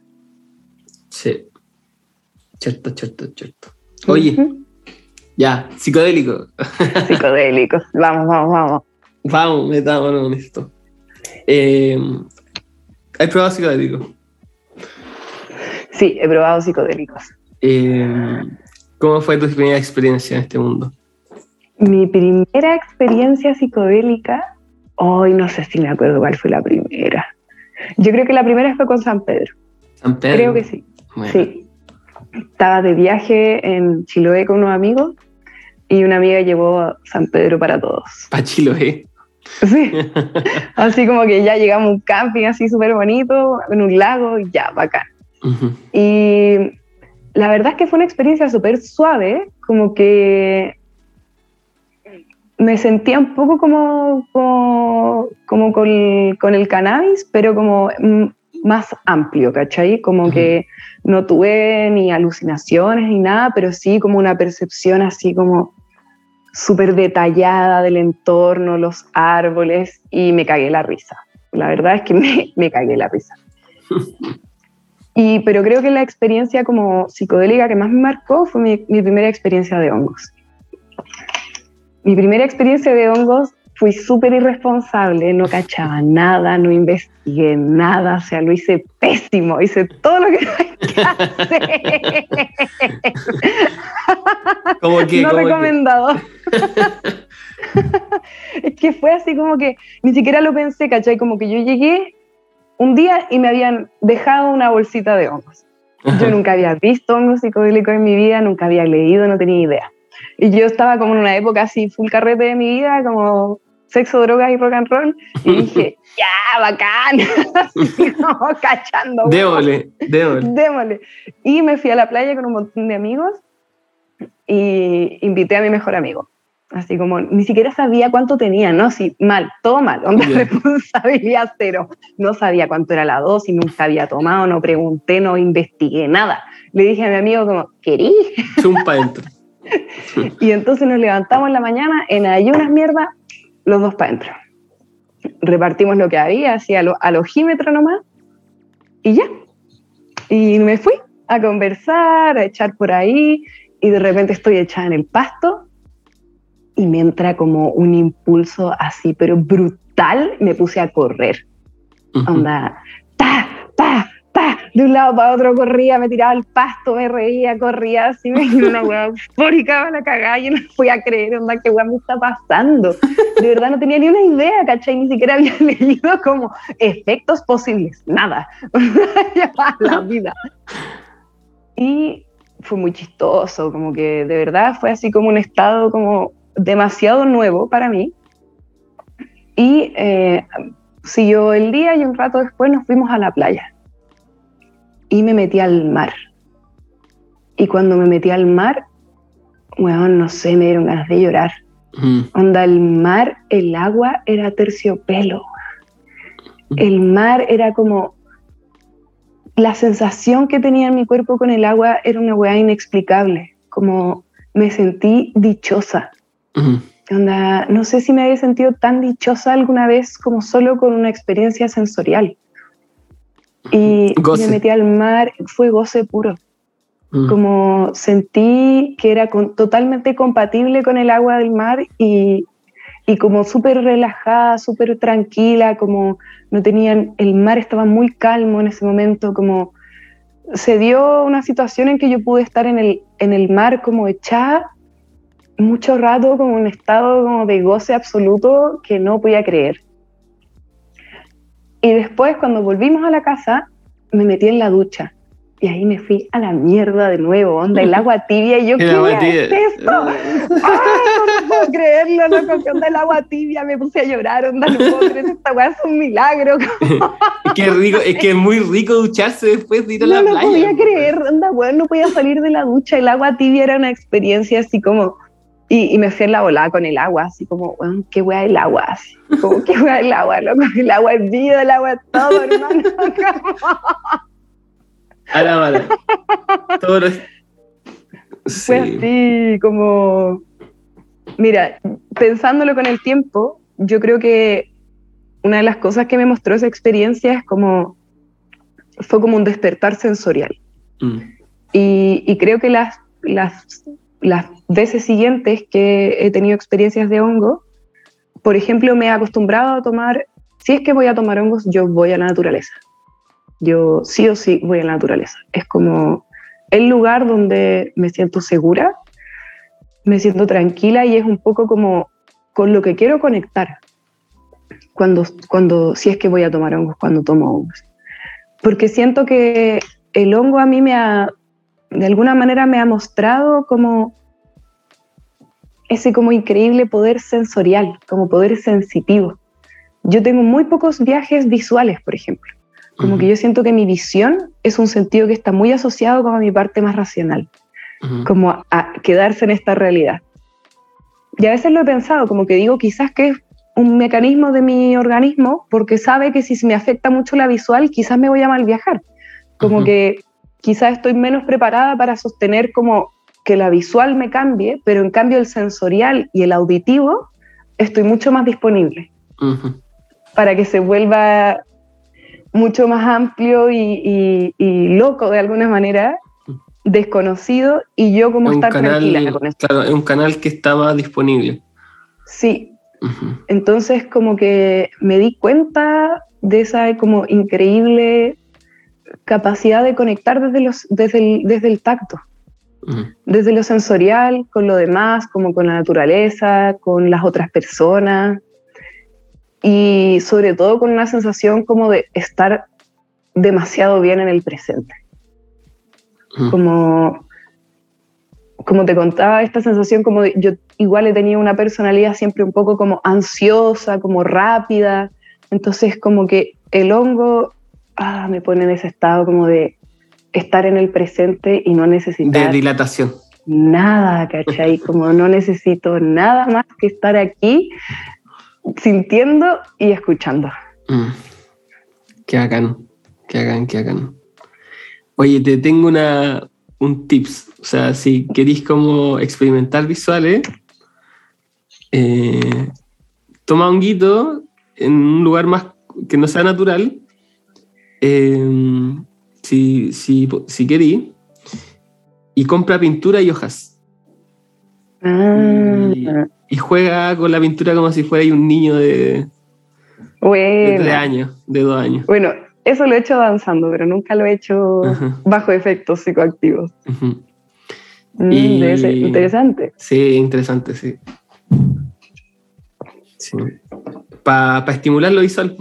Sí. Cierto, cierto, cierto. Oye, ya, psicodélico. Psicodélicos. Vamos, vamos, vamos. Vamos, metámonos en esto. Eh, ¿Has probado psicodélico? Sí, he probado psicodélicos. Eh, ¿Cómo fue tu primera experiencia en este mundo? Mi primera experiencia psicodélica, hoy no sé si me acuerdo cuál fue la primera. Yo creo que la primera fue con San Pedro. San Pedro. Creo que sí. Bueno. Sí. Estaba de viaje en Chiloé con unos amigos y una amiga llevó a San Pedro para todos. Pachilo, ¿eh? Sí. (laughs) Así como que ya llegamos a un camping así súper bonito, en un lago y ya, bacán. Y la verdad es que fue una experiencia súper suave, como que me sentía un poco como, como, como con, con el cannabis, pero como mm, más amplio, ¿cachai? Como que no tuve ni alucinaciones ni nada, pero sí como una percepción así como súper detallada del entorno, los árboles, y me cagué la risa. La verdad es que me, (laughs) me cagué la risa. (laughs) Y, pero creo que la experiencia como psicodélica que más me marcó fue mi, mi primera experiencia de hongos. Mi primera experiencia de hongos fui súper irresponsable, no cachaba (laughs) nada, no investigué nada, o sea, lo hice pésimo, hice todo lo que que hacer. ¿Cómo que? no ¿Cómo que? recomendado. (laughs) es que fue así como que ni siquiera lo pensé, ¿cachai? Como que yo llegué un día y me habían dejado una bolsita de hongos. Yo nunca había visto hongos psicodélicos en mi vida, nunca había leído, no tenía idea. Y yo estaba como en una época así, full carrete de mi vida, como sexo, drogas y rock and roll. Y (laughs) dije, ya, bacán. (laughs) así como cachando. Démosle, démosle. Démosle. Y me fui a la playa con un montón de amigos y invité a mi mejor amigo. Así como, ni siquiera sabía cuánto tenía, ¿no? Sí, mal, todo mal, onda Ya. (laughs) responsabilidad cero. No sabía cuánto era la dosis, nunca había tomado, no pregunté, no investigué nada. Le dije a mi amigo como, ¿querí? Chumpa adentro. Y entonces nos levantamos en la mañana en ayunas mierda, los dos para adentro. Repartimos lo que había, así al, al ojímetro nomás, y ya. Y me fui a conversar, a echar por ahí, y de repente estoy echada en el pasto, y me entra como un impulso así, pero brutal, me puse a correr. Onda, ta, ta, ta, de un lado para otro corría, me tiraba el pasto, me reía, corría así, (laughs) me dio una hueá eufórica, la cagada, y no (laughs) fui a creer, onda, qué hueá me está pasando. De verdad no tenía ni una idea, ¿cachai? Ni siquiera había (laughs) leído como efectos posibles, nada. la vida. Y fue muy chistoso, como que de verdad fue así como un estado como demasiado nuevo para mí. Y eh, siguió el día y un rato después nos fuimos a la playa. Y me metí al mar. Y cuando me metí al mar, bueno, no sé, me dieron ganas de llorar. Onda, el mar, el agua era terciopelo. El mar era como la sensación que tenía en mi cuerpo con el agua era una weá inexplicable, como me sentí dichosa. Onda, no sé si me había sentido tan dichosa alguna vez como solo con una experiencia sensorial. Y me metí al mar, fue goce puro. Como sentí que era totalmente compatible con el agua del mar y, y como súper relajada, súper tranquila, como no tenían, el mar estaba muy calmo en ese momento, como se dio una situación en que yo pude estar en el, en el mar como echada mucho rato, como un estado como de goce absoluto que no podía creer. Y después cuando volvimos a la casa, me metí en la ducha y ahí me fui a la mierda de nuevo, onda, el agua tibia, y yo, ¿qué es esto? no puedo creerlo, no, ¿qué onda el agua tibia? Me puse a llorar, onda, no puedo creer, esta weá es un milagro. (laughs) es que rico, es que es muy rico ducharse después de ir a la playa. No podía creer, onda, weón, no podía salir de la ducha, el agua tibia era una experiencia así como, y, y me fui en la volada con el agua, así como, weón, qué weá el agua, así, como, qué weá (laughs) el agua, loco, el agua es vida, el agua es todo, hermano, (laughs) a la mala. Todo Fue así, como. Mira, pensándolo con el tiempo, yo creo que una de las cosas que me mostró esa experiencia es como. Fue como un despertar sensorial. Mm. Y, y, creo que las, las, las veces siguientes que he tenido experiencias de hongo, por ejemplo, me he acostumbrado a tomar. Si es que voy a tomar hongos, yo voy a la naturaleza yo sí o sí voy a la naturaleza. Es como el lugar donde me siento segura, me siento tranquila y es un poco como con lo que quiero conectar cuando, cuando si es que voy a tomar hongos, cuando tomo hongos. Porque siento que el hongo a mí me ha, de alguna manera me ha mostrado como ese como increíble poder sensorial, como poder sensitivo. Yo tengo muy pocos viajes visuales, por ejemplo. Como que yo siento que mi visión es un sentido que está muy asociado con mi parte más racional, como a, quedarse en esta realidad. Y a veces lo he pensado, como que digo, quizás que es un mecanismo de mi organismo, porque sabe que si me afecta mucho la visual, quizás me voy a mal viajar. Como que quizás estoy menos preparada para sostener como que la visual me cambie, pero en cambio el sensorial y el auditivo estoy mucho más disponible para que se vuelva mucho más amplio y, loco de alguna manera, desconocido, y yo como estar tranquila con esto. Claro, es un canal que estaba disponible. Sí. Entonces como que me di cuenta de esa como increíble capacidad de conectar desde, los, desde, el, desde el tacto. Desde lo sensorial, con lo demás, como con la naturaleza, con las otras personas y sobre todo con una sensación como de estar demasiado bien en el presente. Como, como te contaba, esta sensación como de, yo igual he tenido una personalidad siempre un poco como ansiosa, como rápida, entonces como que el hongo ah, me pone en ese estado como de estar en el presente y no necesitar... De dilatación. Nada, ¿cachai? (laughs) Como no necesito nada más que estar aquí sintiendo y escuchando. Mm. Qué bacán, qué bacán, qué bacán. Oye, te tengo una, un tips. O sea, si queréis como experimentar visuales, eh, toma un guito en un lugar más que no sea natural, eh, si, si, si queréis, y compra pintura y hojas. Ah. y juega con la pintura como si fuera un niño de, de tres años, de dos años. Bueno, eso lo he hecho danzando, pero nunca lo he hecho bajo efectos psicoactivos. Mm, debe ser interesante. Sí, interesante, sí. sí. Para estimular lo visual.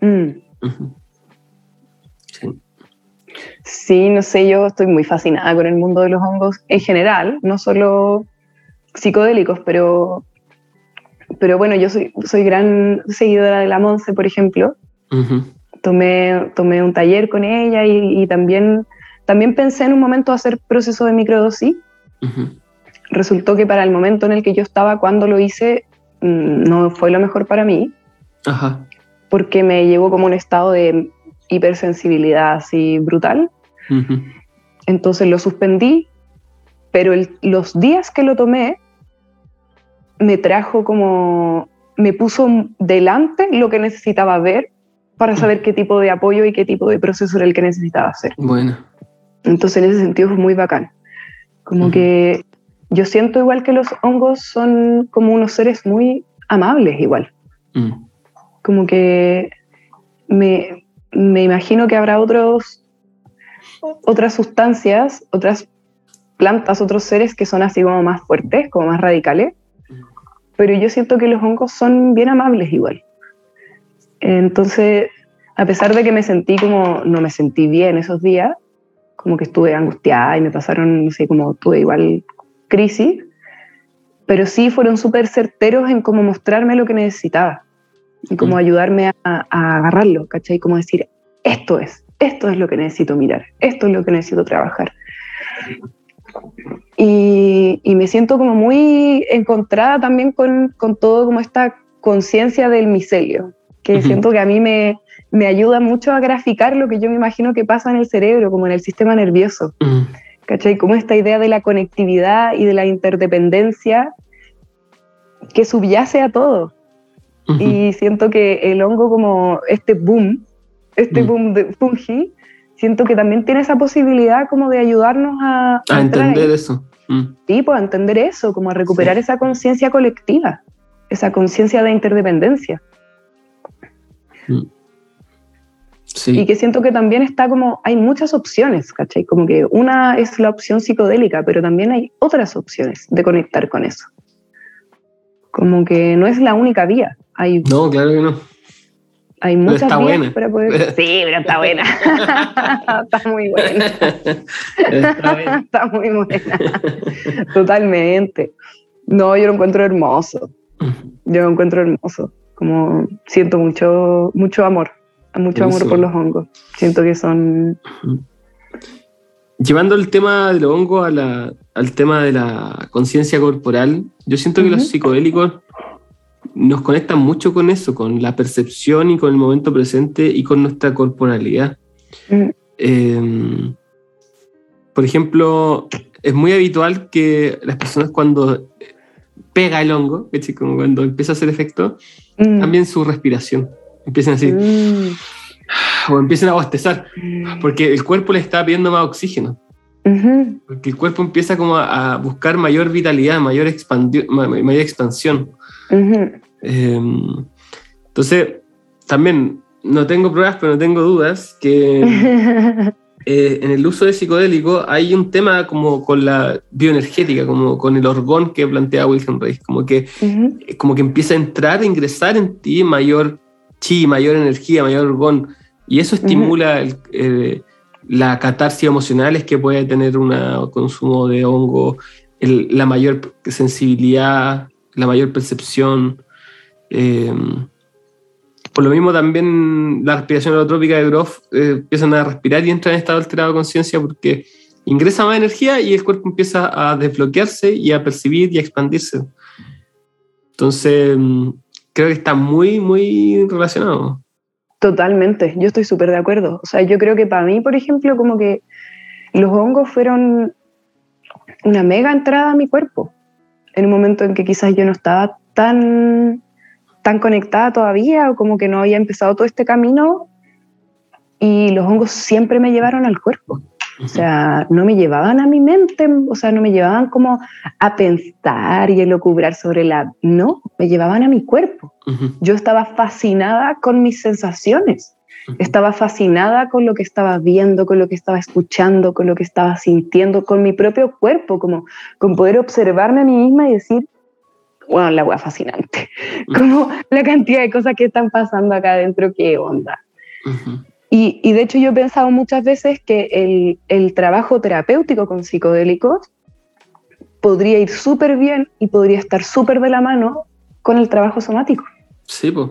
Mm. Sí. Sí, no sé, yo estoy muy fascinada con el mundo de los hongos en general, no solo psicodélicos, pero, pero bueno, yo soy, soy gran seguidora de la Monse, por ejemplo. tomé, tomé un taller con ella y, también, también pensé en un momento hacer proceso de microdosis. Resultó que para el momento en el que yo estaba cuando lo hice, mm, no fue lo mejor para mí. Porque me llevó como un estado de hipersensibilidad así brutal. Entonces lo suspendí pero los días que lo tomé me trajo como, me puso delante lo que necesitaba ver para saber qué tipo de apoyo y qué tipo de proceso era el que necesitaba hacer. Bueno. Entonces en ese sentido fue muy bacán. Como que yo siento igual que los hongos son como unos seres muy amables igual. Mm. Como que me, me imagino que habrá otros, otras sustancias, otras plantas, otros seres que son así como más fuertes, como más radicales, pero yo siento que los hongos son bien amables igual. Entonces, a pesar de que me sentí como, no me sentí bien esos días, como que estuve angustiada y me pasaron, no sé, como tuve igual crisis, pero sí fueron súper certeros en cómo mostrarme lo que necesitaba y cómo ayudarme a, a agarrarlo, ¿cachai? Como decir, esto es, esto es lo que necesito mirar, esto es lo que necesito trabajar. Y, me siento como muy encontrada también con, con todo como esta conciencia del micelio, que siento que a mí me, me, ayuda mucho a graficar lo que yo me imagino que pasa en el cerebro, como en el sistema nervioso. ¿Cachai? Como esta idea de la conectividad y de la interdependencia que subyace a todo. Y siento que el hongo como este boom, este boom de fungi, siento que también tiene esa posibilidad como de ayudarnos a... A, entender eso. Mm. Sí, pues a entender eso, como a recuperar esa conciencia colectiva, esa conciencia de interdependencia. Mm. Sí. Y que siento que también está como, hay muchas opciones, ¿cachai? Como que una es la opción psicodélica, pero también hay otras opciones de conectar con eso. Como que no es la única vía. Hay no, claro que no. Hay muchas está buena. para poder. (laughs) Sí, pero está buena. (laughs) está muy (laughs) buena. Está, muy buena. Totalmente. No, yo lo encuentro hermoso. Yo lo encuentro hermoso. Como siento mucho, mucho amor. Mucho amor por los hongos. Siento que son. Llevando el tema de los hongos al tema de la conciencia corporal, yo siento que los psicodélicos nos conectan mucho con eso, con la percepción y con el momento presente y con nuestra corporalidad. Mm. Em, por ejemplo, es muy habitual que las personas cuando pega el hongo, como cuando empieza a hacer efecto, mm. cambien su respiración. Empiezan así. Mm. O empiezan a bostezar, porque el cuerpo le está pidiendo más oxígeno. Porque el cuerpo empieza como a, buscar mayor vitalidad, mayor, mayor expansión. Em, entonces, también no tengo pruebas, pero no tengo dudas que (laughs) eh, en el uso de psicodélico hay un tema como con la bioenergética, como con el orgón que plantea Wilhelm Reich, como que, como que empieza a entrar, a ingresar en ti mayor chi, mayor energía, mayor orgón, y eso estimula el, la catarsis emocional es que puede tener un consumo de hongo, la mayor sensibilidad, la mayor percepción. Eh, por lo mismo también la respiración holotrópica de Groff eh, empiezan a respirar y entran en estado alterado de conciencia porque ingresa más energía y el cuerpo empieza a desbloquearse y a percibir y a expandirse. Entonces, mm, creo que está muy, muy relacionado. Totalmente, yo estoy súper de acuerdo. O sea, yo creo que para mí, por ejemplo, como que los hongos fueron una mega entrada a mi cuerpo en un momento en que quizás yo no estaba tan, tan conectada todavía o como que no había empezado todo este camino y los hongos siempre me llevaron al cuerpo. O sea, no me llevaban a mi mente, o sea, no me llevaban como a pensar y elucubrar sobre la... No, me llevaban a mi cuerpo. Yo estaba fascinada con mis sensaciones. Estaba fascinada con lo que estaba viendo, con lo que estaba escuchando, con lo que estaba sintiendo, con mi propio cuerpo, como con poder observarme a mí misma y decir, wow, la wea fascinante. Como la cantidad de cosas que están pasando acá adentro, qué onda. y, y, de hecho yo he pensado muchas veces que el, el trabajo terapéutico con psicodélicos podría ir súper bien y podría estar súper de la mano con el trabajo somático. Sí, pues.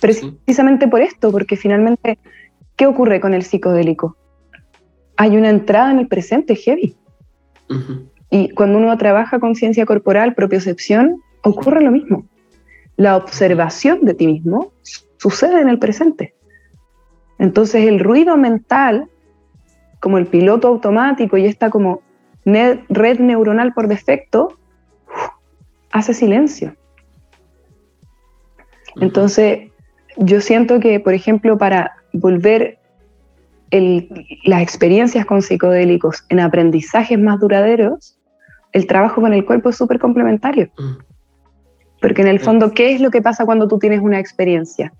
Precisamente por esto, porque finalmente, ¿qué ocurre con el psicodélico? Hay una entrada en el presente heavy. Y cuando uno trabaja conciencia corporal, propiocepción, ocurre lo mismo. La observación de ti mismo sucede en el presente. Entonces el ruido mental, como el piloto automático y esta como red neuronal por defecto, hace silencio. Entonces, yo siento que, por ejemplo, para volver las experiencias con psicodélicos en aprendizajes más duraderos, el trabajo con el cuerpo es súper complementario. Mm. Porque en el fondo, ¿qué es lo que pasa cuando tú tienes una experiencia?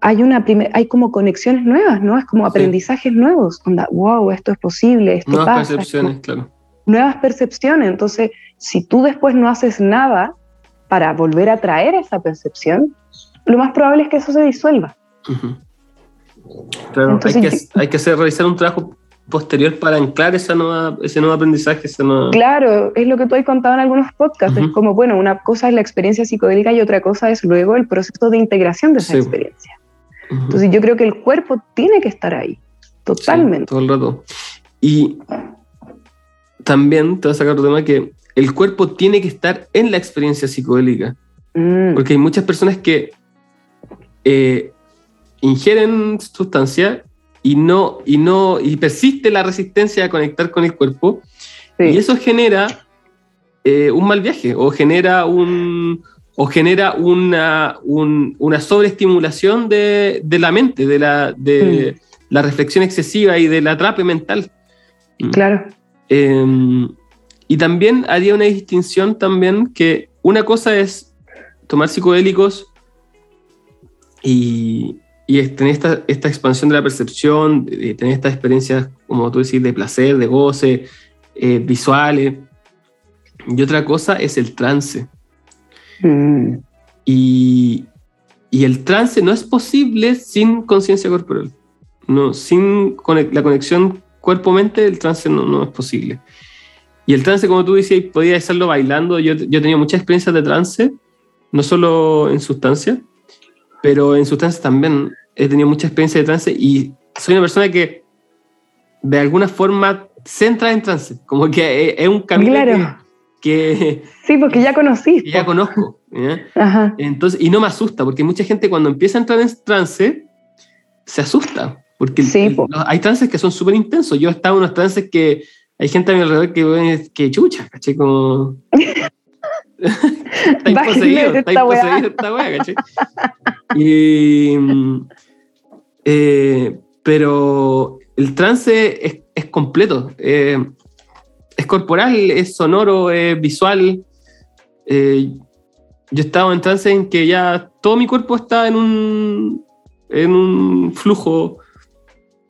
Hay, una hay como conexiones nuevas, ¿no? Es como aprendizajes nuevos. Onda, wow, esto es posible, esto Nuevas percepciones, claro. Nuevas percepciones. Entonces, si tú después no haces nada para volver a traer esa percepción, lo más probable es que eso se disuelva. Claro, hay, que, hay que hacer, realizar un trabajo posterior para anclar esa nueva, ese nuevo aprendizaje. Claro, es lo que tú has contado en algunos podcasts. Es como, bueno, una cosa es la experiencia psicodélica y otra cosa es luego el proceso de integración de esa experiencia. Entonces yo creo que el cuerpo tiene que estar ahí, totalmente. todo el rato. Y también te voy a sacar otro tema que el cuerpo tiene que estar en la experiencia psicodélica. Mm. Porque hay muchas personas que eh, ingieren sustancia y no, y no, y persiste la resistencia a conectar con el cuerpo, y eso genera eh, un mal viaje, o genera un o genera una, una sobreestimulación de, de, la mente, de, la, de mm. la reflexión excesiva y del atrape mental. Mm. Claro. Em, y también haría una distinción también que una cosa es tomar psicodélicos y, y tener esta, esta, expansión de la percepción, de tener estas experiencias, como tú decís, de placer, de goce, eh, visuales. Y otra cosa es el trance. Mm. Y, y, el trance no es posible sin conciencia corporal. No, sin la conexión cuerpo-mente, el trance no, no, es posible. Y el trance, como tú decías, podía hacerlo bailando. Yo, yo tenía muchas experiencias de trance, no solo en sustancia, pero en sustancias también he tenido mucha experiencia de trance y soy una persona que de alguna forma se entra en trance, como que es un camino que, Sí, porque ya conocí. ya conozco. Entonces, y no me asusta, porque mucha gente cuando empieza a entrar en trance se asusta, porque hay trances que son súper intensos. Yo he estado en unos trances que hay gente a mi alrededor que, que chucha, caché Como... (laughs) (laughs) está imposeído, está imposeído esta wea, ¿cachai? (laughs) Y, eh, pero el trance es, es completo. Eh, es corporal, es sonoro, es visual. Eh, yo estaba en trance en que ya todo mi cuerpo está en un, en un flujo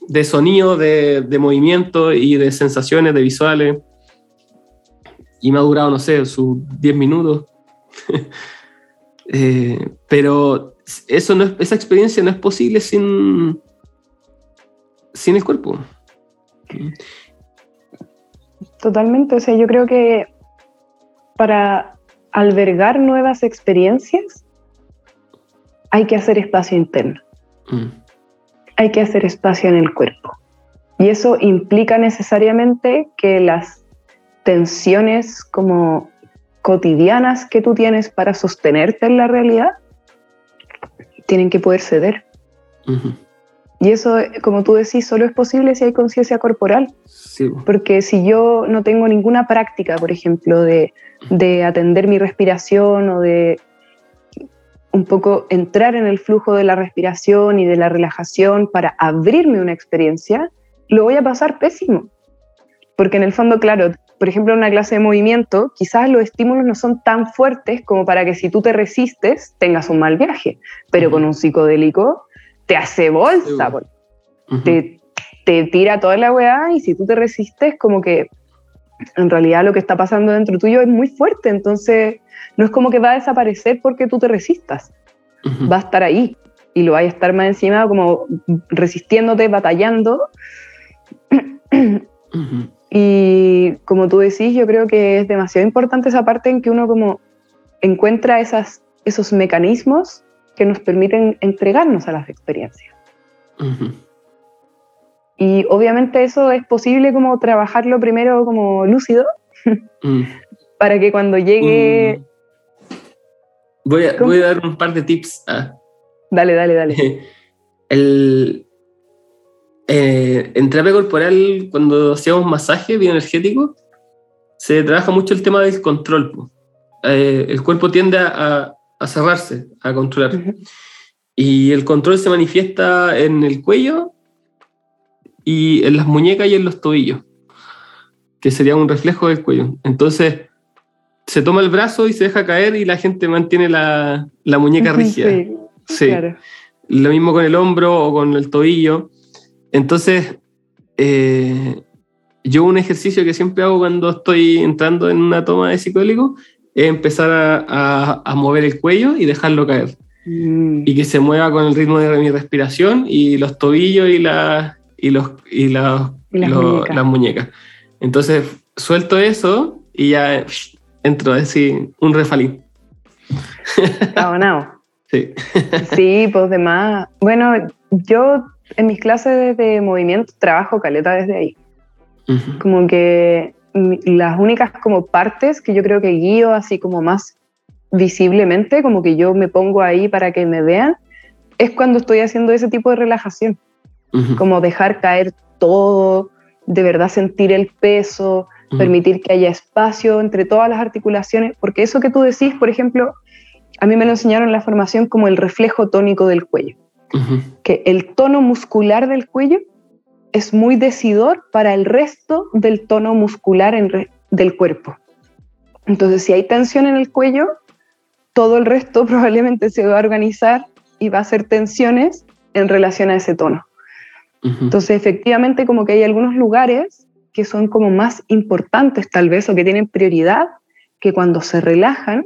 de sonido, de, de movimiento y de sensaciones, de visuales y me ha durado, no sé, sus 10 minutos. (laughs) Eh, pero eso no es, esa experiencia no es posible sin, sin el cuerpo. Totalmente, o sea, yo creo que para albergar nuevas experiencias hay que hacer espacio interno. Mm. Hay que hacer espacio en el cuerpo. Y eso implica necesariamente que las tensiones como cotidianas que tú tienes para sostenerte en la realidad tienen que poder ceder. Y eso, como tú decís, solo es posible si hay conciencia corporal. Porque si yo no tengo ninguna práctica, por ejemplo, de, de atender mi respiración o de un poco entrar en el flujo de la respiración y de la relajación para abrirme una experiencia, lo voy a pasar pésimo. Porque en el fondo, claro, por ejemplo, en una clase de movimiento, quizás los estímulos no son tan fuertes como para que si tú te resistes tengas un mal viaje, pero con un psicodélico te hace bolsa, Sí, po. te, te tira toda la weá y si tú te resistes, como que en realidad lo que está pasando dentro tuyo es muy fuerte, entonces no es como que va a desaparecer porque tú te resistas, Ujú. va a estar ahí y lo vas a estar más encima como resistiéndote, batallando. (clears throat) y como tú decís, yo creo que es demasiado importante esa parte en que uno como encuentra esas, esos mecanismos que nos permiten entregarnos a las experiencias. Y obviamente eso es posible como trabajarlo primero como lúcido Mm. (laughs) para que cuando llegue... Mm. Voy a, voy a dar un par de tips. ah. Dale, dale, dale. (laughs) El, eh, en terapia corporal, cuando hacíamos masaje bioenergético, se trabaja mucho el tema del control. Eh, el cuerpo tiende a, a- cerrarse, a controlar. Ujú. Y el control se manifiesta en el cuello y en las muñecas y en los tobillos, que sería un reflejo del cuello. Entonces, se toma el brazo y se deja caer y la gente mantiene la, la muñeca rígida. Sí, Sí. claro. Lo mismo con el hombro o con el tobillo. Entonces, eh, yo un ejercicio que siempre hago cuando estoy entrando en una toma de psicodélico es empezar a, a- a mover el cuello y dejarlo caer. Mm. Y que se mueva con el ritmo de mi respiración y los tobillos y, la, y, los, y, la- Y las lo- muñecas. las muñecas. Entonces, suelto eso y ya psh, entro así, un refalín. (laughs) Abonado. Sí. Sí, pues demás. Bueno, yo en mis clases de movimiento trabajo caleta desde ahí. Como que las únicas como partes que yo creo que guío así como más visiblemente, como que yo me pongo ahí para que me vean, es cuando estoy haciendo ese tipo de relajación. Como dejar caer todo, de verdad sentir el peso, permitir que haya espacio entre todas las articulaciones, porque eso que tú decís, por ejemplo, a mí me lo enseñaron en la formación como el reflejo tónico del cuello, Que el tono muscular del cuello es muy decidor para el resto del tono muscular en del cuerpo. Entonces, si hay tensión en el cuello, todo el resto (laughs) probablemente se va a organizar y va a hacer tensiones en relación a ese tono. Ujú. Entonces, efectivamente, como que hay algunos lugares que son como más importantes tal vez o que tienen prioridad, que cuando se relajan,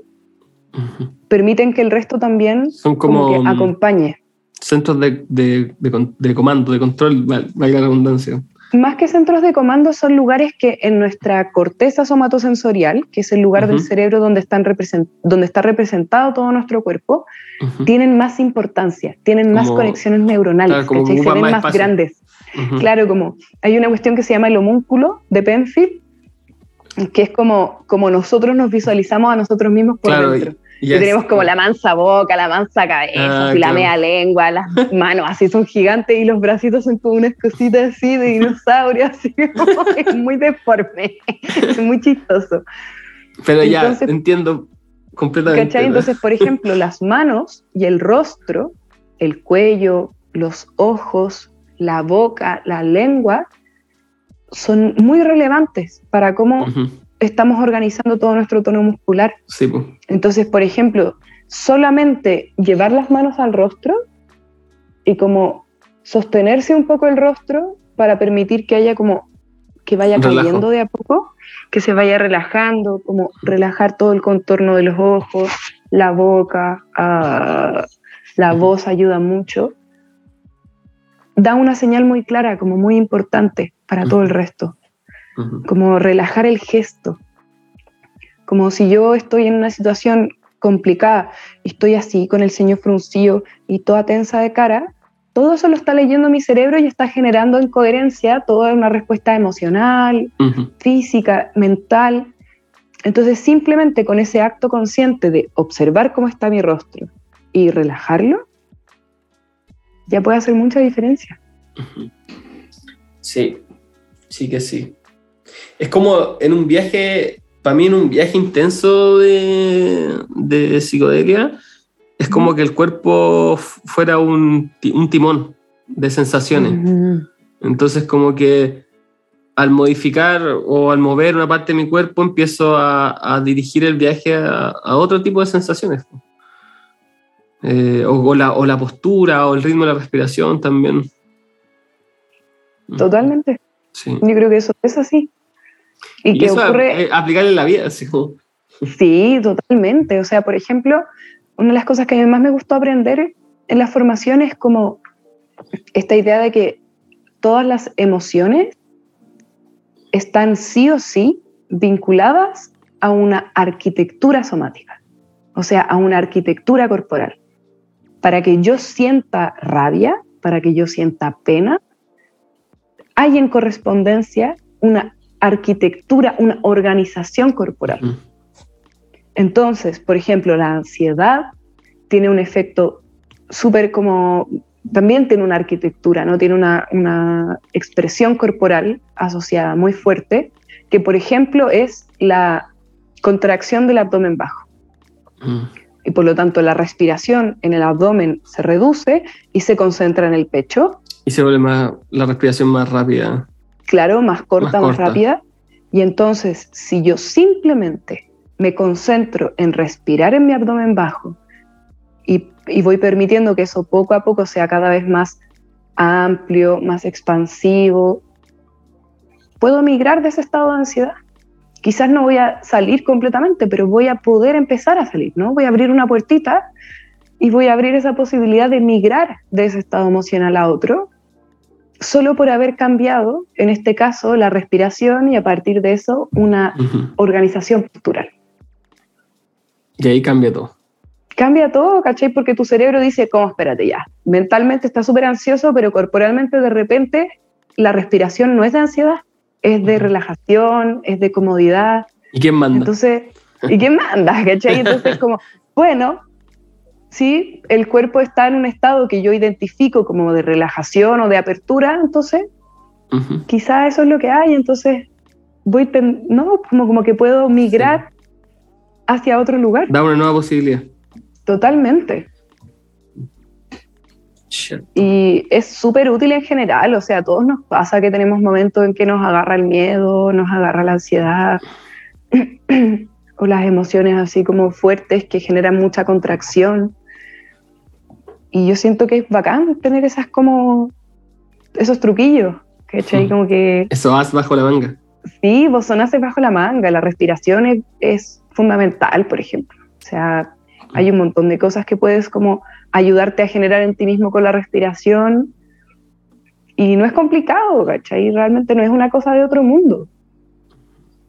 permiten que el resto también Son como, como, que mm, acompañe. Centros de, de- de comando, de control, val- valga la redundancia. Más que centros de comando son lugares que en nuestra corteza somatosensorial, que es el lugar del cerebro donde, están represent- donde está representado todo nuestro cuerpo, tienen más importancia, tienen más conexiones neuronales, claro, se ven más grandes. Claro, como hay una cuestión que se llama el homúnculo de Penfield, que es como, como nosotros nos visualizamos a nosotros mismos por Claro, dentro. Y tenemos como la mansa boca, la mansa cabeza, Ah, así la claro. media lengua, las (laughs) manos así son gigantes y los bracitos son como unas cositas así de dinosaurio, (laughs) así como, es muy deforme, es muy chistoso. Pero ya, entonces- entiendo completamente. ¿Cachai? Entonces, por ejemplo, (laughs) las manos y el rostro, el cuello, los ojos, la boca, la lengua, son muy relevantes para cómo. Estamos organizando todo nuestro tono muscular. Sí, pues. Entonces, por ejemplo, solamente llevar las manos al rostro y como sostenerse un poco el rostro para permitir que haya como que vaya cayendo de a poco, que se vaya relajando, como relajar todo el contorno de los ojos, la boca, ah, la voz ayuda mucho. Da una señal muy clara, como muy importante para todo el Ujú. Como relajar el gesto. Como si yo estoy en una situación complicada estoy así con el ceño fruncido y toda tensa de cara, todo eso lo está leyendo mi cerebro y está generando incoherencia toda una respuesta emocional, física, mental. Entonces simplemente con ese acto consciente de observar cómo está mi rostro y relajarlo, ya puede hacer mucha diferencia. Sí, sí que sí. Es como en un viaje, para mí en un viaje intenso de, de psicodelia, es como que el cuerpo fuera un, un timón de sensaciones. Entonces como que al modificar o al mover una parte de mi cuerpo empiezo a, dirigir el viaje a, otro tipo de sensaciones. Eh, o, la, o, la, postura o el ritmo de la respiración también. Totalmente. Sí. Yo creo que eso es así. Y, que ocurre... Eh, aplicar en la vida, así Sí, totalmente. O sea, por ejemplo, una de las cosas que a mí más me gustó aprender en la formación es como esta idea de que todas las emociones están sí o sí vinculadas a una arquitectura somática, o sea, a una arquitectura corporal. Para que yo sienta rabia, para que yo sienta pena, hay en correspondencia una arquitectura, una organización corporal. Entonces, por ejemplo, la ansiedad tiene un efecto súper como, también tiene una arquitectura, ¿no? Tiene una, expresión corporal asociada muy fuerte, que por ejemplo es la contracción del abdomen bajo. Mm. Y por lo tanto la respiración en el abdomen se reduce y se concentra en el pecho. Y se vuelve más, la respiración más rápida. Claro, más corta, más rápida. Y entonces, si yo simplemente me concentro en respirar en mi abdomen bajo y, voy permitiendo que eso poco a poco sea cada vez más amplio, más expansivo, puedo migrar de ese estado de ansiedad. Quizás no voy a salir completamente, pero voy a poder empezar a salir, ¿no? Voy a abrir una puertita y voy a abrir esa posibilidad de migrar de ese estado emocional a otro, solo por haber cambiado, en este caso, la respiración y a partir de eso una organización postural. Y ahí cambia todo. Cambia todo, ¿cachai? Porque tu cerebro dice, ¿cómo? Espérate ya. Mentalmente está súper ansioso, pero corporalmente de repente la respiración no es de ansiedad, es de relajación, es de comodidad. ¿Y quién manda? Entonces, ¿y quién manda? (laughs) ¿cachai? Entonces, como, bueno, sí, el cuerpo está en un estado que yo identifico como de relajación o de apertura, entonces, quizá eso es lo que hay, entonces voy, no, como, como que puedo migrar hacia otro lugar. Da una nueva posibilidad. Totalmente. Y es súper útil en general, o sea, a todos nos pasa que tenemos momentos en que nos agarra el miedo, nos agarra la ansiedad, (clears throat) o las emociones así como fuertes que generan mucha contracción. Y yo siento que es bacán tener esas como, esos truquillos, ¿cachai? Como que... Eso hace bajo la manga. Sí, vos haces bajo la manga, la respiración es, es fundamental, por ejemplo. O sea, hay un montón de cosas que puedes como ayudarte a generar en ti mismo con la respiración. Y no es complicado, ¿cachai? Realmente no es una cosa de otro mundo.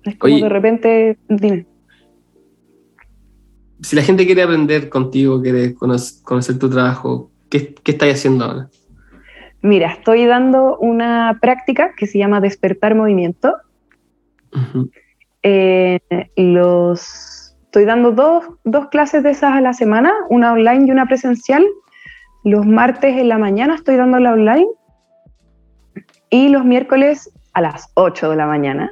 Es como de repente, dime. Si la gente quiere aprender contigo, quiere conocer, tu trabajo, ¿qué, ¿qué estás haciendo ahora? Mira, estoy dando una práctica que se llama despertar movimiento. Eh, los, estoy dando dos, dos clases de esas a la semana, una online y una presencial. Los martes en la mañana estoy dando la online y los miércoles a las 8 de la mañana,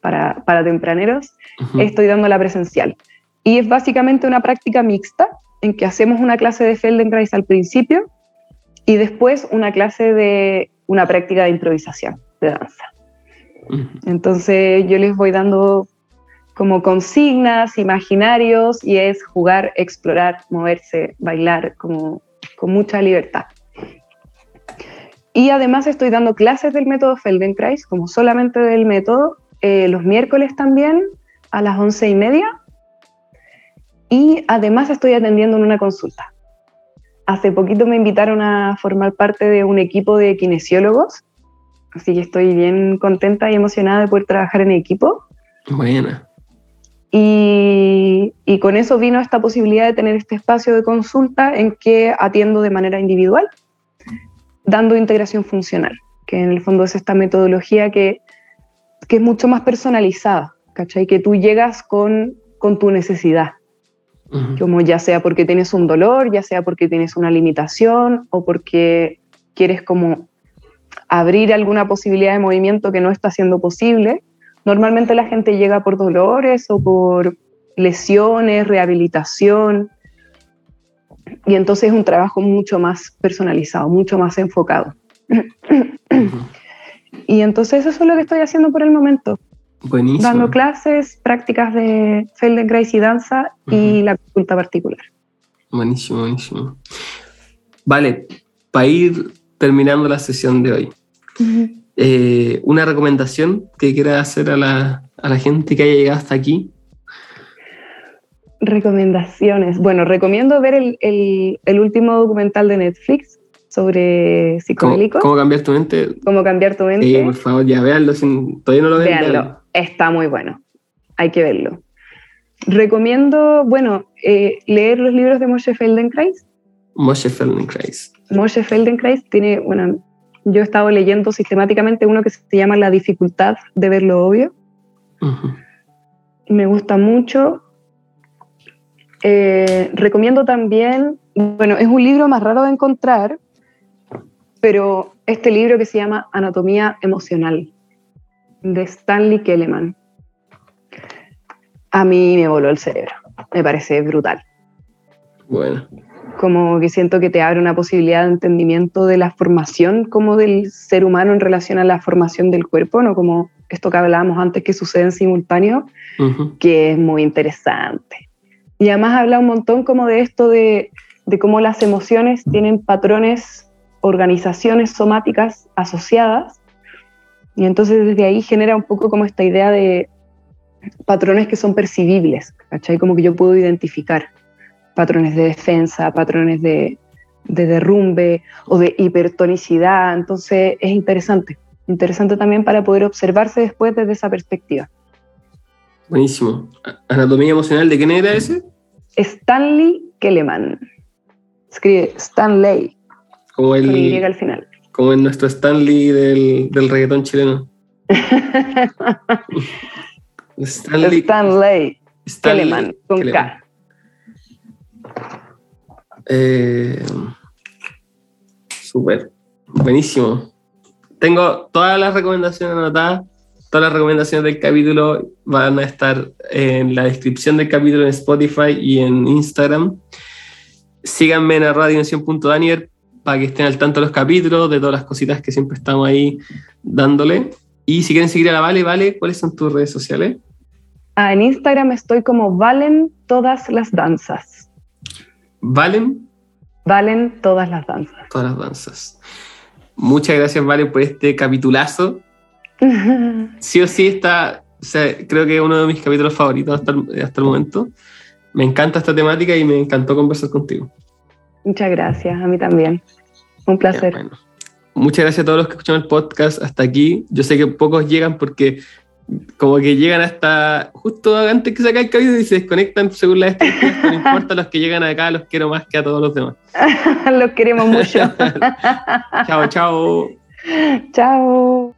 para, para tempraneros, estoy dando la presencial. Y es básicamente una práctica mixta en que hacemos una clase de Feldenkrais al principio y después una clase de una práctica de improvisación, de danza. Entonces yo les voy dando como consignas, imaginarios, y es jugar, explorar, moverse, bailar, como con mucha libertad. Y además estoy dando clases del método Feldenkrais, como solamente del método, eh, los miércoles también a las once y media. Y además estoy atendiendo en una consulta. Hace poquito me invitaron a formar parte de un equipo de kinesiólogos Así que estoy bien contenta y emocionada de poder trabajar en equipo. Buena. Y, y, con eso vino esta posibilidad de tener este espacio de consulta en que atiendo de manera individual, dando integración funcional, que en el fondo es esta metodología que, que es mucho más personalizada, ¿cachai? Que tú llegas con, con tu necesidad, como ya sea porque tienes un dolor, ya sea porque tienes una limitación o porque quieres como abrir alguna posibilidad de movimiento que no está siendo posible. Normalmente la gente llega por dolores o por lesiones, rehabilitación, y entonces es un trabajo mucho más personalizado, mucho más enfocado. (clears throat) y entonces eso es lo que estoy haciendo por el momento. Buenísimo. Dando clases, prácticas de Feldenkrais y danza y la consulta particular. Buenísimo, buenísimo. Vale, para ir terminando la sesión de hoy, eh, una recomendación que quieras hacer a la, a la gente que haya llegado hasta aquí. Recomendaciones. Bueno, recomiendo ver el, el, el último documental de Netflix sobre ¿Cómo, psicodélicos. cómo cambiar tu mente? Cómo cambiar tu mente. Sí, por favor, ya véanlo. sin- todavía no lo ven. Véanlo, véanlo. Está muy bueno. Hay que verlo. Recomiendo, bueno, eh, leer los libros de Moshe Feldenkrais. Moshe Feldenkrais. Moshe Feldenkrais tiene, bueno, yo he estado leyendo sistemáticamente uno que se llama La dificultad de ver lo obvio. Me gusta mucho. Eh, recomiendo también, bueno, es un libro más raro de encontrar, pero este libro que se llama Anatomía Emocional, de Stanley Kelleman. A mí me voló el cerebro, me parece brutal. Bueno, Como que siento que te abre una posibilidad de entendimiento de la formación como del ser humano en relación a la formación del cuerpo, no como esto que hablábamos antes que sucede en simultáneo, que es muy interesante. Y además habla un montón como de esto de, de cómo las emociones tienen patrones, organizaciones somáticas asociadas. Y entonces desde ahí genera un poco como esta idea de patrones que son percibibles, ¿cachai? Como que yo puedo identificar patrones de defensa, patrones de, de derrumbe o de hipertonicidad. Entonces es interesante. Interesante también para poder observarse después desde esa perspectiva. buenísimo. Anatomía emocional, ¿de quién era ese? Stanley Kelleman. Escribe Stanley, Como con Y el, al final. Como en nuestro Stanley del, del reggaetón chileno. (laughs) Stanley, Stanley Stanley Kelleman, con Kelleman. K. Eh, Súper. Buenísimo. Tengo todas las recomendaciones anotadas. Todas las recomendaciones del capítulo van a estar en la descripción del capítulo en Spotify y en Instagram. Síganme en radionación.daniel para que estén al tanto de los capítulos, de todas las cositas que siempre estamos ahí dándole. Y si quieren seguir a la Vale, Vale, ¿cuáles son tus redes sociales? Ah, en Instagram estoy como Valen todas las danzas. Valen Valen todas las danzas. todas las danzas. Muchas gracias, Vale, por este capitulazo. (laughs) sí o sí está, o sea, creo que es uno de mis capítulos favoritos hasta el, hasta el momento. Me encanta esta temática y me encantó conversar contigo. Muchas gracias, a mí también. Un placer. Bueno, muchas gracias a todos los que escuchan el podcast hasta aquí. Yo sé que pocos llegan porque como que llegan hasta justo antes que se acabe el capítulo y se desconectan según la estadística. No importa los que llegan acá, los quiero más que a todos los demás. (laughs) Los queremos mucho. (laughs) chao, chao. Chao.